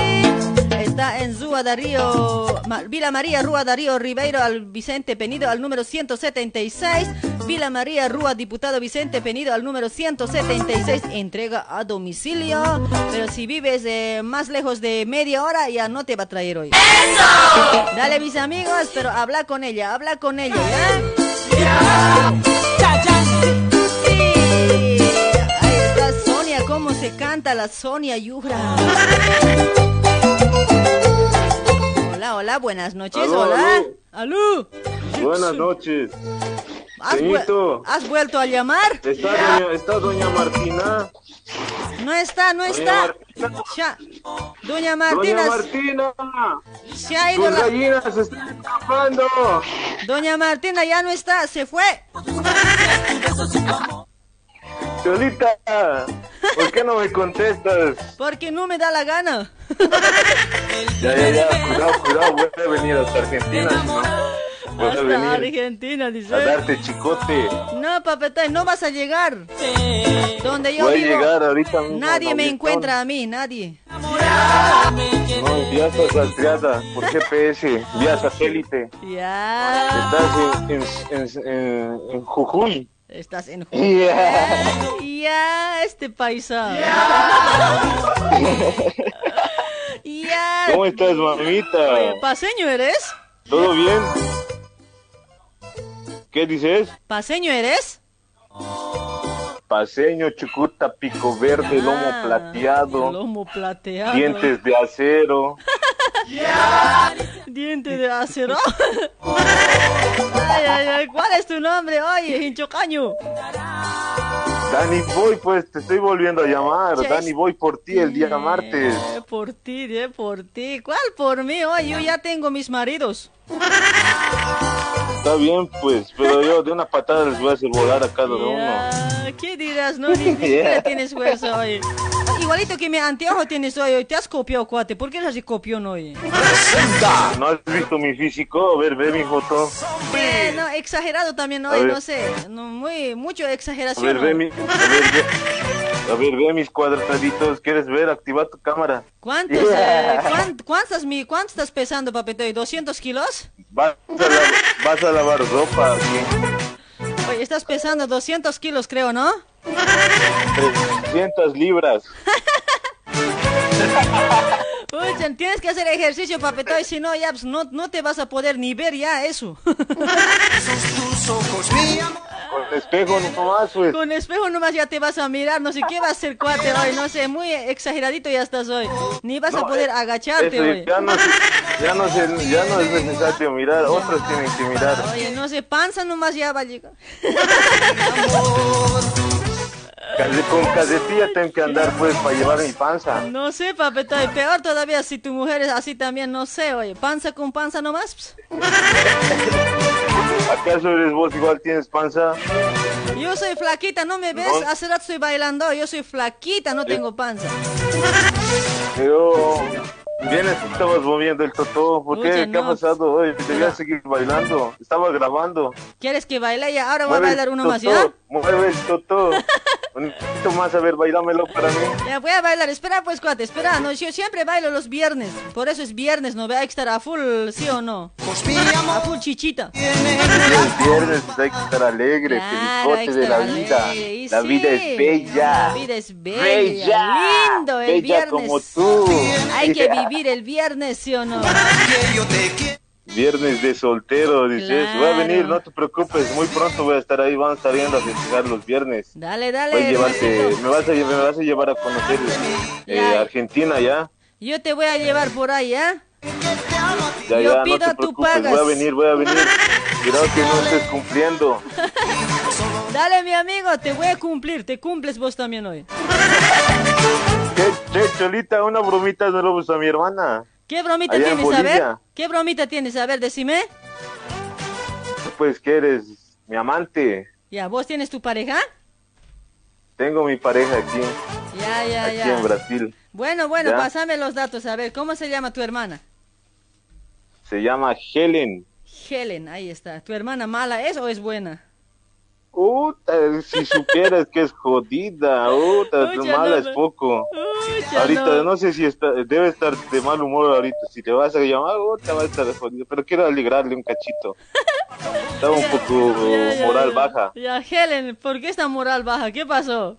Está en Zúa Darío, Vila María, Rúa Darío Ribeiro, al Vicente Penido, al número 176. Vila María, Rúa, diputado Vicente Penido, al número 176. Entrega a domicilio. Pero si vives eh, más lejos de media hora, ya no te va a traer hoy. Dale, mis amigos, pero habla con ella, habla con ella, ¿ya? La Sonia Yura. Hola, hola, buenas noches, Aló, hola. Aló. Buenas noches. ¿Has, vuel- has vuelto a llamar? ¿está doña, está doña Martina? No está, no Doña está. Ya. Doña Martina. Doña Martina, Se ha ido tus la... gallinas se están escapando. Doña Martina ya no está, se fue. Cholita, ¿por qué no me contestas? Porque no me da la gana. Ya, ya, ya, cuidado, cuidado, voy a venir hasta Argentina, no, Hasta venir Argentina, dice. a darte chicote. No, papetay, no vas a llegar. Donde yo Voy a llegar ahorita mismo nadie me encuentra a mí, nadie. No, ya estás rastreada por GPS, vía satélite. Ya. Estás en, en, en, en- en Jujuy. Estás en Ya. Ya, este paisa. Ya. ¿Cómo estás, mamita? Oye, ¿Paseño eres? ¿Todo bien? ¿Qué dices? ¿Paseño eres? Paseño, chucuta, pico verde, lomo Ah, plateado, Lomo plateado. dientes de acero. Diente de acero. ay, ay, ay, ¿cuál es tu nombre? Oye, hinchocaño. Dani, voy, pues te estoy volviendo a llamar. Dani, voy por ti el día martes. Eh, por ti, eh, por ti. ¿Cuál por mí? Oye, yo ya tengo mis maridos. Está bien, pues, pero yo de una patada les voy a hacer volar a cada uno. Ya, ¿Qué dirás? No, ni, ni tienes fuerza hoy. Igualito que mi anteojo tienes hoy, hoy. Te has copiado, cuate. ¿Por qué eres así copión hoy? ¿No has visto mi físico? A ver, ve mi foto. Eh, no, exagerado también A hoy, ver. no sé. No, muy, mucho A exageración. ver, ve hoy. mi... A ver, ve, a ver, ve mis cuadraditos. ¿Quieres ver? Activa tu cámara. ¿Cuántos, eh, cuán- cuántas, mi, ¿Cuánto estás pesando, papetoy? ¿200 kilos? Vas a, la- vas a lavar ropa aquí. Oye, estás pesando 200 kilos, creo, ¿no? 300 libras. Pucha, tienes que hacer ejercicio, papetoy, si no, ya pues, no, no te vas a poder ni ver ya eso. Con espejo nomás, pues. Con espejo nomás ya te vas a mirar, no sé qué va a hacer cuate hoy, no sé, muy exageradito ya estás hoy. Ni vas a poder eh, agacharte Eso hoy. ya no, ya, no se- ya no es necesario mirar, otros tienen que mirar. Oye, no sé, panza nomás ya va a llegar. Con casetilla tengo que andar pues para llevar mi panza. No sé, papetoy, peor todavía si tu mujer es así también, no sé, oye, panza con panza nomás. ¿Acaso eres vos igual tienes panza? Yo soy flaquita, ¿no me ves? No. Hace rato estoy bailando, yo soy flaquita, no tengo panza. Pero vienes, estabas moviendo el totó. ¿Por qué? Oye, ¿Qué ha no. pasado hoy? Debías seguir bailando. Estaba grabando. ¿Quieres que baile ya? Ahora voy a bailar uno más, ¿ya? Mueve el totó. Un poquito más, a ver, bailámelo para mí. Ya voy a bailar, espera pues cuate, espera, no, yo siempre bailo los viernes, por eso es viernes, no hay que estar a full, ¿sí o no? A full chichita. El viernes pues, hay que estar alegre, Claro, que de la vida. y La sí, vida es bella. La vida es bella, Bella. lindo el Bella viernes. como tú. Hay que vivir el viernes, ¿sí o no? Viernes de soltero, dices. Voy a venir, no te preocupes. Muy pronto voy a estar ahí. Vamos a estar yendo a festejar los viernes. Dale, Voy a dale, llevarte, hermancito. me, vas a, me vas a llevar a conocer eh, Argentina ya. Yo te voy a llevar por ahí, ¿ya? Ya, Yo ya, no pido, te preocupes. Voy a venir, voy a venir. Cuidado que no estés cumpliendo. Dale, mi amigo, te voy a cumplir, te cumples vos también hoy. ¿Qué, che, Cholita? Una bromita de lobos a mi hermana. ¿Qué bromita Allá tienes? A ver. ¿qué bromita tienes? A ver, decime. Pues que eres mi amante. Ya, ¿vos tienes tu pareja? Tengo mi pareja aquí, Ya, ya, aquí ya. en Brasil. Bueno, bueno, Ya. pásame los datos, a ver, ¿cómo se llama tu hermana? Se llama Helen. Helen, ahí está. ¿Tu hermana mala es o es buena? Puta, si supieras que es jodida, puta, Ucha, mala no, es poco. Ucha, ahorita no. no. sé si está, debe estar de mal humor ahorita. Si te vas a llamar, puta, va a estar jodida. Pero quiero alegrarle un cachito. Estaba un poco Ya, ya, moral ya. baja. Ya, Helen, ¿por qué esta moral baja? ¿Qué pasó?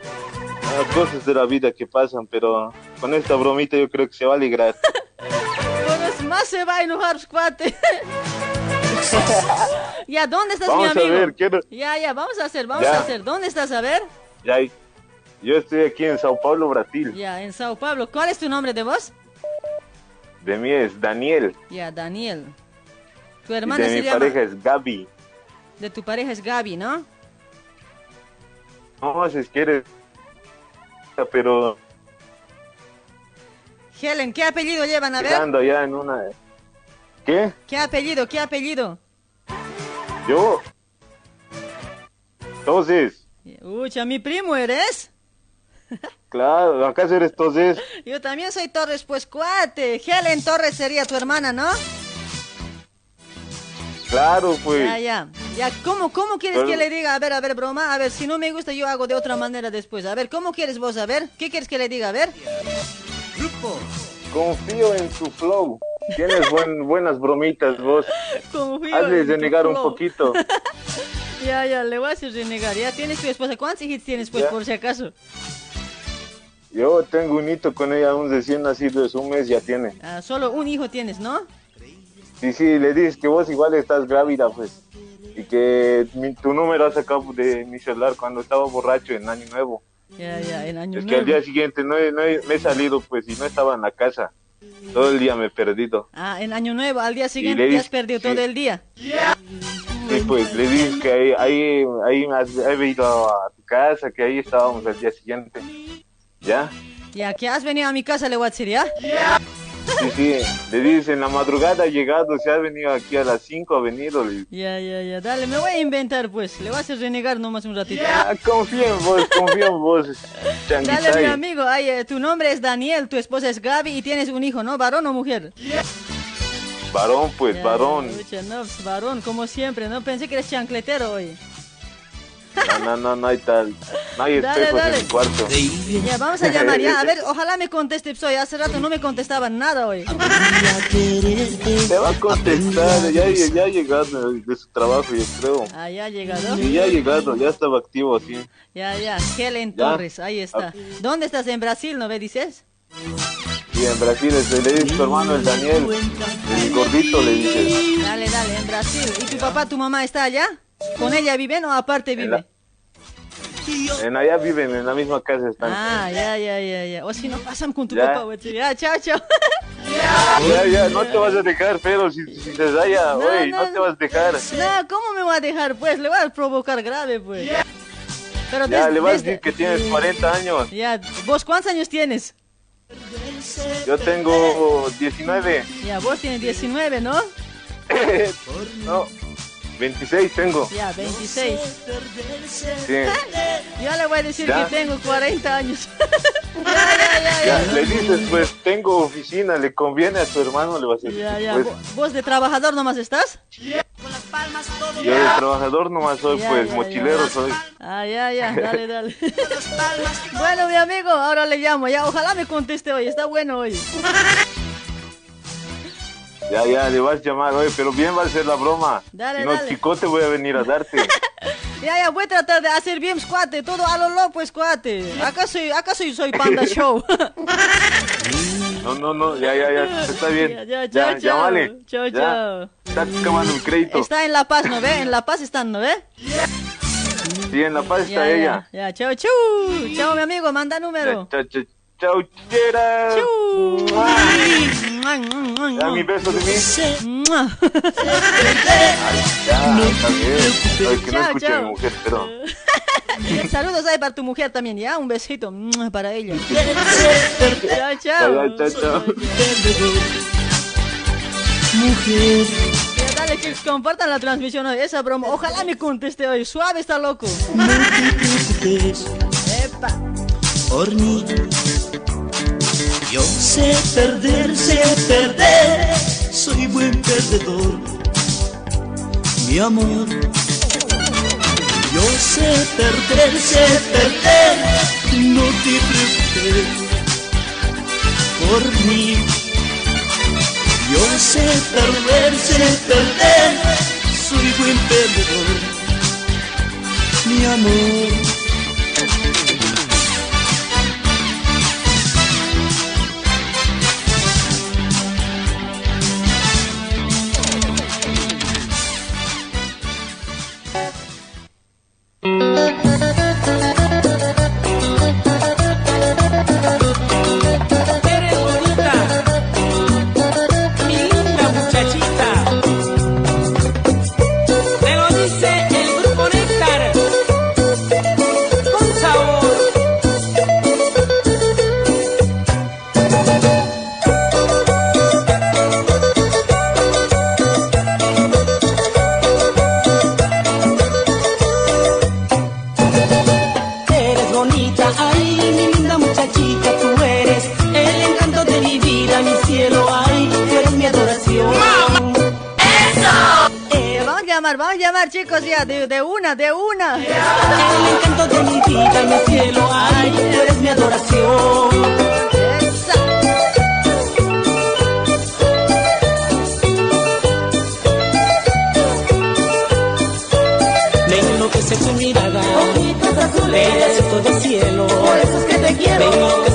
Ah, Cosas de la vida que pasan, pero con esta bromita yo creo que se va a alegrar. Bueno, más se va a enojar, cuate. ya, ¿dónde estás, Vamos mi a amigo? ver, quiero- Ya, ya, vamos a hacer, vamos Ya. a hacer. ¿Dónde estás? A ver. Ya, yo estoy aquí en Sao Paulo, Brasil. Ya, en Sao Paulo. ¿Cuál es tu nombre de voz? De mí es Daniel. Ya, Daniel. Tu Y hermana de se mi llama... pareja es Gaby. De tu pareja es Gaby, ¿no? No, si quieres. Pero Helen, ¿qué apellido llevan? A ver. ya en una. ¿Qué? ¿Qué apellido? ¿Qué apellido? Yo. Entonces, Ucha, mi primo eres. claro, ¿acaso eres entonces? Yo también soy Torres, pues cuate. Helen Torres sería tu hermana, ¿no? Claro, pues. Ya, ya. Ya, ¿cómo, cómo quieres Pero- que le diga? A ver, a ver, broma. A ver, si no me gusta, yo hago de otra manera después. A ver, ¿cómo quieres vos? A ver, ¿qué quieres que le diga? A ver. Confío en tu flow. Tienes buen- buenas bromitas vos. Confío Hazle en tu renegar un flow. poquito. Ya, ya, le voy a hacer renegar. Ya tienes tu esposa. ¿Cuántos hijos tienes, pues, Ya. por si acaso? Yo tengo un hito con ella, un recién nacido, es un mes ya tiene. Ah, solo un hijo tienes, ¿no? Y sí, le dices que vos igual estás grávida, pues. Y que mi- tu número has sacado de mi celular cuando estaba borracho en Año Nuevo. Ya, ya, en año Es que al nuevo. día siguiente no he, no he- me he salido, pues, y no estaba en la casa. Todo el día me he perdido. Ah, en año nuevo, al día siguiente te has perdido sí. todo el día. Sí, pues, le dices que ahí, ahí, ahí me has- he ido a tu casa, que ahí estábamos al día siguiente. ¿Ya? Ya, que has venido a mi casa, le voy a decir, ¿ya? Sí, sí. Le dices, en la madrugada ha llegado, se ha venido aquí a las 5, ha venido. Le- Ya, ya, ya. Dale, me voy a inventar, pues. Le voy a renegar nomás un ratito. Ah, confía en vos, confía en vos, Dale, mi changuitay. amigo. Ay, eh, tu nombre es Daniel, tu esposa es Gaby y tienes un hijo, ¿no? ¿Varón o mujer? Varón, pues, Ya, varón. escucha, no, varón, como siempre, ¿no? Pensé que eres chancletero hoy. No, no, no, no hay tal. No hay Dale, espejos dale. en mi cuarto. Ya, vamos a llamar, ya. A ver, ojalá me conteste Psoy. Hace rato no me contestaban nada hoy. Te va a contestar, ya, ya ha llegado de su trabajo, yo creo. Ah, ya ha llegado. Sí, ya ha llegado, ya estaba activo, sí. Ya, ya. Helen Ya. Torres, ahí está. ¿Dónde estás? ¿En Brasil, no me dices? Y en Brasil este, le dices tu hermano, el Daniel, el gordito, le dices. Dale, dale, en Brasil. ¿Y tu papá, tu mamá está allá? ¿Con ella viven o aparte vive? En allá viven, en la misma casa están. Ah, ya, ya, ya, ya. O si no pasan con tu papá, güey. Ya, chao, chao. Ya, ya, no te vas a dejar, pero si, si te No, oye, no, no, te vas a dejar. No, ¿cómo me va a dejar? Pues le voy a provocar grave, pues. Pero Ya, le vas a decir que tienes 40 años. Ya, ¿vos cuántos años tienes? Yo tengo 19. Ya, vos tienes 19, ¿no? No, 26 tengo. Ya, 26. Sí. Yo le voy a decir Ya. que tengo 40 años. ya, ya, ya, Ya, ya. le dices, pues tengo oficina, le conviene a tu hermano, le vas a decir. Ya, ya. Pues, ¿Vo- ¿Vos de trabajador nomás estás? yo de trabajador nomás soy, Ya, pues ya, mochilero ya. soy. Ah, ya, ya, dale, dale. bueno, mi amigo, ahora le llamo. Ya, ojalá me conteste hoy. Está bueno hoy. Ya, ya, le vas a llamar, oye, pero bien va a ser la broma. Dale, si no, dale. chicote voy a venir a darte. Ya, ya, voy a tratar de hacer bien, squate. Todo a lo loco, squate. Acá soy, acá soy, soy Panda Show. No, no, no, ya, ya, ya, está bien. Ya, ya, Ya, chao, chao. llámale. Chao, Ya. chao. Está acabando el crédito. Está en La Paz, ¿no ve? En La Paz están, ¿no ve? Sí, en La Paz está Ya, ella. ya, ya, chao, chao. Chao, mi amigo, manda número. Chao, chao, chao, chera. Ya, mi beso de mí. Mua. Ya, está bien. Ay, que no Chao, escuche a chao. mi mujer, pero. Saludos ahí para tu mujer también, ¿ya? Un besito mua, para ella. chao, chao. Chao, chao, chao. Mujer. dale, chicos, compartan la transmisión hoy. Esa broma, ojalá me conteste hoy. Suave está loco. Epa. por mí. Yo sé perder, sé perder, soy buen perdedor. Mi amor, sé perder, sé perder, no te preocupes por mí. Yo sé perder, sé perder, soy buen perdedor, mi amor. Chicos ya, de, de una, de una. El encanto de mi vida, mi cielo, ay, tú eres mi adoración. Me enloquece tu mirada, ojitos azules, pedacito de cielo, por eso es que te quiero.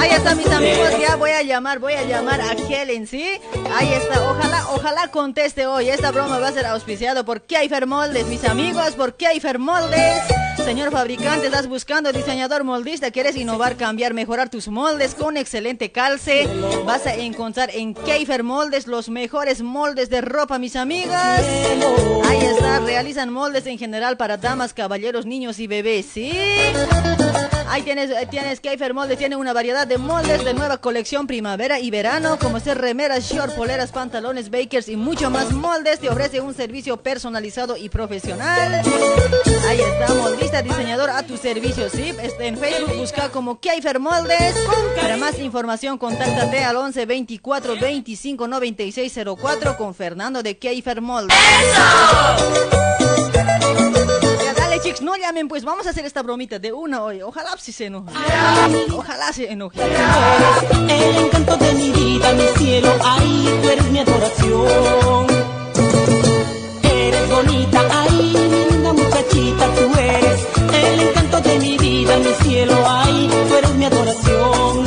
Ahí está mis amigos, ya voy a llamar, voy a llamar a Helen, ¿sí? Ahí está, ojalá, ojalá conteste hoy. Esta broma va a ser auspiciado por Keifer Moldes, mis amigos, por Keifer Moldes. Señor fabricante, estás buscando diseñador moldista, quieres innovar, cambiar, mejorar tus moldes con excelente calce. Vas a encontrar en Keifer Moldes los mejores moldes de ropa, mis amigas. Ahí está, realizan moldes en general para damas, caballeros, niños y bebés, ¿sí? Ahí tienes, tienes Keifer Moldes, tiene una variedad de moldes de nueva colección primavera y verano, como ser remeras, short, poleras, pantalones, bakers y mucho más moldes. Te ofrece un servicio personalizado y profesional. Ahí está, moldista, diseñador a tu servicio, ¿sí? Este, en Facebook busca como Keifer Moldes. Para más información, contáctate al 11 24 25 96 04 con Fernando de Keifer Moldes. Ya, dale, chicos, no llamen, pues vamos a hacer esta bromita de una hoy. Ojalá si se enoje. Ojalá se enoje. el encanto de mi vida, mi cielo, ay, tú eres mi adoración. Eres bonita, mi linda muchachita, tú eres de mi vida, mi cielo, ay, tú eres mi adoración.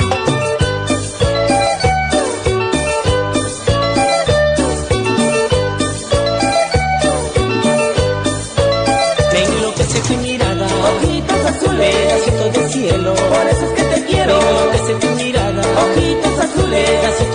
Me enloquece tu mirada, ojitos azules, pedacito de cielo, por eso es que te quiero. Me enloquece tu mirada, ojitos azules, pedacito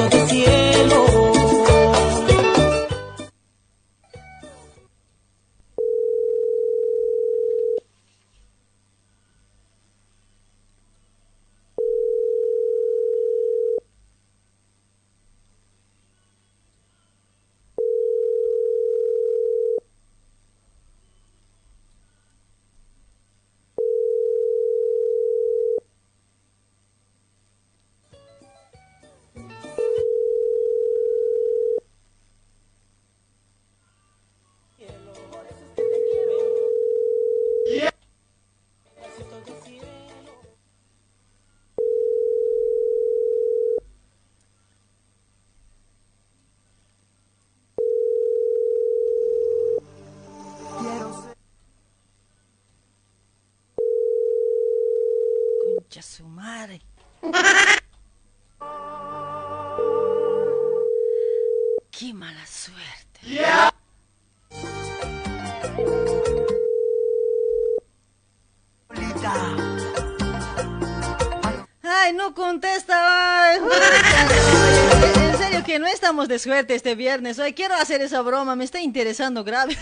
de suerte este viernes. Hoy quiero hacer esa broma, me está interesando grave.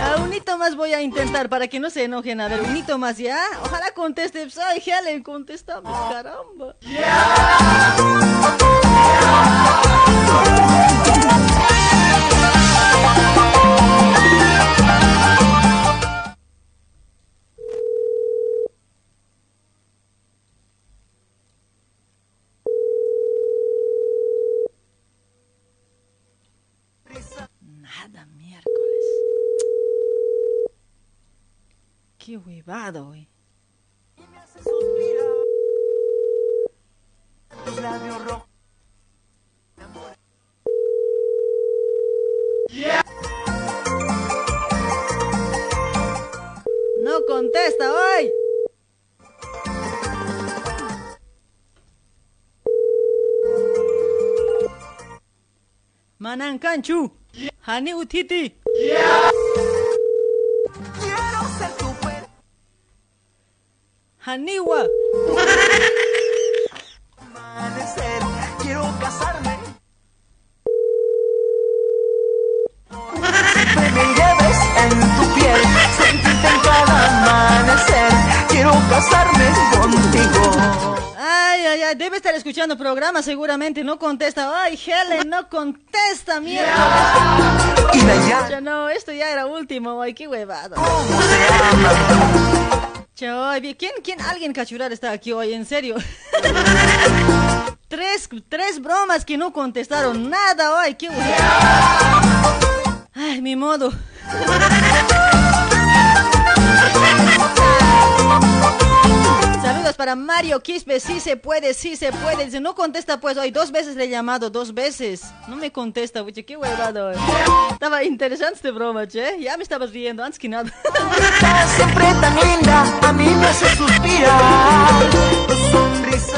Ah, Un hito más voy a intentar para que no se enojen. A ver, un hito más ya. Ojalá conteste. Pues, Ay, Helen, contestame, caramba. Huevado, güey. No contesta hoy. Manan Kanchu. Hani Utiti. Haniwa. quiero casarme. Siempre me lleves en tu piel, sentirte en cada amanecer, quiero casarme contigo. Ay, ay, ay, debe estar escuchando programa seguramente, no contesta. Ay, Helen, no contesta, mierda. Ya no, esto ya era último, ay, qué huevado. Chao, ay, ¿quién, quién, alguien cachurar está aquí hoy, en serio? tres, tres bromas que no contestaron nada, ay, qué. Ay, mi modo. Para Mario Quispe, sí se puede, sí se puede. Dice, no contesta pues hoy, dos veces le he llamado, dos veces. No me contesta, puche, qué huevado. Estaba interesante este broma, che. Ya me estabas riendo, antes que nada. Siempre tan linda, a mí me hace suspirar.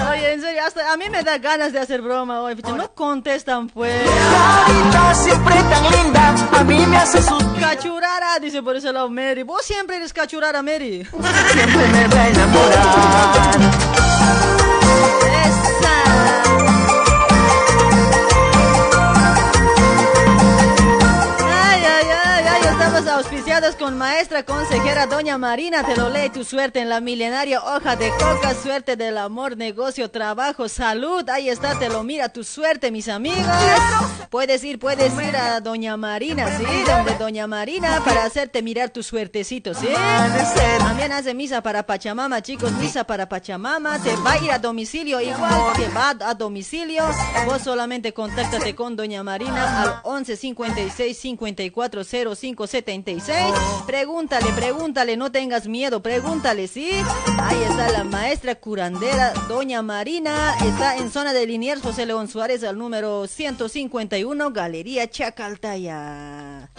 Oye, en serio, hasta a mí me da ganas de hacer broma hoy. No contestan pues. Carita siempre tan linda, a mí me hace suspirar. Cachurara, dice por ese lado Mary. Vos siempre eres cachurara, Mary. Siempre me va a enamorar. Con maestra consejera Doña Marina, te lo lee tu suerte en la milenaria hoja de coca, suerte del amor, negocio, trabajo, salud, ahí está, te lo mira tu suerte, mis amigos. Puedes ir, puedes ir a Doña Marina, ¿sí? Donde Doña Marina para hacerte mirar tu suertecito, ¿sí? También hace misa para Pachamama, chicos, misa para Pachamama, te va a ir a domicilio igual, te va a domicilio, vos solamente contáctate con Doña Marina al 11 56 54 05 76. Pregúntale, pregúntale, no tengas miedo, pregúntale, ¿sí? Ahí está la maestra curandera, Doña Marina, está en zona de Liniers, José León Suárez, al número 151, Galería Chacaltaya.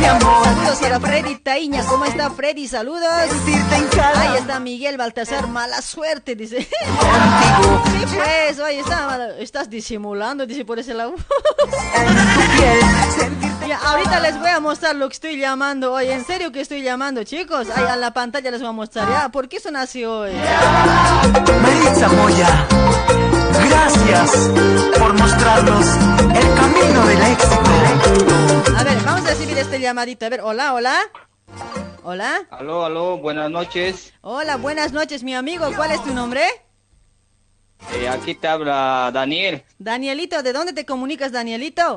De amor. Saludos para Freddy Taiña, ¿cómo está Freddy? Saludos. Ahí está Miguel Baltasar, mala suerte, dice. Sí, pues, oye, está- estás disimulando, dice por ese lado. Ya, ahorita les voy a mostrar lo que estoy llamando hoy. En serio que estoy llamando, chicos. Ahí a la pantalla les voy a mostrar. Ya, ¿por qué son así hoy? Maritza Moya, gracias por mostrarnos el camino del éxito. A ver, vamos a recibir este llamadito. A ver, hola, hola. Hola. Aló, aló, buenas noches. Hola, buenas noches, mi amigo. ¿Cuál es tu nombre? Eh, aquí te habla Daniel, Danielito, ¿de dónde te comunicas, Danielito?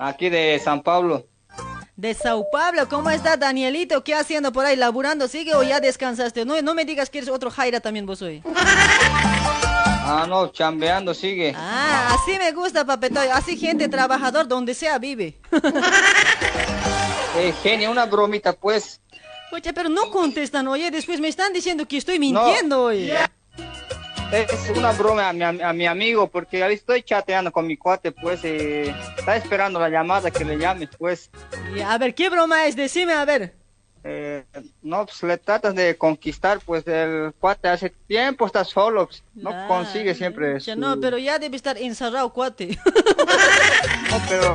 aquí de San Pablo. De Sao Paulo, ¿cómo está Danielito? ¿Qué haciendo por ahí? ¿Laburando sigue o ya descansaste? No, no me digas que eres otro Jaira también vos hoy. Ah, no, chambeando sigue. Ah, así me gusta, papetoy. Así gente trabajador donde sea vive. Eh, genio, una bromita pues. Oye, pero no contestan, oye, después me están diciendo que estoy mintiendo, oye. Es una broma a mi, a mi amigo porque ahí estoy chateando con mi cuate pues. eh, está esperando la llamada que le llame pues. Y a ver, ¿qué broma es? Decime, a ver. Eh, no, pues le tratas de conquistar pues el cuate hace tiempo está solo. pues, no Ah, consigue siempre. Ya su- no, pero ya debe estar encerrado, cuate. No, pero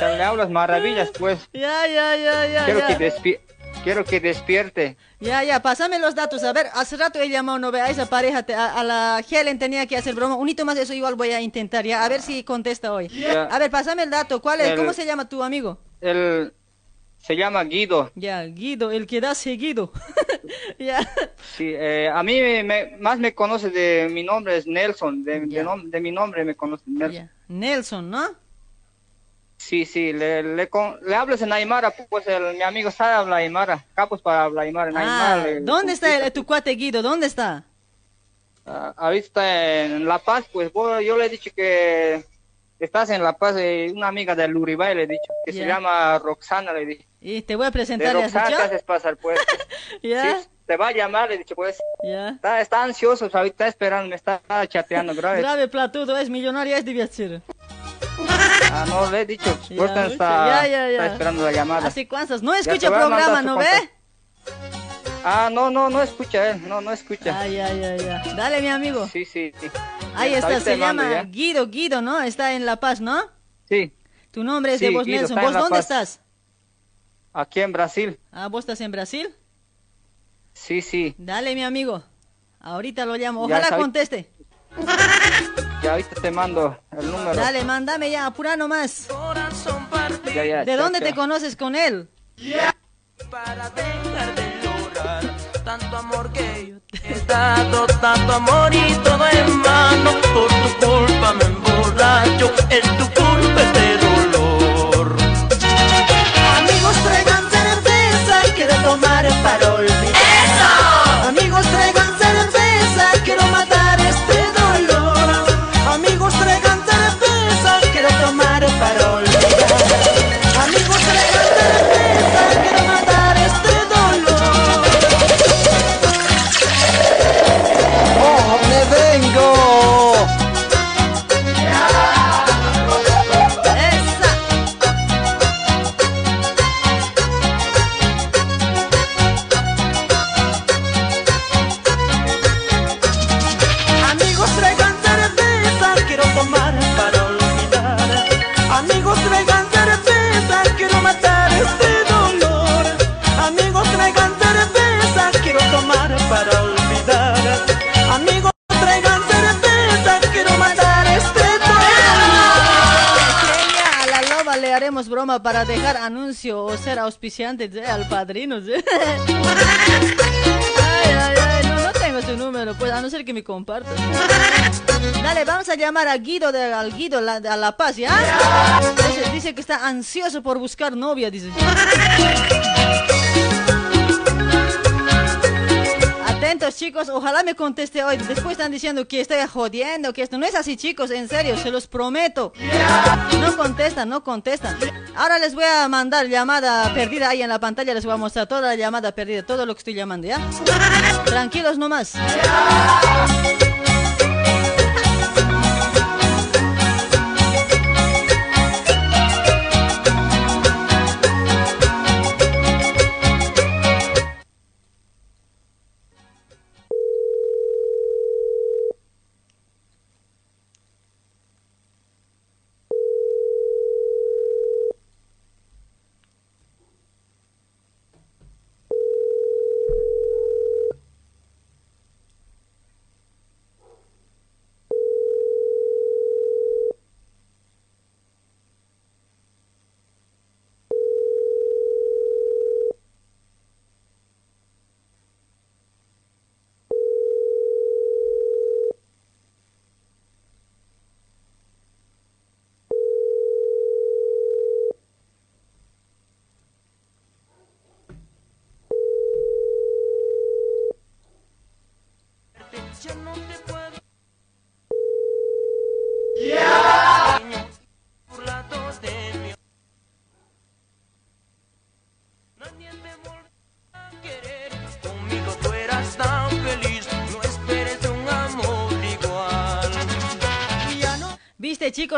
ya le hablas maravillas pues. ya, ya, ya, ya. Quiero ya. que despierte. Quiero que despierte. Ya, ya, pásame los datos. A ver, hace rato he llamado, no ve, a esa pareja, te- a, a la Helen tenía que hacer broma. Un hito más, eso igual voy a intentar, ya, a ver si contesta hoy. Ya. A ver, pásame el dato. ¿Cuál es? El- ¿Cómo se llama tu amigo? Él se llama Guido. Ya, Guido, el que da seguido. ya. Sí, eh, a mí me- más me conoce de mi nombre es Nelson. De, de nom- de mi nombre me conoce Nelson. Nelson, ¿no? Sí, sí, le, le, con- le hablas en Aymara, pues el- mi amigo sabe hablar Aymara. Capos para hablar Aymara en Ah, Aymara. le- ¿dónde está el- tu cuate Guido? ¿Dónde está? Ah, ahorita está en La Paz, pues yo le he dicho que estás en La Paz, eh, una amiga del Uribay le he dicho, que se llama Roxana, le dicho. Y te voy a De presentar, ¿le has Roxana te haces pasar, pues. Sí, te va a llamar, le he dicho, pues. Ya. Está, está ansioso, está esperando, me está chateando grave. Grave platudo, es millonario, es divertido. Ah, no, le he dicho, está, está esperando la llamada. Así cuántas, no escucha programa, ¿no ve? Ah, no, no, no escucha él, no, no escucha. Ay, ay, ay, ay. Dale, mi amigo. Sí, sí, sí. Ahí Ya, está, se llama ya. Guido, Guido, ¿no? Está en La Paz, ¿no? Sí. Tu nombre es Sí, de vos, Guido, Nelson. está en ¿Vos dónde Paz. estás? Aquí en Brasil. Ah, ¿vos estás en Brasil? Sí, sí. Dale, mi amigo. Ahorita lo llamo. Ya Ojalá conteste. Ya ahorita te mando el número. Dale, mándame ya, apura nomás. Ya, ya, ¿De chao, dónde te conoces con él? Para de tanto amor que yo te he dado, tanto amor y todo en vano. Por tu culpa me emborracho, es tu culpa este dolor. Amigos traigan cerveza, quiero tomar para olvidar. Haremos broma para dejar anuncio o ser auspiciante de- al padrino. no, tengo su número, pues a no ser que me compartas. Dale, vamos a llamar a Guido de al Guido la- a La Paz, ¿ya? Dice que está ansioso por buscar novia, dice. Atentos chicos, ojalá me conteste hoy. Después están diciendo que estoy jodiendo, que esto no es así chicos, en serio, se los prometo. No contestan, no contestan. Ahora les voy a mandar llamada perdida ahí en la pantalla, les voy a mostrar toda la llamada perdida, todo lo que estoy llamando, ¿ya? Tranquilos nomás.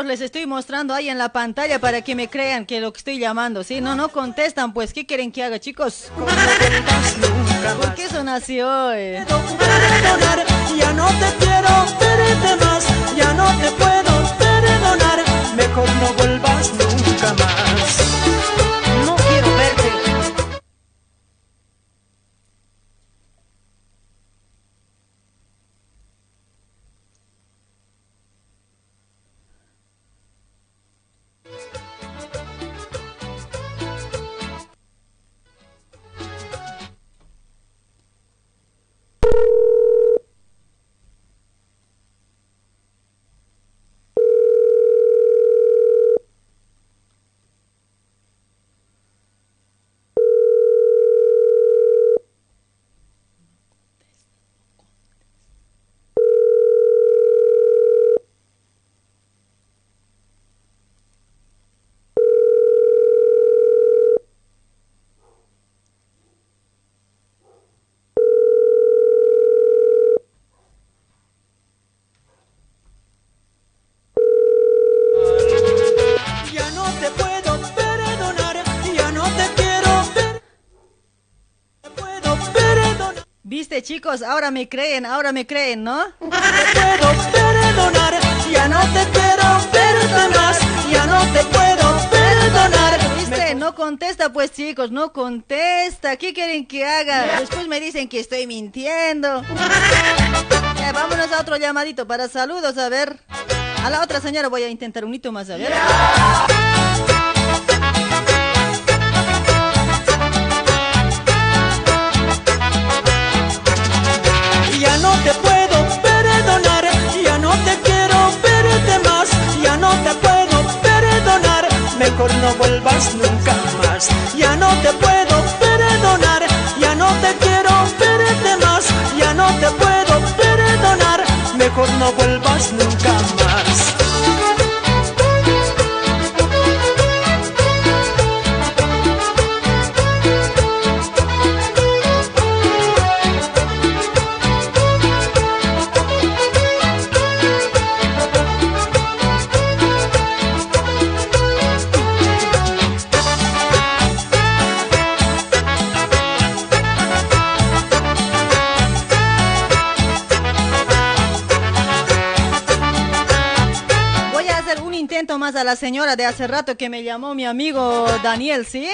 Les estoy mostrando ahí en la pantalla para que me crean que lo que estoy llamando, ¿sí? No, no contestan, pues, ¿qué quieren que haga chicos? ¿Por qué son así hoy? ya no te quiero más, ya no te puedo perdonar, mejor no vuelvas nunca más. Viste chicos, ahora me creen, ahora me creen, ¿no? puedo perdonar, ya no te ver más, ya no te puedo perdonar. ¿Viste? No contesta pues chicos, no contesta. ¿Qué quieren que haga? Después me dicen que estoy mintiendo. Ya, vámonos a otro llamadito para saludos, a ver. A la otra señora voy a intentar un hito más, a ver. No vuelvas nunca más. Ya no te puedo perdonar, ya no te quiero verte más, ya no te puedo perdonar, mejor no vuelvas nunca a la señora de hace rato que me llamó mi amigo Daniel, ¿sí?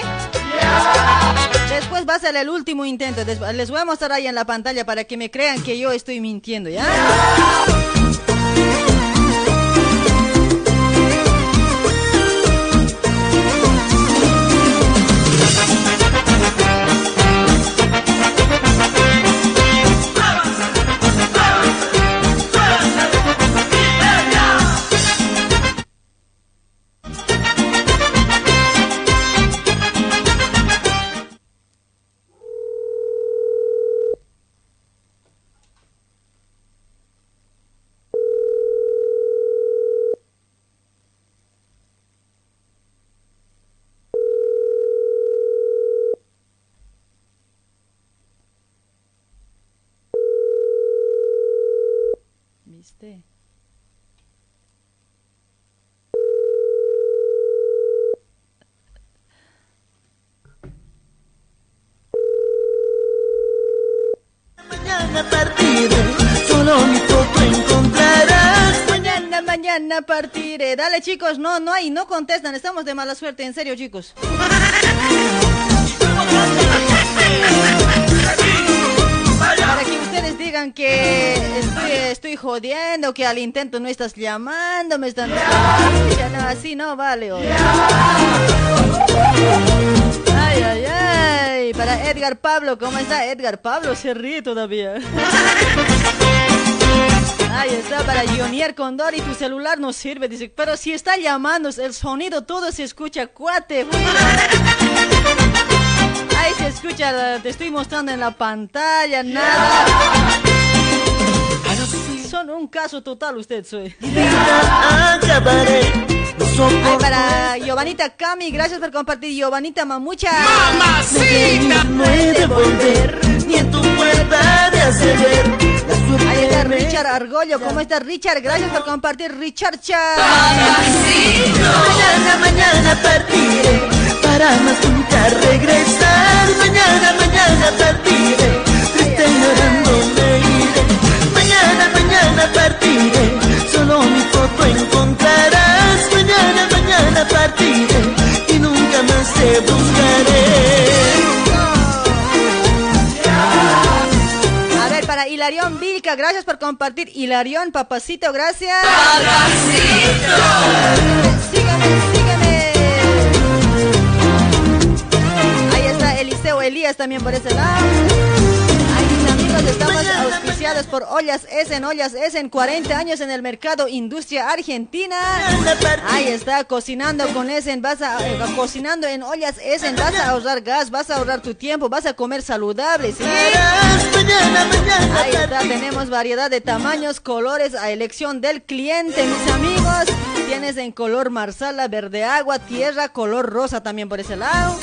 Después va a ser el último intento. Les voy a mostrar ahí en la pantalla para que me crean que yo estoy mintiendo, ¿ya? Mañana partiré. Dale, chicos, no, no hay, no contestan. Estamos de mala suerte, en serio, chicos. Para que ustedes digan que estoy, estoy jodiendo, que al intento no estás llamando, me están... No, así no vale. Para Edgar Pablo, ¿cómo está Edgar Pablo? Se ríe todavía. Ahí está, para Jonier Condori, tu celular no sirve. Dice, pero si está llamando, el sonido todo se escucha, cuate. Ahí se escucha, te estoy mostrando en la pantalla, nada. Son un caso total usted, soy. Ay, para Giovanita Cami, gracias por compartir. Giovanita Mamucha. ¡Mamacita! No he de volver, ni en tu puerta de hacer ver. Ahí está Richard Argollo. ¿Cómo está Richard? Gracias por compartir, Richard Chan. Mañana, mañana partiré, para más nunca regresar. Mañana, mañana partiré, triste llorando me iré. Mañana, mañana partiré, solo mi foto encontrarás. Mañana, mañana partiré, y nunca más te buscaré. Hilarión Vilca, gracias por compartir. Hilarión, papacito, gracias. Sígame, sígame. Ahí está Eliseo Elías también por ese lado. Auspiciados por Ollas Essen. Ollas Essen, 40 años en el mercado industria argentina. Ahí está, cocinando con Essen. Vas a, eh, cocinando en Ollas Essen. Vas a ahorrar gas, vas a ahorrar tu tiempo, vas a comer saludable, ¿sí? Ahí está, tenemos variedad de tamaños, colores a elección del cliente, mis amigos. Tienes en color marsala, verde agua, tierra, color rosa también por ese lado.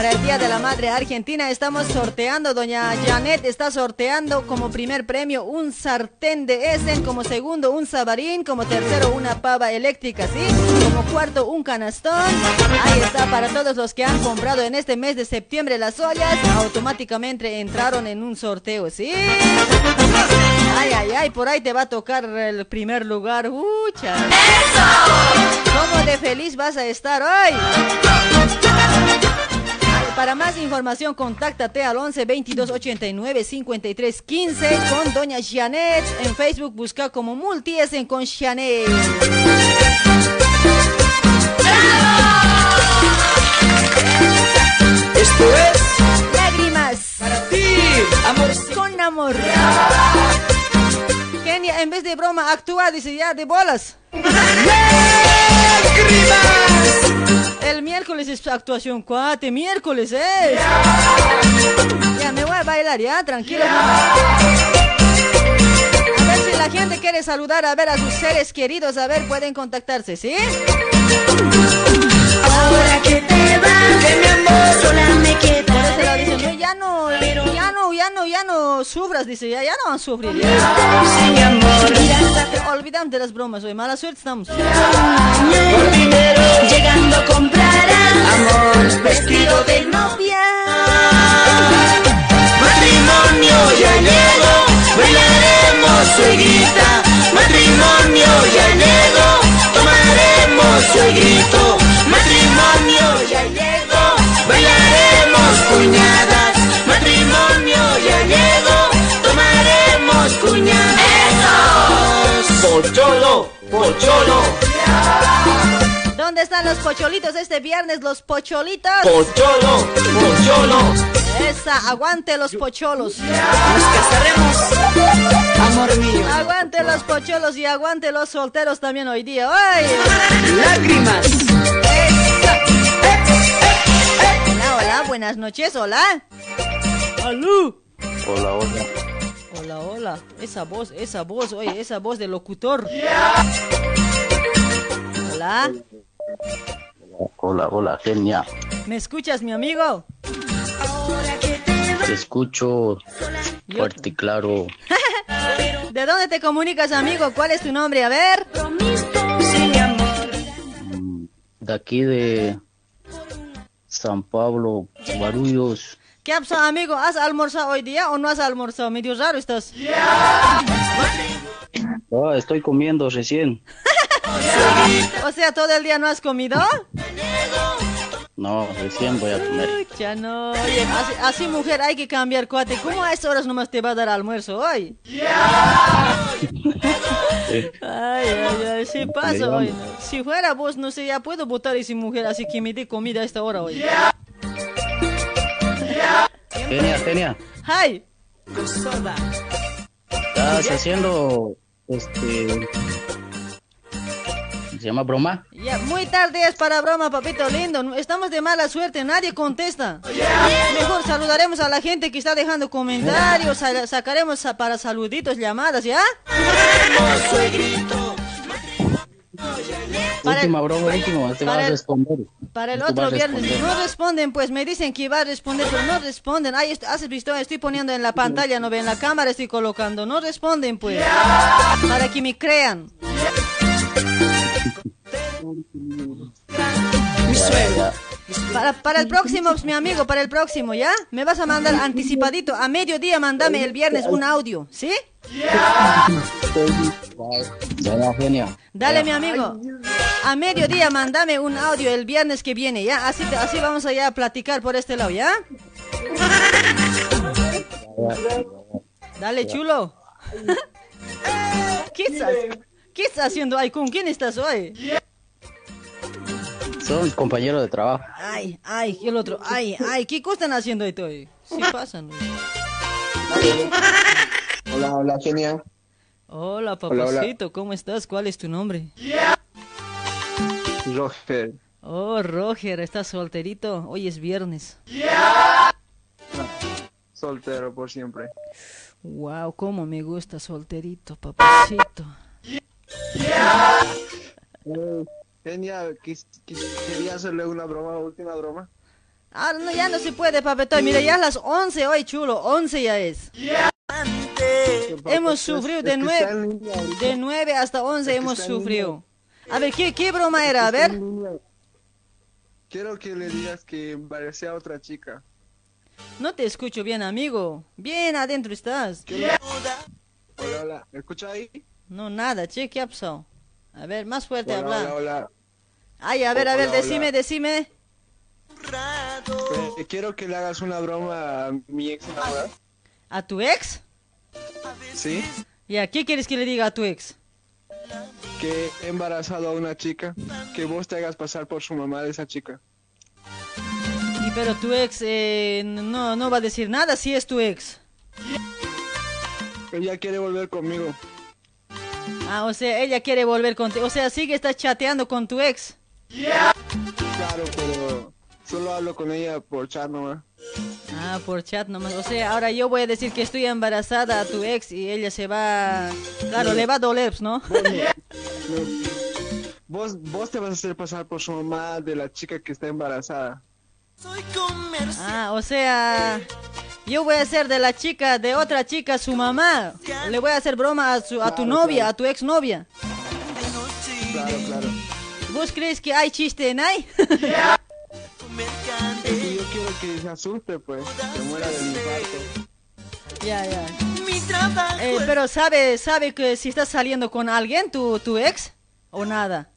Para el Día de la madre argentina. Estamos sorteando, doña Janet está sorteando como primer premio un sartén de Essen, como segundo un sabarín, como tercero una pava eléctrica, ¿sí? Como cuarto un canastón. Ahí está para todos los que han comprado en este mes de septiembre las ollas, automáticamente entraron en un sorteo, ¿sí? Ay, ay, ay, por ahí te va a tocar el primer lugar. ¡Ucha! ¿Cómo de feliz vas a estar hoy? Para más información, contáctate al 11 22 89 53 15 con Doña Janet. En Facebook busca como Multiesen con Janet. Esto es Lágrimas. para ti, amor. Con amor. En vez de broma, actúa, dice ya, de bolas. El miércoles es actuación cuate, miércoles es. Ya me voy a bailar, ya, tranquilo. A ver si la gente quiere saludar, a ver a sus seres queridos, a ver, pueden contactarse, ¿sí? Ahora que te vas mi amor, sola me Por ya no, ya no, ya no, ya no sufras, dice, ya, ya no van a sufrir. Ya. Olvidamos de las bromas, hoy mala suerte estamos. Por dinero llegando comprarás amor, vestido de novia. Matrimonio ya llegó, bailaremos suegrita. Matrimonio ya llegó, tomaremos suegrito. Matrimonio ya llegó, bailaremos Pocholo, ¿Dónde están los pocholitos este viernes? Los pocholitos. pocholo, pocholo. Esa, aguante los pocholos. Nos casaremos, amor mío. Aguante los pocholos y aguante los solteros también hoy día. ¡Ay! Lágrimas. Hola, hola, buenas noches, hola. ¡Alú! Hola, hola. Hola, hola. Esa voz, esa voz, oye, esa voz de locutor. Hola. Hola, hola, genia. ¿Me escuchas, mi amigo? Te escucho fuerte y claro. ¿De dónde te comunicas, amigo? ¿Cuál es tu nombre? A ver. De aquí de San Pablo, Barullos. ¿Qué ha pasado, amigo? ¿Has almorzado hoy día o no has almorzado? Medio raro estás. Ah, estoy comiendo recién. O sea, todo el día no has comido. No, recién voy a comer. Ya no. Oye, así, así, mujer hay que cambiar, cuate. ¿Cómo a estas horas nomás te va a dar almuerzo hoy? Ay, ay, ay, sí pasa hoy. Si fuera vos, no sé, ya puedo votar a esa mujer, así que me dé comida a esta hora hoy. Genia, genia. ¡Hi! ¿Estás haciendo este se llama broma? Ya, muy tarde es para broma, papito lindo. Estamos de mala suerte, nadie contesta. Mejor saludaremos a la gente que está dejando comentarios, sa- sacaremos para saluditos, llamadas, ¿ya? Para el- última broma, último, te para vas a el- responder. Para el otro viernes. No responden, pues me dicen que iba a responder, pero no responden. Ahí has visto, estoy poniendo en la pantalla, no ven, en la cámara estoy colocando. No responden, pues. Para que me crean. Para, el próximo, mi amigo, para el próximo, ¿ya? Me vas a mandar anticipadito. A mediodía, mandame el viernes un audio, ¿sí? Dale, mi amigo. A mediodía, mandame un audio el viernes que viene, ¿ya? Así, así vamos allá a platicar por este lado, ¿ya? Dale, chulo. ¿Qué estás, ¿Qué estás haciendo ahí? ¿Con quién estás hoy? Son compañeros de trabajo. Ay, ay, y el otro, ay, ay, ¿qué cosa están haciendo ahí? hoy? Sí pasan. Hola, hola, genia. Hola, Hola, hola. papacito, ¿cómo estás? ¿Cuál es tu nombre? Roger. Oh, Roger, ¿estás solterito? Hoy es viernes. Soltero por siempre. Wow, cómo me gusta solterito, papacito. Eh, genia, quis- quis- quería hacerle una broma, última broma. Ah, no, ya no se puede, papetoy. Mira, ya es las 11 hoy, chulo. 11 ya es. Hemos sufrido de Es que nueve, está en línea ahorita. de 9 hasta 11 Es que hemos sufrido. A ver, ¿qué, qué broma era? A ver. Quiero que le digas que embaracé a otra chica. No te escucho bien, amigo. Bien adentro estás. Hola, hola. ¿Me escucha ahí? No, nada, che, ¿qué ha pasado? A ver, más fuerte Hola, habla. hola, hola. Ay, a ver, a ver, decime, decime. Eh, quiero que le hagas una broma a mi ex enamorada. ¿A tu ex? ¿Sí? Ya, ¿qué quieres que le diga a tu ex? Que he embarazado a una chica. Que vos te hagas pasar por su mamá de esa chica. Y pero tu ex eh, no, no va a decir nada si es tu ex. Ella quiere volver conmigo. Ah, o sea, ella quiere volver contigo. O sea, sigue estás chateando con tu ex. Claro, pero solo hablo con ella por chat nomás. Ah, por chat nomás. O sea, ahora yo voy a decir que estoy embarazada a tu ex y ella se va... Claro, le va a doler, ¿no? Vos, vos te vas a hacer pasar por su mamá de la chica que está embarazada. Ah, o sea, yo voy a ser de la chica, de otra chica, su mamá. Le voy a hacer broma a, su, a tu Claro, novia, claro. a tu ex novia. Claro, claro. ¿Vos crees que hay chiste en ahí? Es que yo quiero que se asuste, pues. Que muera del infarto. ya, ya. Eh, pero sabe, sabe que si estás saliendo con alguien, tu, tu ex, o nada.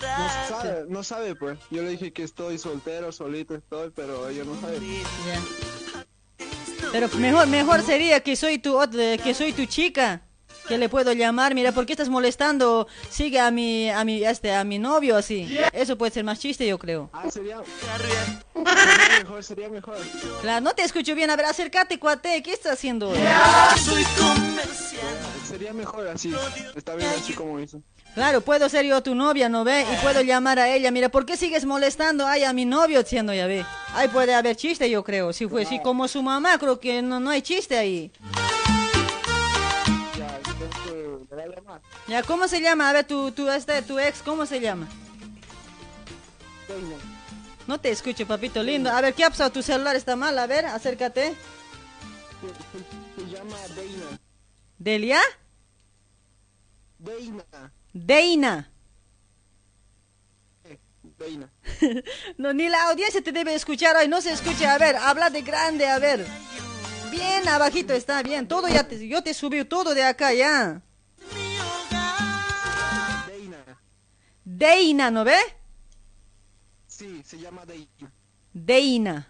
No sabe, no sabe, pues. Yo le dije que estoy soltero, solito estoy, pero ella no sabe. Pero mejor, mejor sería que soy tu, ot- que soy tu chica. Que le puedo llamar, mira, ¿por qué estás molestando? Sigue a mi, a mi, este, a mi novio así. Eso puede ser más chiste, yo creo. Ah, sería... Sería mejor, sería mejor. Claro, no te escucho bien. A ver, acércate, cuate. ¿Qué estás haciendo? Sería mejor así. Está bien así como hizo. Claro, puedo ser yo tu novia, ¿no ve? Y puedo llamar a ella. Mira, ¿por qué sigues molestando ay, a mi novio diciendo, ya ve? Ahí puede haber chiste, yo creo. Si fue así como su mamá, creo que no, no hay chiste ahí. Ya, ¿cómo se llama? A ver, tu, tu, este, tu ex, ¿cómo se llama? No te escucho, papito lindo. A ver, ¿qué ha pasado? Tu celular está mal. A ver, acércate. Se llama Deina. ¿Delia? Deina. Deina. Deina. No, ni la audiencia te debe escuchar hoy. No se escucha. A ver, habla de grande, a ver. Bien abajito está, bien. Todo ya te, yo te subí todo de acá ya. Deina. Deina, ¿no ve? Sí, se llama Deina. Deina.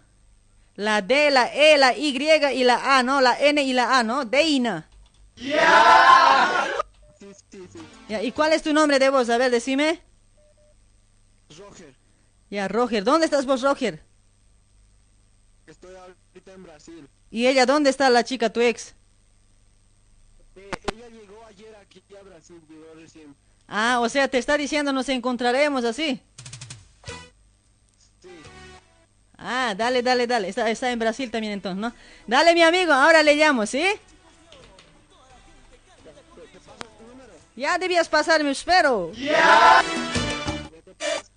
La D, la E, la Y y la A, ¿no? La N y la A, ¿no? Deina. Sí. Ya, ¿Y cuál es tu nombre de vos? A ver, decime. Roger. Ya, Roger. ¿Dónde estás vos, Roger? Estoy ahorita en Brasil. ¿Y ella dónde está la chica, tu ex? Eh, ella llegó ayer aquí a Brasil, llegó recién. Ah, o sea, te está diciendo nos encontraremos así. Sí. Ah, dale, dale, dale. Está, está en Brasil también entonces, ¿no? Dale, mi amigo, ahora le llamo, ¿sí? Ya debías pasarme, espero.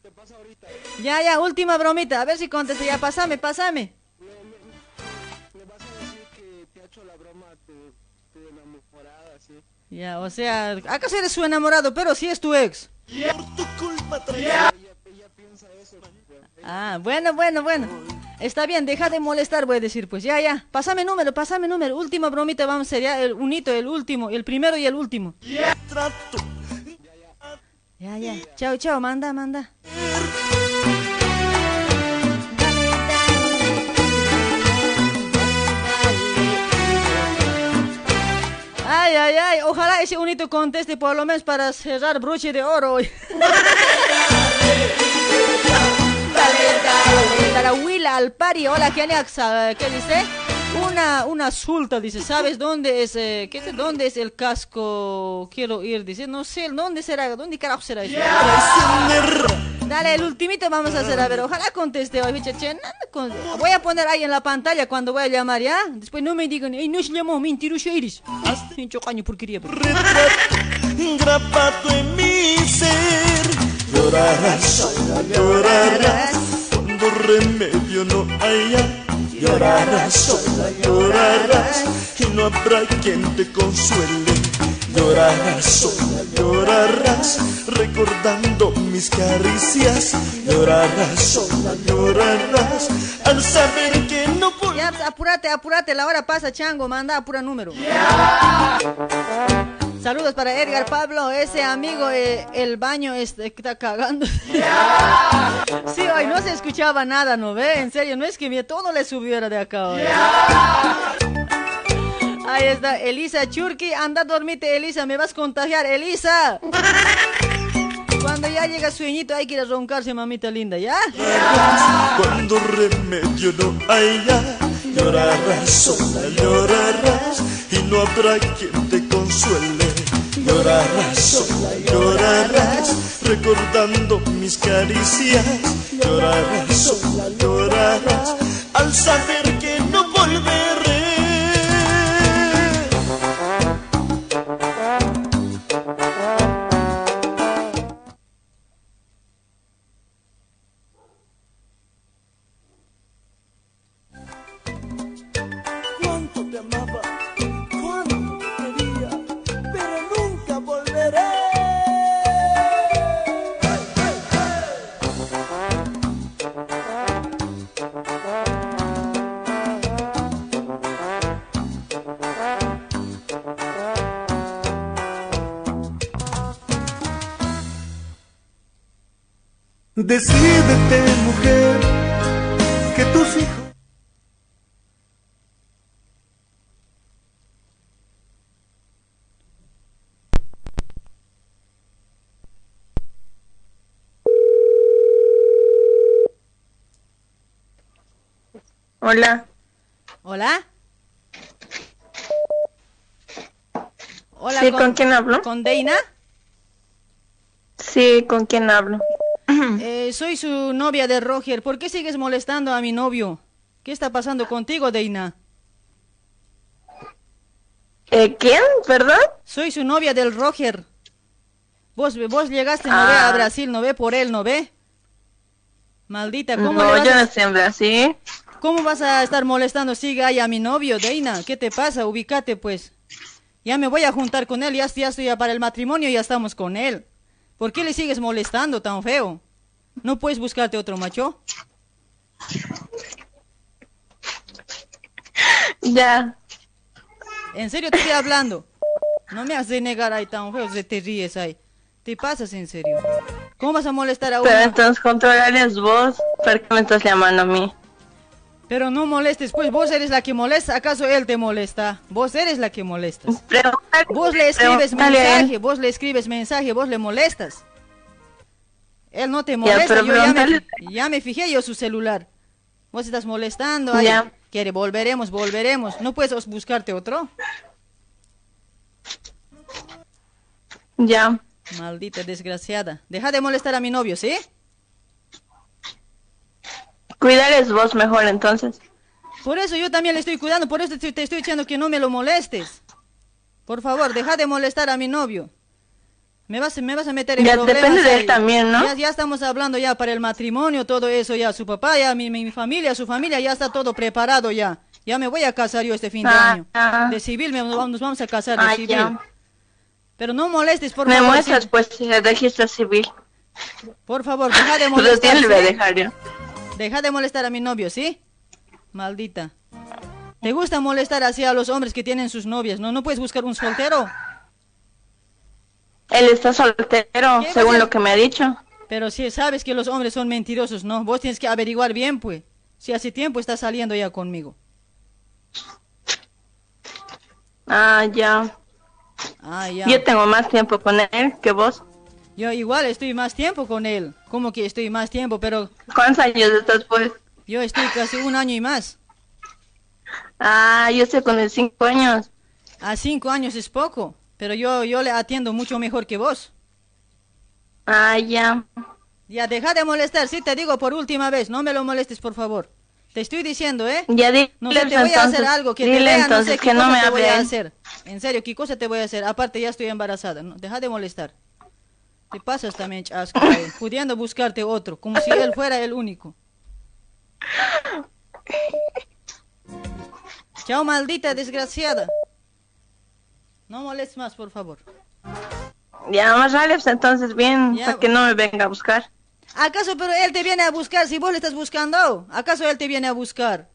Te paso ahorita. Ya, ya, última bromita. A ver si contesta. Ya, pasame, pasame. Le vas a decir que te ha hecho la broma a tu, tu enamorada, sí. Ya, o sea, ¿acaso eres su enamorado? Pero si es tu ex. Ella, ella piensa eso. pues. Ah, bueno, bueno, bueno. Está bien, deja de molestar, voy a decir, pues ya, ya. Pásame número, pásame número. Última bromita, vamos a hacer ya el unito, el último, el primero y el último. Ya, ya. Chao, chao, manda, manda. Ay, ay, ay. Ojalá ese unito conteste por lo menos para cerrar broche de oro hoy. Tarawila al pari, hola, ¿qué, anexa? ¿qué dice? Una, una sulta, dice, ¿sabes dónde es, eh, qué dice, dónde es el casco? Quiero ir, dice, no sé, ¿dónde será? ¿Dónde carajo será eso? Dale, el ultimito vamos a hacer, a ver, ojalá conteste hoy, Voy a poner ahí en la pantalla cuando voy a llamar, ¿ya? Después no me digan, "Ey, no se llamó, mentiroso eres. Pincho caño, porquería. pues. grapado en mi ser. Llorarás, llorarás, remedio no haya, llorarás sola, llorarás y no habrá quien te consuele. Llorarás sola, llorarás recordando mis caricias. Llorarás sola, llorarás al saber que no vol- Ya, apúrate, apúrate, la hora pasa, chango, manda apura número. Saludos para Edgar Pablo, ese amigo, eh, el baño este, que está cagando. Sí, hoy no se escuchaba nada, ¿no ve? En serio, no es que mi todo le subiera de acá hoy. Ahí está, Elisa Churki, anda, dormite, Elisa, me vas a contagiar, Elisa. Cuando ya llega sueñito hay que ir a roncarse, mamita linda, ¿ya? Cuando remedio no haya, llorarás sola, llorarás y no habrá quien te consuele. Llorarás sola, llorarás recordando mis caricias. Llorarás sola, llorarás al saber Decídete, mujer, que tus hijos. Hola. Hola. Hola, Sí, ¿con quién hablo? ¿Con Deina? Sí, ¿con quién hablo? Eh, soy su novia de Roger. ¿Por qué sigues molestando a mi novio? ¿Qué está pasando contigo, Deina? Eh, ¿Quién? ¿Perdón? Soy su novia del Roger. Vos, vos llegaste, no ve, Ah. a Brasil, no ve por él, no ve. Maldita, ¿cómo le No, vas yo no estoy en Brasil. ¿Cómo vas a estar molestando? Siga ahí a mi novio, Deina. ¿Qué te pasa? Ubícate, pues. Ya me voy a juntar con él. Ya, ya estoy ya para el matrimonio, ya estamos con él. ¿Por qué le sigues molestando tan feo? ¿No puedes buscarte otro macho? Ya. En serio te estoy hablando. No me has de negar ahí tan feo, se te ríes ahí. Te pasas en serio. ¿Cómo vas a molestar a uno? Pero entonces controlales vos. ¿Por qué me estás llamando a mí? Pero no molestes, pues vos eres la que molesta. ¿Acaso él te molesta? Vos eres la que molestas. Vos le escribes mensaje, vos le escribes mensaje, vos le molestas. Él no te molesta, pero yo ya me, ya fijé yo su celular. Vos estás molestando. Ya. Quiere, volveremos, volveremos. ¿No puedes buscarte otro? Ya. Maldita desgraciada. Deja de molestar a mi novio, ¿sí? Cuídales vos mejor entonces. Por eso yo también le estoy cuidando, por eso te, te estoy diciendo que no me lo molestes. Por favor, deja de molestar a mi novio. Me vas, me vas a meter en Ya, problemas. depende de él también, ¿no? Ya, ya estamos hablando ya para el matrimonio, todo eso ya. Su papá, ya mi, mi, mi familia, su familia, ya está todo preparado ya. Ya me voy a casar yo este fin de Ah, año. ah. De civil me- nos vamos a casar de Ah, civil. ya. Pero no molestes, por me favor. muestras sí. pues el registro civil. Por favor, deja de molestar. sí. Deja de molestar a mi novio, ¿sí? Maldita. ¿Te gusta molestar así a los hombres que tienen sus novias? ¿No, no puedes buscar un soltero? Él está soltero, ¿Qué según lo que me ha dicho. Pero si sabes que los hombres son mentirosos, ¿no? Vos tienes que averiguar bien, pues. Si hace tiempo está saliendo ya conmigo. Ah, ya. Ah, ya. Yo tengo más tiempo con él que vos. Yo igual estoy más tiempo con él. ¿Cómo que estoy más tiempo? Pero ¿Cuántos años estás pues? yo estoy casi un año y más. Ah, yo estoy con él cinco años. A cinco años es poco. Pero yo, yo le atiendo mucho mejor que vos. Ah, ya. Ya, deja de molestar. Sí, te digo por última vez. No me lo molestes, por favor. Te estoy diciendo, ¿eh? Ya dile No sé, te voy a hacer algo que te dile vea, no sé qué que no cosa me te voy a hacer. En serio, ¿qué cosa te voy a hacer? Aparte, ya estoy embarazada. ¿no? Deja de molestar. Te pasas también, chasco, ahí, pudiendo buscarte otro, como si él fuera el único. Chao, maldita desgraciada. No molestes más, por favor. Ya, más pues entonces bien, Ya. para que no me venga a buscar. ¿Acaso pero él te viene a buscar si vos le estás buscando? ¿Acaso él te viene a buscar?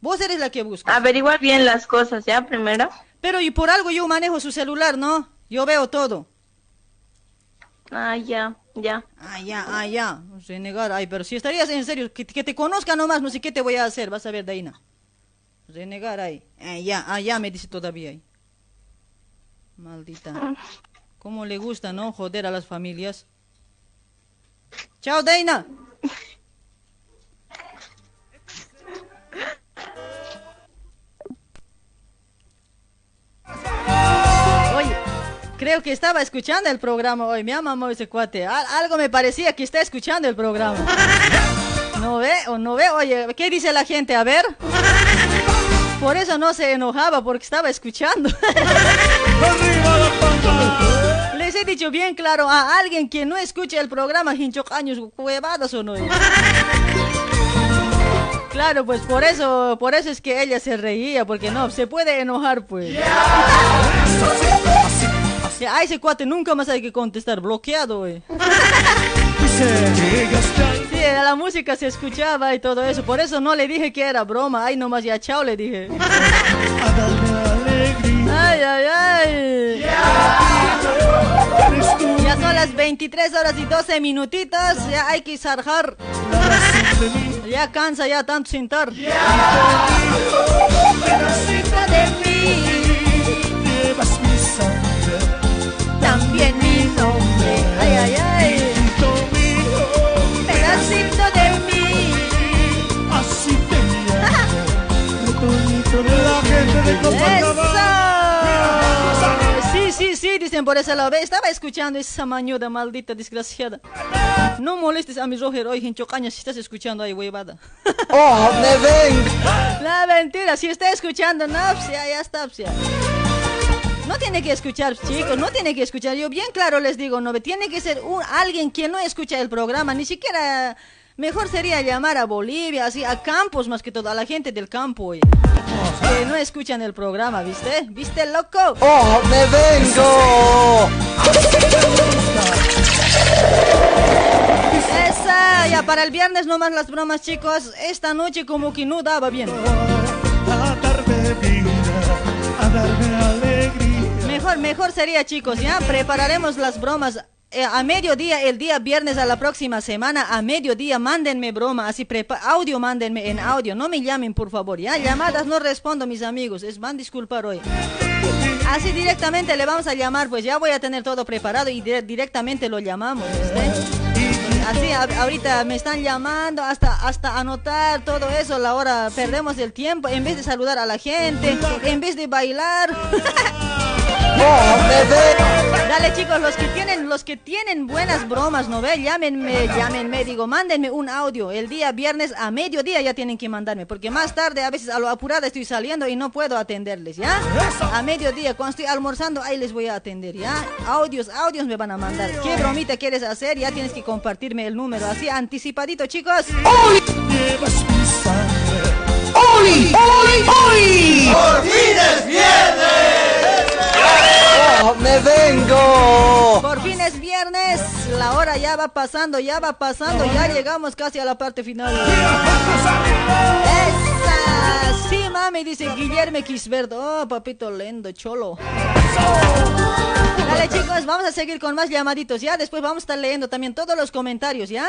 Vos eres la que busca. Averiguar bien las cosas, ¿ya? Primero. Pero y por algo yo manejo su celular, ¿no? Yo veo todo. Ah, ya, ya. Ah, ya, ah, ya. Renegar, ay, pero si estarías en serio, que, que te conozca nomás, no sé qué te voy a hacer, vas a ver, Daina. Renegar ahí. Ah, ya, ah, ya, me dice todavía ahí. Maldita. ¿Cómo le gusta, no? Joder a las familias. Chao, Daina. Oye, creo que estaba escuchando el programa hoy. Me ama ese cuate. Al- algo me parecía que está escuchando el programa. ¿No ve o no ve? Oye, ¿qué dice la gente? A ver. Por eso no se enojaba, porque estaba escuchando. Les he dicho bien claro a alguien que no escuche el programa Hinchok años huevadas o no. Claro, pues por eso, por eso es que ella se reía, porque no, se puede enojar, pues. A ese cuate nunca más hay que contestar, bloqueado, güey. Sí, la música se escuchaba y todo eso, por eso no le dije que era broma, ay nomás ya chao le dije. Ya son las 23 horas y 12 minutitos, ya hay que zarjar. Ya cansa ya tanto sentar. De Copacabana. ¡Eso! Sí, sí, sí, dicen por esa lado. Estaba escuchando esa mañuda maldita, desgraciada. No molestes a mi Roger hoy, hinchocaña, si estás escuchando ahí, huevada. ¡Oh, me ven! La mentira, si está escuchando, no, pues ya, ya está, pues ya. No tiene que escuchar, chicos, no tiene que escuchar. Yo bien claro les digo, no, tiene que ser un, alguien que no escucha el programa, ni siquiera... Mejor sería llamar a Bolivia, así, a campos más que todo, a la gente del campo, oye. Que no escuchan el programa, ¿viste? ¿Viste, loco? ¡Oh, me vengo! Esa, ya para el viernes nomás las bromas, chicos. Esta noche como que no daba bien. A darme vida, a darme alegría. Mejor, mejor sería, chicos, ya prepararemos las bromas. Eh, a mediodía, el día viernes a la próxima semana, a mediodía, mándenme broma, así prepa audio, mándenme en audio, no me llamen por favor, ya, llamadas no respondo mis amigos, es van disculpar hoy. Así directamente le vamos a llamar, pues ya voy a tener todo preparado y dire- directamente lo llamamos. Así, ahorita me están llamando hasta, hasta anotar todo eso, la hora perdemos el tiempo, en vez de saludar a la gente, en vez de bailar. Dale chicos, los que tienen, los que tienen buenas bromas, ¿no ve? Llámenme, llámenme, digo, mándenme un audio. El día viernes a mediodía ya tienen que mandarme, porque más tarde a veces a lo apurada estoy saliendo y no puedo atenderles, ¿ya? A mediodía, cuando estoy almorzando, ahí les voy a atender, ¿ya? Audios, audios me van a mandar. ¿Qué bromita quieres hacer? Ya tienes que compartirme el número, así anticipadito, chicos. ¡Oli! ¡Oli! ¡Oli! ¡Por fin es ¡Oh, me vengo! Por fin es viernes, la hora ya va pasando, ya va pasando, ya llegamos casi a la parte final. Esa, sí mami, dice Guillermo Quisberto. Oh, papito lendo, cholo. Dale chicos, vamos a seguir con más llamaditos, ¿ya? Después vamos a estar leyendo también todos los comentarios, ¿ya?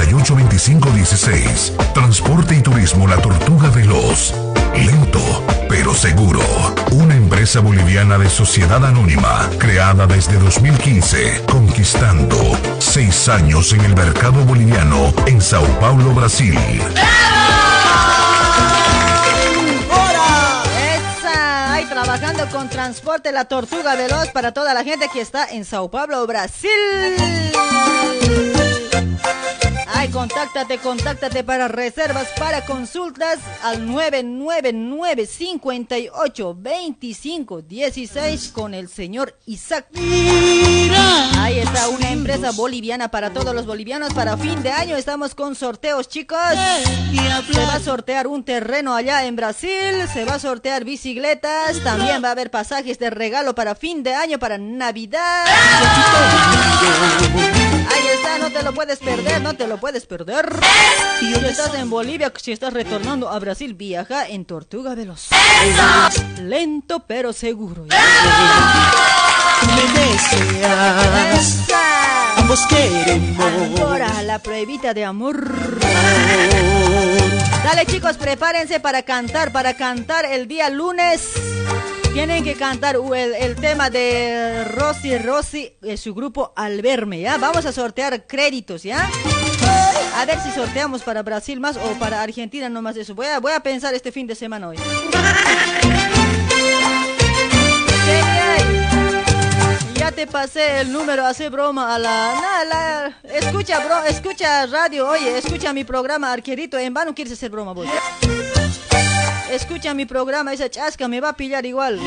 25 16. Transporte y Turismo La Tortuga Veloz. Lento, pero seguro. Una empresa boliviana de sociedad anónima, creada desde 2015, conquistando seis años en el mercado boliviano en Sao Paulo, Brasil. Trabajando con Transporte La Tortuga Veloz para toda la gente que está en Sao Paulo, Brasil. Ay, contáctate, contáctate para reservas, para consultas al 999 58 25 16 con el señor Isaac. Ahí está una empresa boliviana para todos los bolivianos. Para fin de año estamos con sorteos, chicos. Se va a sortear un terreno allá en Brasil, se va a sortear bicicletas, también va a haber pasajes de regalo para fin de año, para Navidad. Está, no te lo puedes perder, no te lo puedes perder. Si estás en Bolivia, si estás retornando a Brasil, viaja en Tortuga Veloz. Lento pero seguro. Me deseas, ambos queremos. Ahora la pruebita de amor. Dale chicos, prepárense para cantar, para cantar el día lunes. Tienen que cantar uh, el, tema de Rosy Rosy, de su grupo Al Verme, ¿ya? Vamos a sortear créditos, ¿ya? A ver si sorteamos para Brasil más o para Argentina nomás eso. Voy a, voy a pensar este fin de semana hoy. Ya te pasé el número, hace broma a la- escucha, bro, escucha radio, oye, escucha mi programa, arquerito, en vano quieres hacer broma vos. Escucha mi programa, esa chasca me va a pillar igual.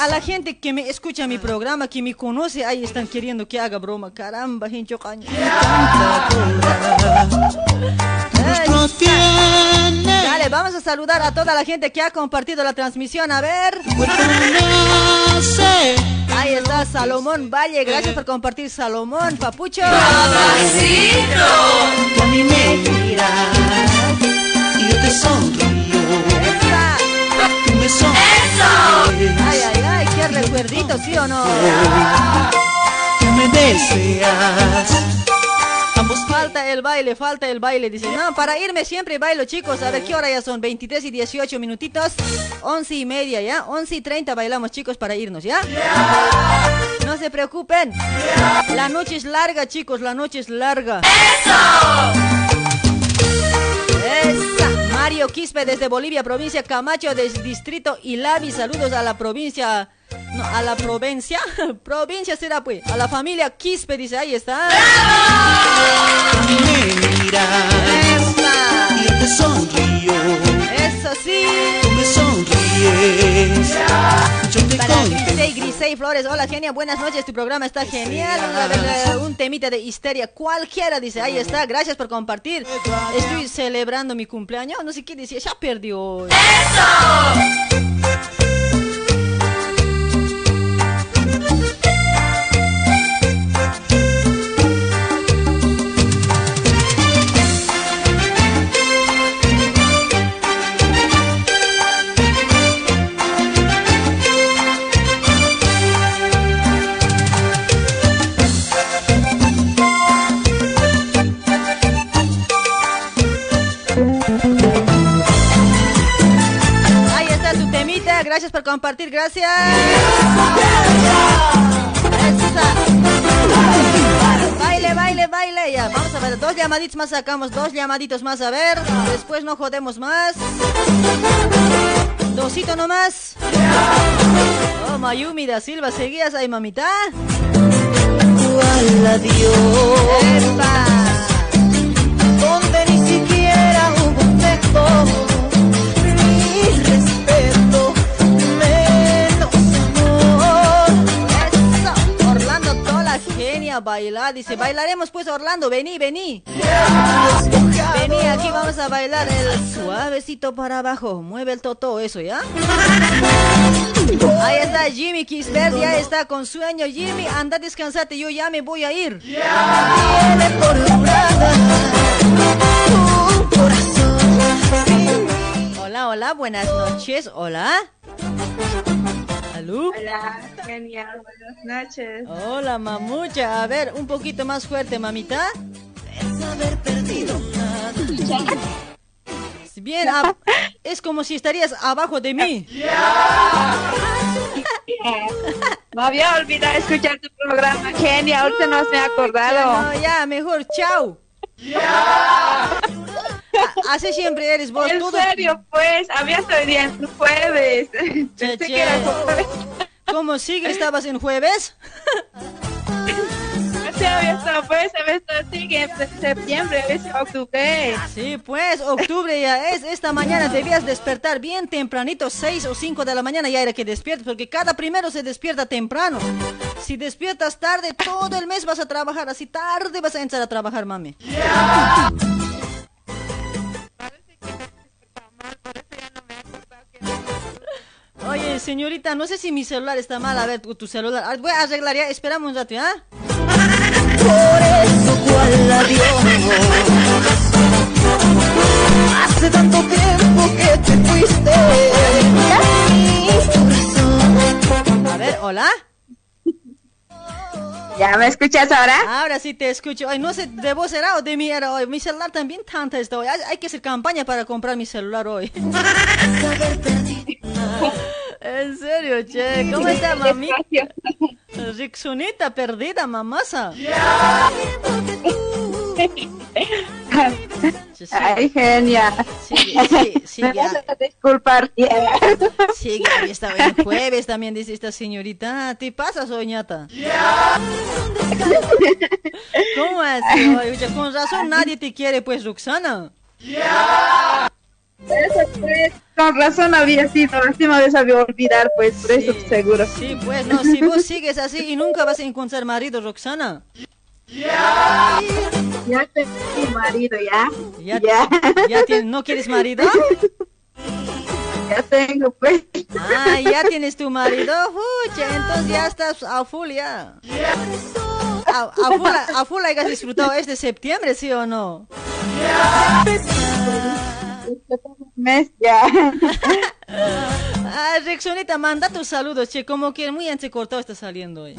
A la gente que me escucha mi programa, que me conoce, ahí están queriendo que haga broma. Caramba, hincho caño. Ay, Dale, vamos a saludar a toda la gente que ha compartido la transmisión. A ver. Ahí está Salomón Valle. Gracias por compartir, Salomón. Papucho. Tú a mí me miras y yo te sonrío. Tú me sonríes. Ay, ay, ay, qué recuerdito, ¿sí o no? Tú me deseas. Falta el baile, falta el baile. Dice, no, para irme siempre bailo, chicos. A ver, ¿qué hora ya son? 23 y 18 minutitos. 11 y media, ¿ya? 11 y 30 bailamos, chicos, para irnos, ¿ya? No se preocupen. La noche es larga, chicos, la noche es larga. Esa. Mario Quispe desde Bolivia, provincia Camacho, del distrito Ilavi. Saludos a la provincia. No, a la provincia. provincia será pues. A la familia Quispe, dice, ahí está. Me miras y yo te sonrío. Eso sí. Tú me sonríes. Yo te Para contemplo. Grisey, Grisey Flores, hola genia, buenas noches, tu programa está genial. Eh, un temita de histeria, cualquiera, dice, ahí está, gracias por compartir. Estoy celebrando mi cumpleaños, no sé qué decía, ya perdió. Ahí gracias por compartir, gracias. Baile, baile, baile, ya. Vamos a ver, dos llamaditos más sacamos, dos llamaditos más, a ver. Después no jodemos más. Dosito nomás. Oh, Mayumi da Silva, ¿seguías ahí, mamita? ¿Cuál adiós? Epa. Genia, bailar. Dice, bailaremos pues Orlando, vení, vení. Vení, aquí vamos a bailar el suavecito para abajo. Mueve el toto, eso, ¿ya? Ahí está Jimmy Kisbert, ya está con sueño. Jimmy, anda a descansarte, yo ya me voy a ir. Hola, hola, buenas noches. Hola. Hola, genial, buenas noches. Hola, mamucha. A ver, un poquito más fuerte, mamita. Bien, ab- es como si estarías abajo de mí. Me había olvidado escuchar tu programa, genial, ahorita no me he acordado. No, ya, mejor, chao. A- Así siempre eres vos. En serio, pues, había hoy día en jueves. Che, Pensé che. que era jueves. ¿Cómo sigue? ¿Estabas en jueves? Sí, había estado, pues, había estado así que en septiembre, es octubre. Sí, pues, octubre ya es. Esta mañana debías despertar bien tempranito, 6 o 5 de la mañana ya era que despiertas, porque cada primero se despierta temprano. Si despiertas tarde, todo el mes vas a trabajar, así tarde vas a entrar a trabajar, mami. Señorita, no sé si mi celular está mal. A ver, tu, tu celular. Voy a arreglar ya. Esperamos un rato, ¿ah? Por eso cual adiós Hace tanto tiempo que te fuiste A ver, hola. ¿Ya me escuchas ahora? Ahora sí te escucho. Ay, no sé, de vos era o de mí era hoy. Mi celular también tanta está hoy. Hay, hay que hacer campaña para comprar mi celular hoy. en serio, che. ¿Cómo está, mami? Rixonita perdida, mamasa. Ay, genial. Sigue, sí, sigue. Me a disculpar. Sí, Gaby estaba en jueves también, dice esta señorita. ¿Te pasa, soñata? ¿Cómo así? Oye, oye, con razón nadie te quiere, pues, Roxana. Eso, pues, Con razón había sido, así me sabía olvidar, pues, por eso seguro. Sí, pues, no, si vos sigues así y nunca vas a encontrar marido, Roxana. Ya tengo marido, ya. ¿Ya, ya tienes- ¿No quieres marido? Ya tengo, pues. Ah, ya tienes tu marido. Entonces ya estás a full ya. A, a full, a full hayas disfrutado este septiembre, ¿sí o no? Mes ya. Ah, Rexonita, manda tus saludos, che, como que muy entrecortado está saliendo hoy.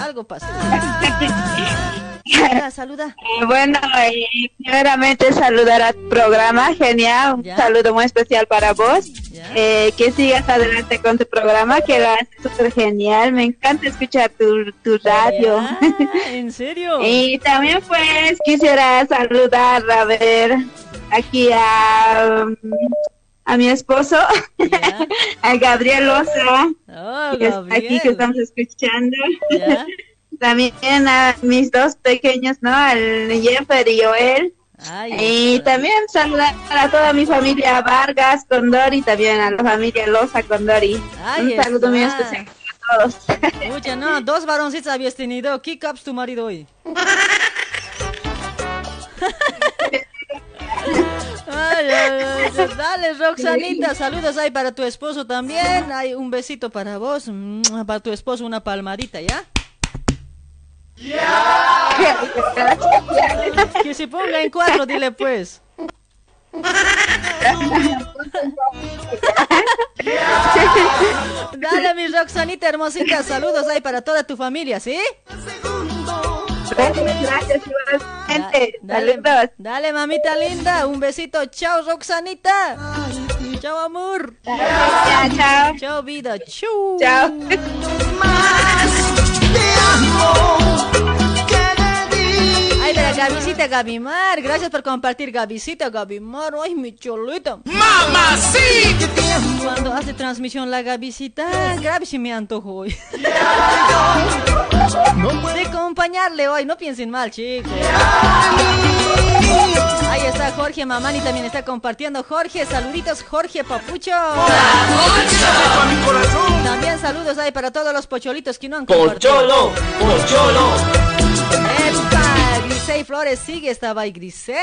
Algo pasa. Saluda, saluda. Eh, Bueno, eh, primeramente saludar a tu programa, genial, un saludo muy especial para vos. Eh, que sigas adelante con tu programa, que lo haces súper genial, me encanta escuchar tu, tu radio. ¿En serio? Y también pues quisiera saludar, a ver, aquí a, um, a mi esposo, a Gabriel Loza, Oh, que está aquí que Gabriel. estamos escuchando. Ya. También a mis dos pequeños, ¿no? Al Jeffer y Joel. y también saludar a toda mi familia Vargas Condori, también a la familia Loza Condori. Ahí Un saludo muy especial a todos. Pucha, no, dos varoncitos habías tenido. ¿Qué caps tu marido hoy? Ay, ay, ay, dale, Roxanita, saludos ahí para tu esposo también. Hay un besito para vos, mm, para tu esposo una palmadita, ¿ya? Que se ponga en cuatro, dile pues. Dale, mi Roxanita hermosita, saludos ahí para toda tu familia, ¿sí? Gracias, igualmente. Dale, dale, mamita linda, un besito. Chao, Roxanita. Chao, amor. Chao, chao. Chao, vida. Chau. Chao. La Gabicita Gabimar. Gracias por compartir, Gabicita Gabimar. Ay, mi cholita. ¡Mamacita! Cuando hace transmisión la Gabicita, grave si me antojo hoy. De acompañarle hoy, no piensen mal, chicos. Ahí está Jorge Mamani, también está compartiendo. Jorge, saluditos, Jorge Papucho. También saludos ahí para todos los pocholitos que no han compartido. Pocholo, pocholo. Grisey Flores sigue, estaba ahí Grisey.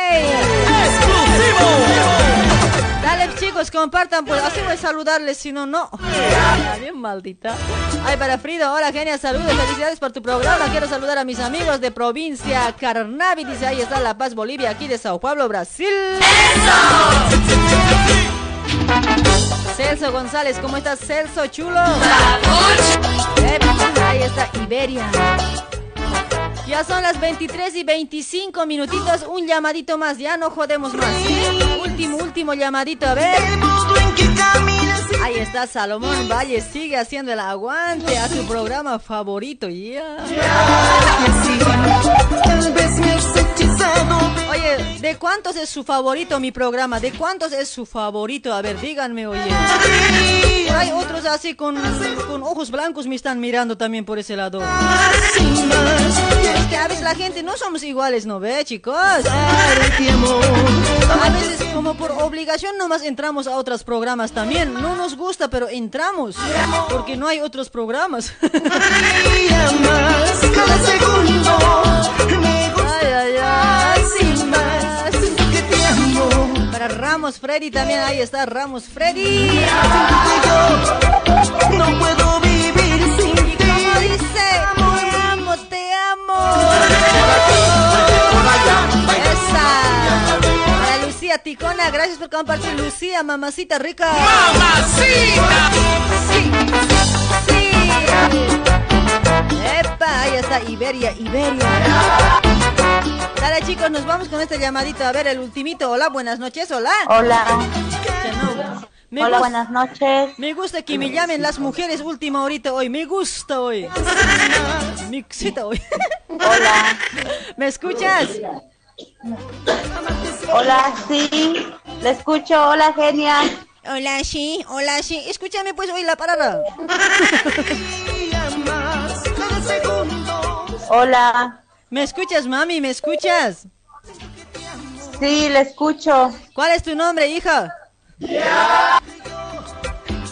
Dale chicos, compartan, pues así voy a saludarles, si no, no. Bien maldita. Ay, para Frida, hola genia, saludos, felicidades por tu programa. Quiero saludar a mis amigos de provincia Carnavi, dice ahí está La Paz, Bolivia, aquí de Sao Paulo, Brasil. Celso González, ¿cómo estás, Celso Chulo? Eh, Ahí está Iberia. Ya son las 23 y 25 minutitos. Un llamadito más, ya no jodemos más. Último, último llamadito, a ver. Ahí está Salomón Valle, sigue haciendo el aguante a su programa favorito. ya. Oye, ¿de cuántos es su favorito mi programa? ¿De cuántos es su favorito? A ver, díganme, oye. Hay otros así con, con ojos blancos me están mirando también por ese lado. Es que a veces la gente no somos iguales, ¿no ve, chicos? A veces como por obligación nomás entramos a otros programas también. No nos gusta, pero entramos. Porque no hay otros programas. Ay, Ramos Freddy también, ahí está Ramos Freddy. No puedo vivir sin ti. como dice, te amo, te amo. Esa. Para Lucía Ticona, gracias por compartir. Lucía, mamacita rica. ¡Mamacita! Sí, sí. Epa, ahí está Iberia, Iberia. Dale chicos, nos vamos con este llamadito. A ver, el ultimito. Hola, buenas noches, hola. Hola. Me Hola, buenas noches. Me gusta que me llamen las mujeres última horita hoy. Me gusta hoy. Me excita hoy. Hola. ¿Me escuchas? Hola, sí. Le escucho. Hola, genia. Hola, sí. Hola, sí. Escúchame pues hoy la parada. Hola. ¿Me escuchas, mami? ¿Me escuchas? Sí, le escucho. ¿Cuál es tu nombre, hija?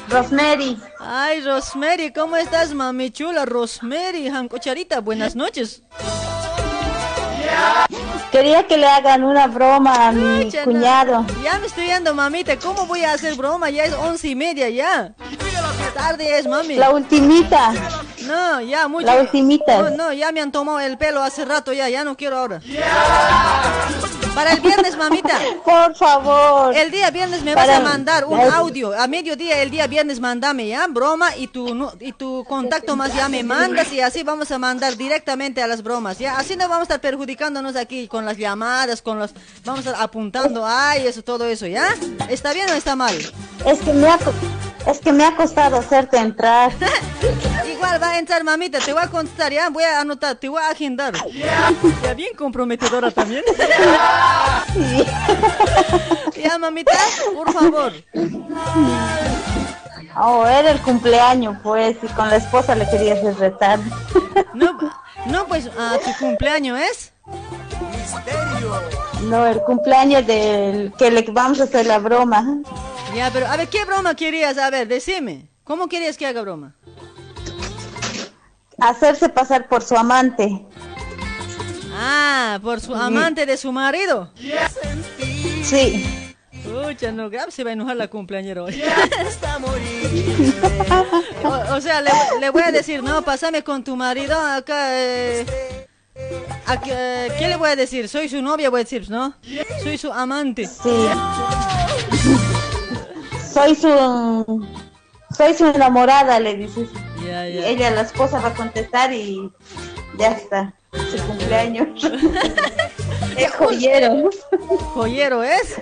Rosemary. Ay, Rosemary, ¿cómo estás, mami chula? Rosemary, Jancocharita, buenas noches. Quería que le hagan una broma a mi cuñado. Ya me estoy yendo, mamita. ¿Cómo voy a hacer broma? Ya es once y media, ya. Tarde es, mami. La ultimita. No, ya, mucho. La ultimita. No, no, ya me han tomado el pelo hace rato, ya, ya no quiero ahora. Para el viernes, mamita. Por favor. El día viernes me vas a mandar un audio. A mediodía el día viernes mandame ya, broma, y tu, nu- y tu contacto más ya me mandas y así vamos a mandar directamente a las bromas, ya. Así no vamos a estar perjudicándonos aquí con las llamadas, con los... Vamos a estar apuntando, ay, eso, todo eso, ¿ya? ¿Está bien o está mal? Es que me ha, es que me ha costado hacerte entrar. Igual va a entrar mamita, te voy a contestar, ya, voy a anotar, te voy a agendar. Ya bien comprometedora también. Ya mamita, por favor. Oh, era el cumpleaños, pues, y con la esposa le quería hacer retar. No, no pues, ah, tu cumpleaños es. No, el cumpleaños del que le vamos a hacer la broma. Ya, pero a ver, ¿qué broma querías? A ver, decime. ¿Cómo querías que haga broma? Hacerse pasar por su amante. Ah, por su amante de su marido. Sí. Pucha, no, grave se va a enojar la cumpleañera hoy. o, o sea, le, le voy a decir, no, pásame con tu marido acá. Eh, eh, ¿Qué le voy a decir? Soy su novia, voy a decir, ¿no? Soy su amante. Sí. Soy su soy su enamorada, le dices. Ella, la esposa, va a contestar y ya está. Su cumpleaños. es joyero. ¿Joyero es?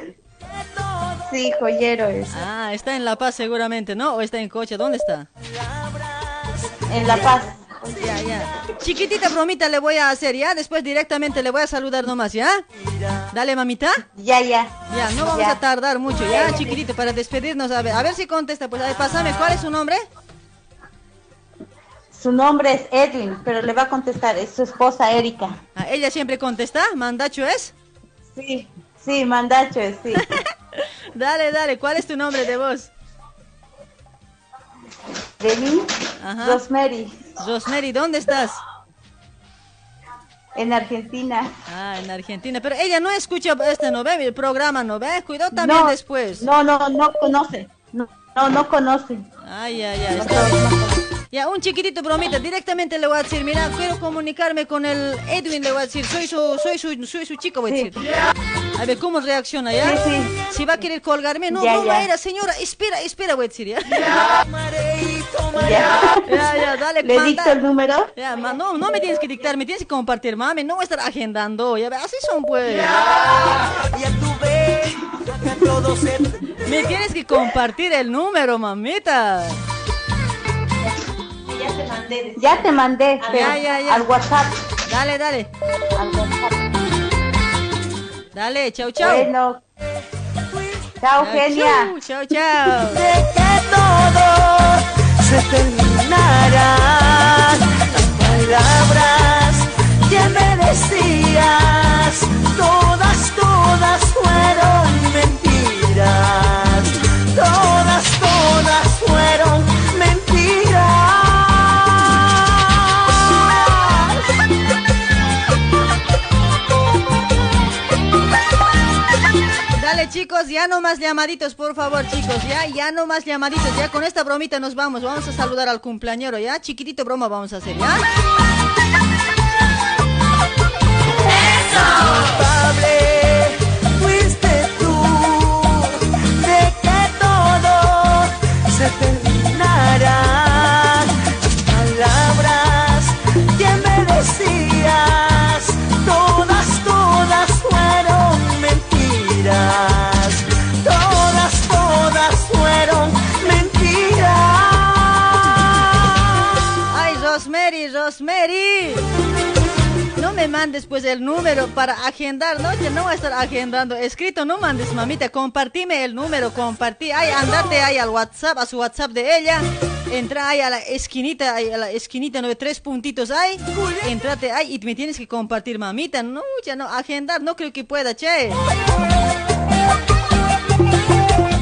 Sí, joyero es. Ah, está en La Paz seguramente, ¿no? ¿O está en coche? ¿Dónde está? En La Paz. Ya, ya. Chiquitita bromita le voy a hacer, ¿ya? Después directamente le voy a saludar nomás, ¿ya? Dale, mamita. Ya, ya. Ya, no vamos Ya. a tardar mucho, ¿ya, chiquitito? Para despedirnos, a ver, a ver si contesta. Pues, a ver, pásame, ¿cuál es su nombre? Su nombre es Edwin, pero le va a contestar, es su esposa Erika. Ah, ¿Ella siempre contesta? ¿Mandacho es? Sí, sí, mandacho es, sí. Dale, dale, ¿cuál es tu nombre de voz? De mí, Ajá. Rosemary, Rosemary, ¿dónde estás? En Argentina. Ah, en Argentina. Pero ella no escucha este, ¿no ve? El programa, ¿no ve? Cuidado también No, después. No, no, no conoce. No, no, no conoce. Ay, ay, ay. está- Ya, un chiquitito bromita. Directamente le voy a decir, mira, quiero comunicarme con el Edwin, le voy a decir, soy su, soy su, soy su chico, voy a decir. A ver cómo reacciona, ¿ya? Sí, Si va a querer colgarme, no, Ya, broma ya. era, señora, espera, espera, voy a decir, ¿ya? Ya. Ya, ya, dale, ¿Le manda. dicto el número? Ya, ma- no, no me tienes que dictar, me tienes que compartir, mami, no voy a estar agendando, ya, así son, pues. Me tienes que compartir el número, mamita. Ya te mandé. Ya te mandé. pero Ya, ya, ya. Al WhatsApp. Dale, dale. Al WhatsApp. Dale, chau, chau. Bueno. Chao, genia. chau, Chau, chau. se terminarán las palabras que me decías, todas, todas fueron mentiras, todas, todas fueron mentiras. Chicos, ya no más llamaditos, por favor, chicos, ya, ya no más llamaditos, ya con esta bromita nos vamos, vamos a saludar al cumpleañero, ya, chiquitito broma vamos a hacer, ya. No mandes pues el número para agendar, ¿no? Que no voy a estar agendando. Escrito, no mandes, mamita. Compartime el número, compartí. Ay, andate ahí al WhatsApp, a su WhatsApp de ella. Entra ahí a la esquinita, ahí a la esquinita, nueve, tres puntitos ahí. Entrate ahí y me tienes que compartir, mamita. No, ya no, agendar, no creo que pueda, che.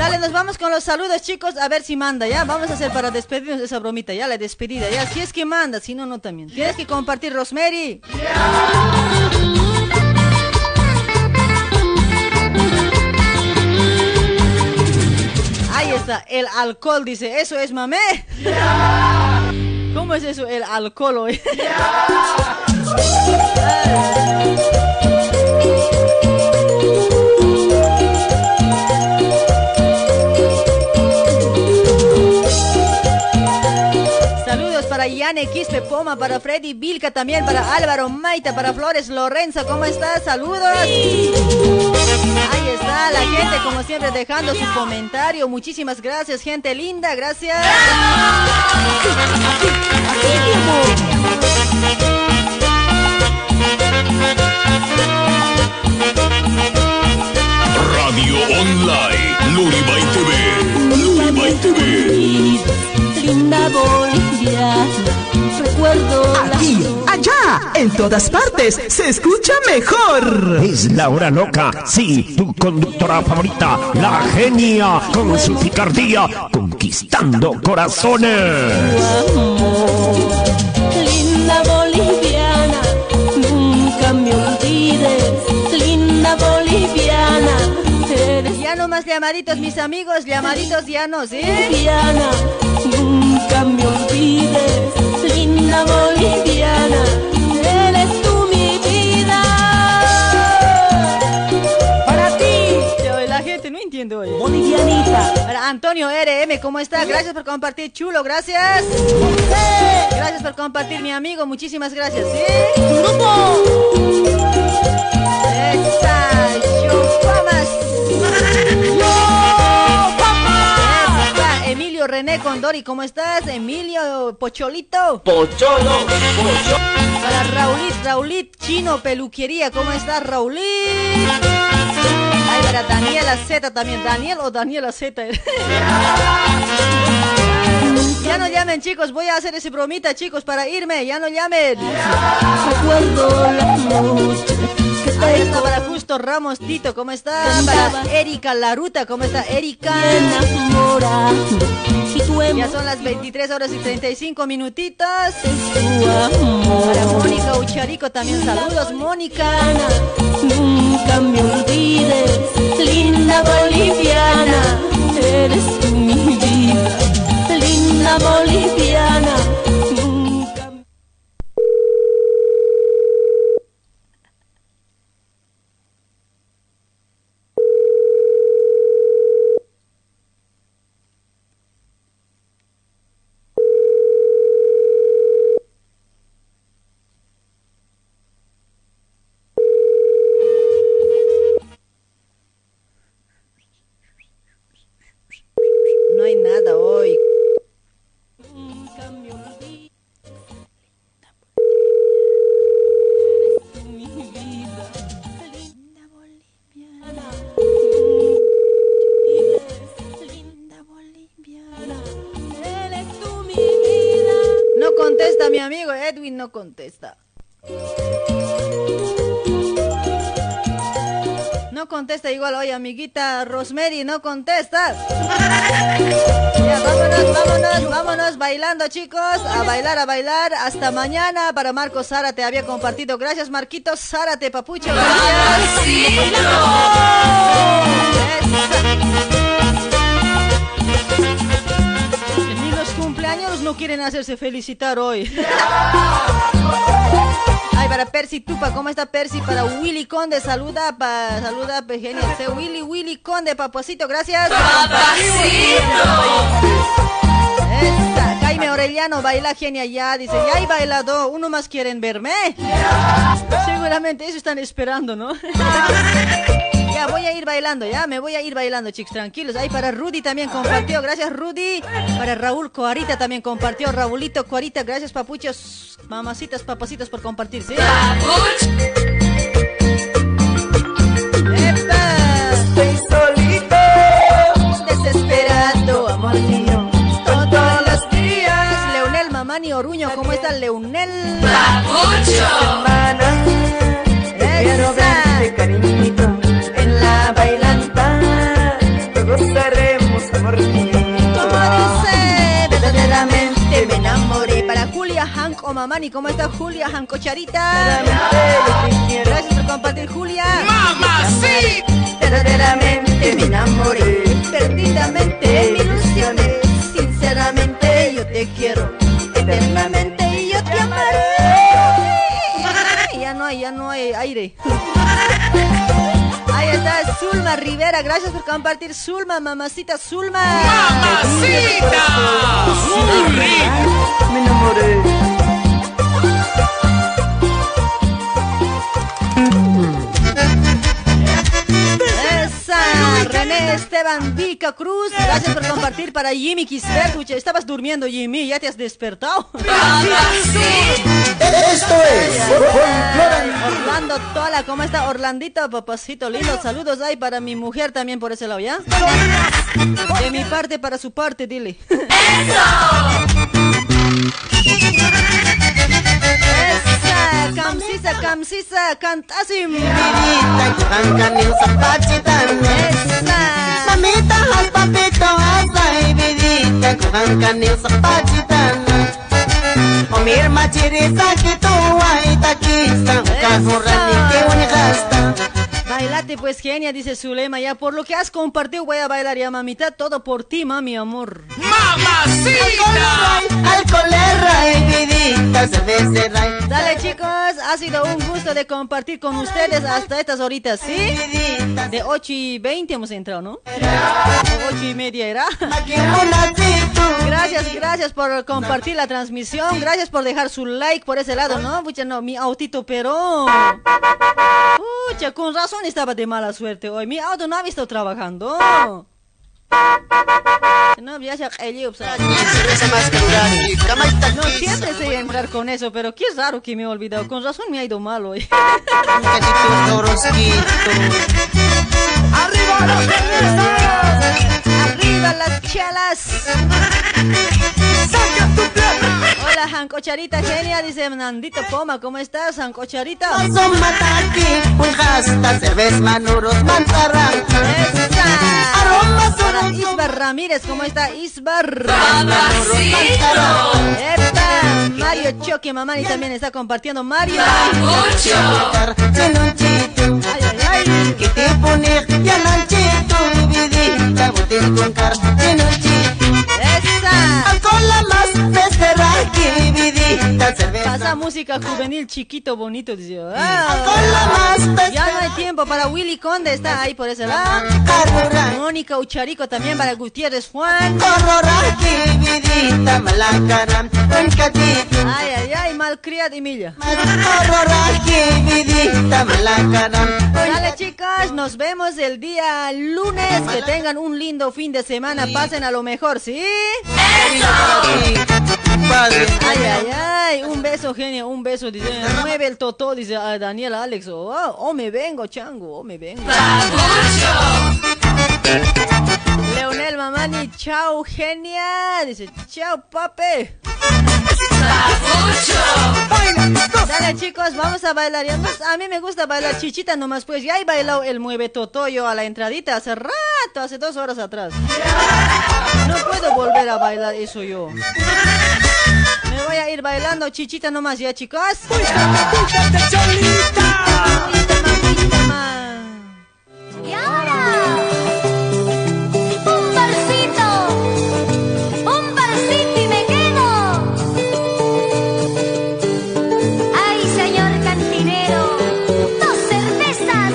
Dale, nos vamos con los saludos, chicos, a ver si manda, ¿ya? Vamos a hacer para despedirnos esa bromita, ya, la despedida, ¿ya? Si es que manda, si no, no también. Tienes que compartir, Rosemary. Ahí está, el alcohol, dice, ¿eso es mamé? ¿Cómo es eso, el alcohol hoy? para Yane Quispe Poma, para Freddy Vilca también, para Álvaro Maita, para Flores Lorenzo, ¿cómo estás? Saludos. Ahí está la gente, como siempre, dejando su comentario. Muchísimas gracias, gente linda, gracias. Radio Online, Luribay TV, Luribay TV. Linda recuerdo Aquí, allá, en todas partes, se escucha mejor. Es la hora loca, sí, tu conductora favorita, la genia, con su picardía, conquistando corazones. Linda boliviana, nunca me olvides. Linda boliviana, Ya no más llamaditos, mis amigos, llamaditos ya no, ¿sí? boliviana, nunca me olvides. Linda boliviana, eres tú mi vida. Para ti. La gente no entiendo hoy. Bolivianita. Para Antonio RM, ¿cómo estás? Gracias por compartir, chulo, gracias. Gracias por compartir, mi amigo, muchísimas gracias, ¿sí? Yo famas. Esa, Emilio René Condori, ¿cómo estás? Emilio Pocholito. Pocholo, Para Raulit, Raulit Chino Peluquería, ¿cómo estás, Raulit? Ay, para Daniela Z también, Daniel o Daniela Z. ya no llamen, chicos, voy a hacer ese bromita, chicos, para irme, ya no llamen. Que Ahí está para Justo Ramos Tito, ¿cómo está? Para Erika Laruta, ¿cómo está Erika? Ya son las 23 horas y 35 minutitos. Para Mónica Ucharico también saludos, Mónica. Nunca me olvides, linda boliviana, eres mi vida, linda boliviana. No contesta. No contesta igual, oye amiguita Rosemary, no contestas. Ya, vámonos, vámonos, vámonos bailando chicos, a bailar, a bailar. Hasta mañana para Marcos Zárate había compartido. Gracias Marquitos Zárate, papucho. Gracias. No quieren hacerse felicitar hoy. Ay, para Percy Tupa, ¿cómo está Percy? Para Willy Conde, saluda, pa, saluda, genial. Sí, Willy, Willy Conde, papacito, gracias. Esta, Jaime Orellano, baila genial ya, dice, ya hay bailado, uno más quieren verme. Seguramente eso están esperando, ¿no? Ya voy a ir bailando, ya me voy a ir bailando, chicos, tranquilos. Ahí para Rudy también compartió, gracias Rudy. Para Raúl Coarita también compartió, Raulito Coarita, gracias papuchos, mamacitas, papacitos por compartir, ¿sí? Estoy solito, desesperado, amor mío, todos los días. Leonel Mamani Oruño, ¿cómo está Leonel? Hermana, quiero verte, cariñito, Hanco Mamani, ¿cómo está Julia Hanco Charita? Gracias por compartir, Julia. Verdaderamente me enamoré, perdidamente me ilusioné, sinceramente yo te quiero, eternamente y yo te amaré. Ya no hay, ya no hay aire. Ahí está Zulma Rivera, gracias por compartir Zulma, mamacita Zulma. ¡Mamacita! Me enamoré. René Esteban Vica Cruz, gracias por compartir para Jimmy Quisper. Pucha, Estabas durmiendo Jimmy, ya te has despertado. Esto es Orlando Tola, ¿cómo está Orlandito, papacito lindo? Saludos ahí para mi mujer también por ese lado, ¿ya? De mi parte para su parte, dile. Esa, Kamsisa, kamsisa, cantasim. Ang yung sa pachitan. Esa. Mamita, has papito, hasa, ibidita. Ang kanyang sa pachitan. Omir machirisa, kituwa, itakista. Kahurani, kiwani, hasta. Esa. Bailate pues genia, dice Zulema, ya por lo que has compartido voy a bailar ya mamita, todo por ti, mami amor. Alcolerra y vidita se becerra Dale chicos, ha sido un gusto de compartir con ustedes hasta estas horitas, ¿sí? De 8 y 20 hemos entrado, ¿no? 8 y media era. Gracias, gracias por compartir la transmisión, gracias por dejar su like por ese lado, ¿no? Pucha, no, mi autito pero... Pucha, con razón estaba de mala suerte hoy, mi auto no ha visto trabajando. No, ya se sea. No, siempre sé entrar con eso, pero qué raro que me he olvidado. Con razón me ha ido mal hoy. ¡Arriba los ¡Arriba las chelas! Hola, Sancocharita genia, dice Nandito Poma, ¿cómo estás, Sancocharita? Son mataki, un hasta cerveza manuros mantarran. Aromas Para Isbar Ramírez, ¿cómo está Isbar? Mamacito. Epa, Mario Choque, mamá, y también está compartiendo Mario. Ay, ay, ay. Más becerra que vidita, cerveza. Pasa música juvenil chiquito, bonito, dice. Ah, ya no hay tiempo para Willy Conde, está ahí por ese lado. Mónica Ucharico también para Gutiérrez Juan. Ay, ay, ay, malcriada Emilia. Dale chicas, nos vemos el día lunes. Que tengan un lindo fin de semana. Pasen a lo mejor, ¿sí? Padre. Ay, ay, ay. Un beso, genio, un beso. Dice, mueve el totó, dice a Daniel Alex. Oh, oh, me vengo, chango, oh, me vengo. Leonel Mamani, chao, genia. Dice, chao, pape. Dale chicos, vamos a bailar. Ya nos- a mí me gusta bailar chichita nomás, pues ya he bailado el mueve totoyo a la entradita hace rato, hace dos horas atrás. No puedo volver a bailar eso yo. Me voy a ir bailando chichita nomás ya chicos. Y ahora, un barcito, un barcito y me quedo. Ay, señor cantinero, dos cervezas.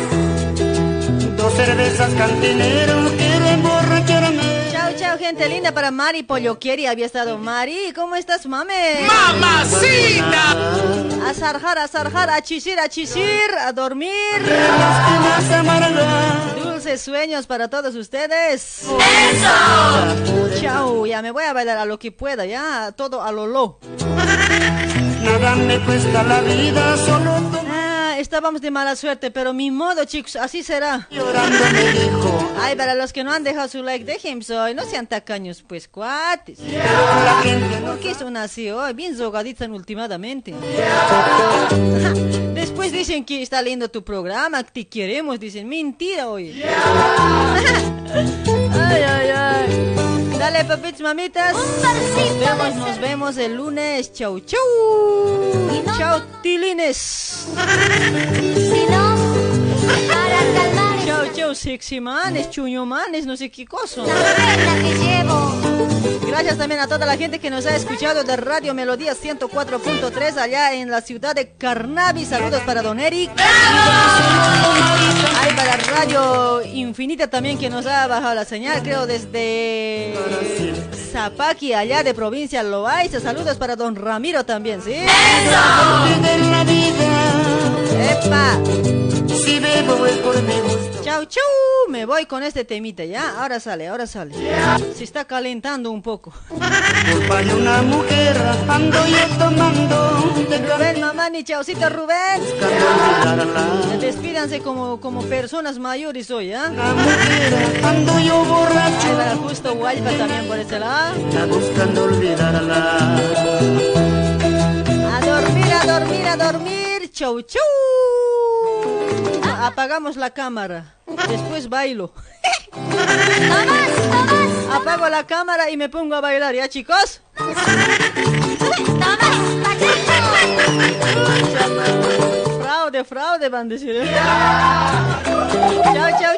Dos cervezas cantinero gente linda para Mari Polloquieri. Había estado Mari. ¿Cómo estás, mame? ¡Mamacita! A zarjar, a zarjar, a chisir, a chisir, a dormir. Dulces sueños para todos ustedes. ¡Eso! Chao, ya me voy a bailar a lo que pueda, ya, todo a lo lo. Nada me cuesta la vida, solo Estábamos de mala suerte, pero mi modo, chicos, así será. llorando me dijo. Ay, para los que no han dejado su like, dejen soy, no sean tacaños, pues, cuates. ¿Por qué son así hoy? Bien zogaditas últimamente. Después dicen que está lindo tu programa, que te queremos, dicen, mentira hoy. Ay, ay, ay. Dale, papitos, mamitas. Nos vemos, nos vemos el lunes. Chau, chau. Chau, tilines. Chau, chau, sexy manes, chuño manes, no sé qué cosa. Gracias también a toda la gente que nos ha escuchado de Radio Melodía 104.3 allá en la ciudad de Carnavi. Saludos para Don Eric. Hay para Radio Infinita también que nos ha bajado la señal, creo desde Zapaqui, allá de provincia Loaiza. Saludos para Don Ramiro también, ¿sí? vida. ¡Epa! Si bebo es por mi gusto. Chau, chau. Me voy con este temita, ¿ya? Ahora sale, ahora sale. Se está calentando un poco. Culpa de una mujer ando yo tomando. Rubén, mamá, ni chaucito, Rubén. Despídanse como, como personas mayores hoy, ¿ah? Ando yo borracho. Para justo Guaypa también por ese lado. Está buscando olvidarla. A dormir, a dormir, a dormir. Chau, chau. Apagamos la cámara. Después bailo. Apago la cámara y me pongo a bailar, ¿ya, chicos? Fraude, fraude, van a decir. ¿eh? Chau, chau,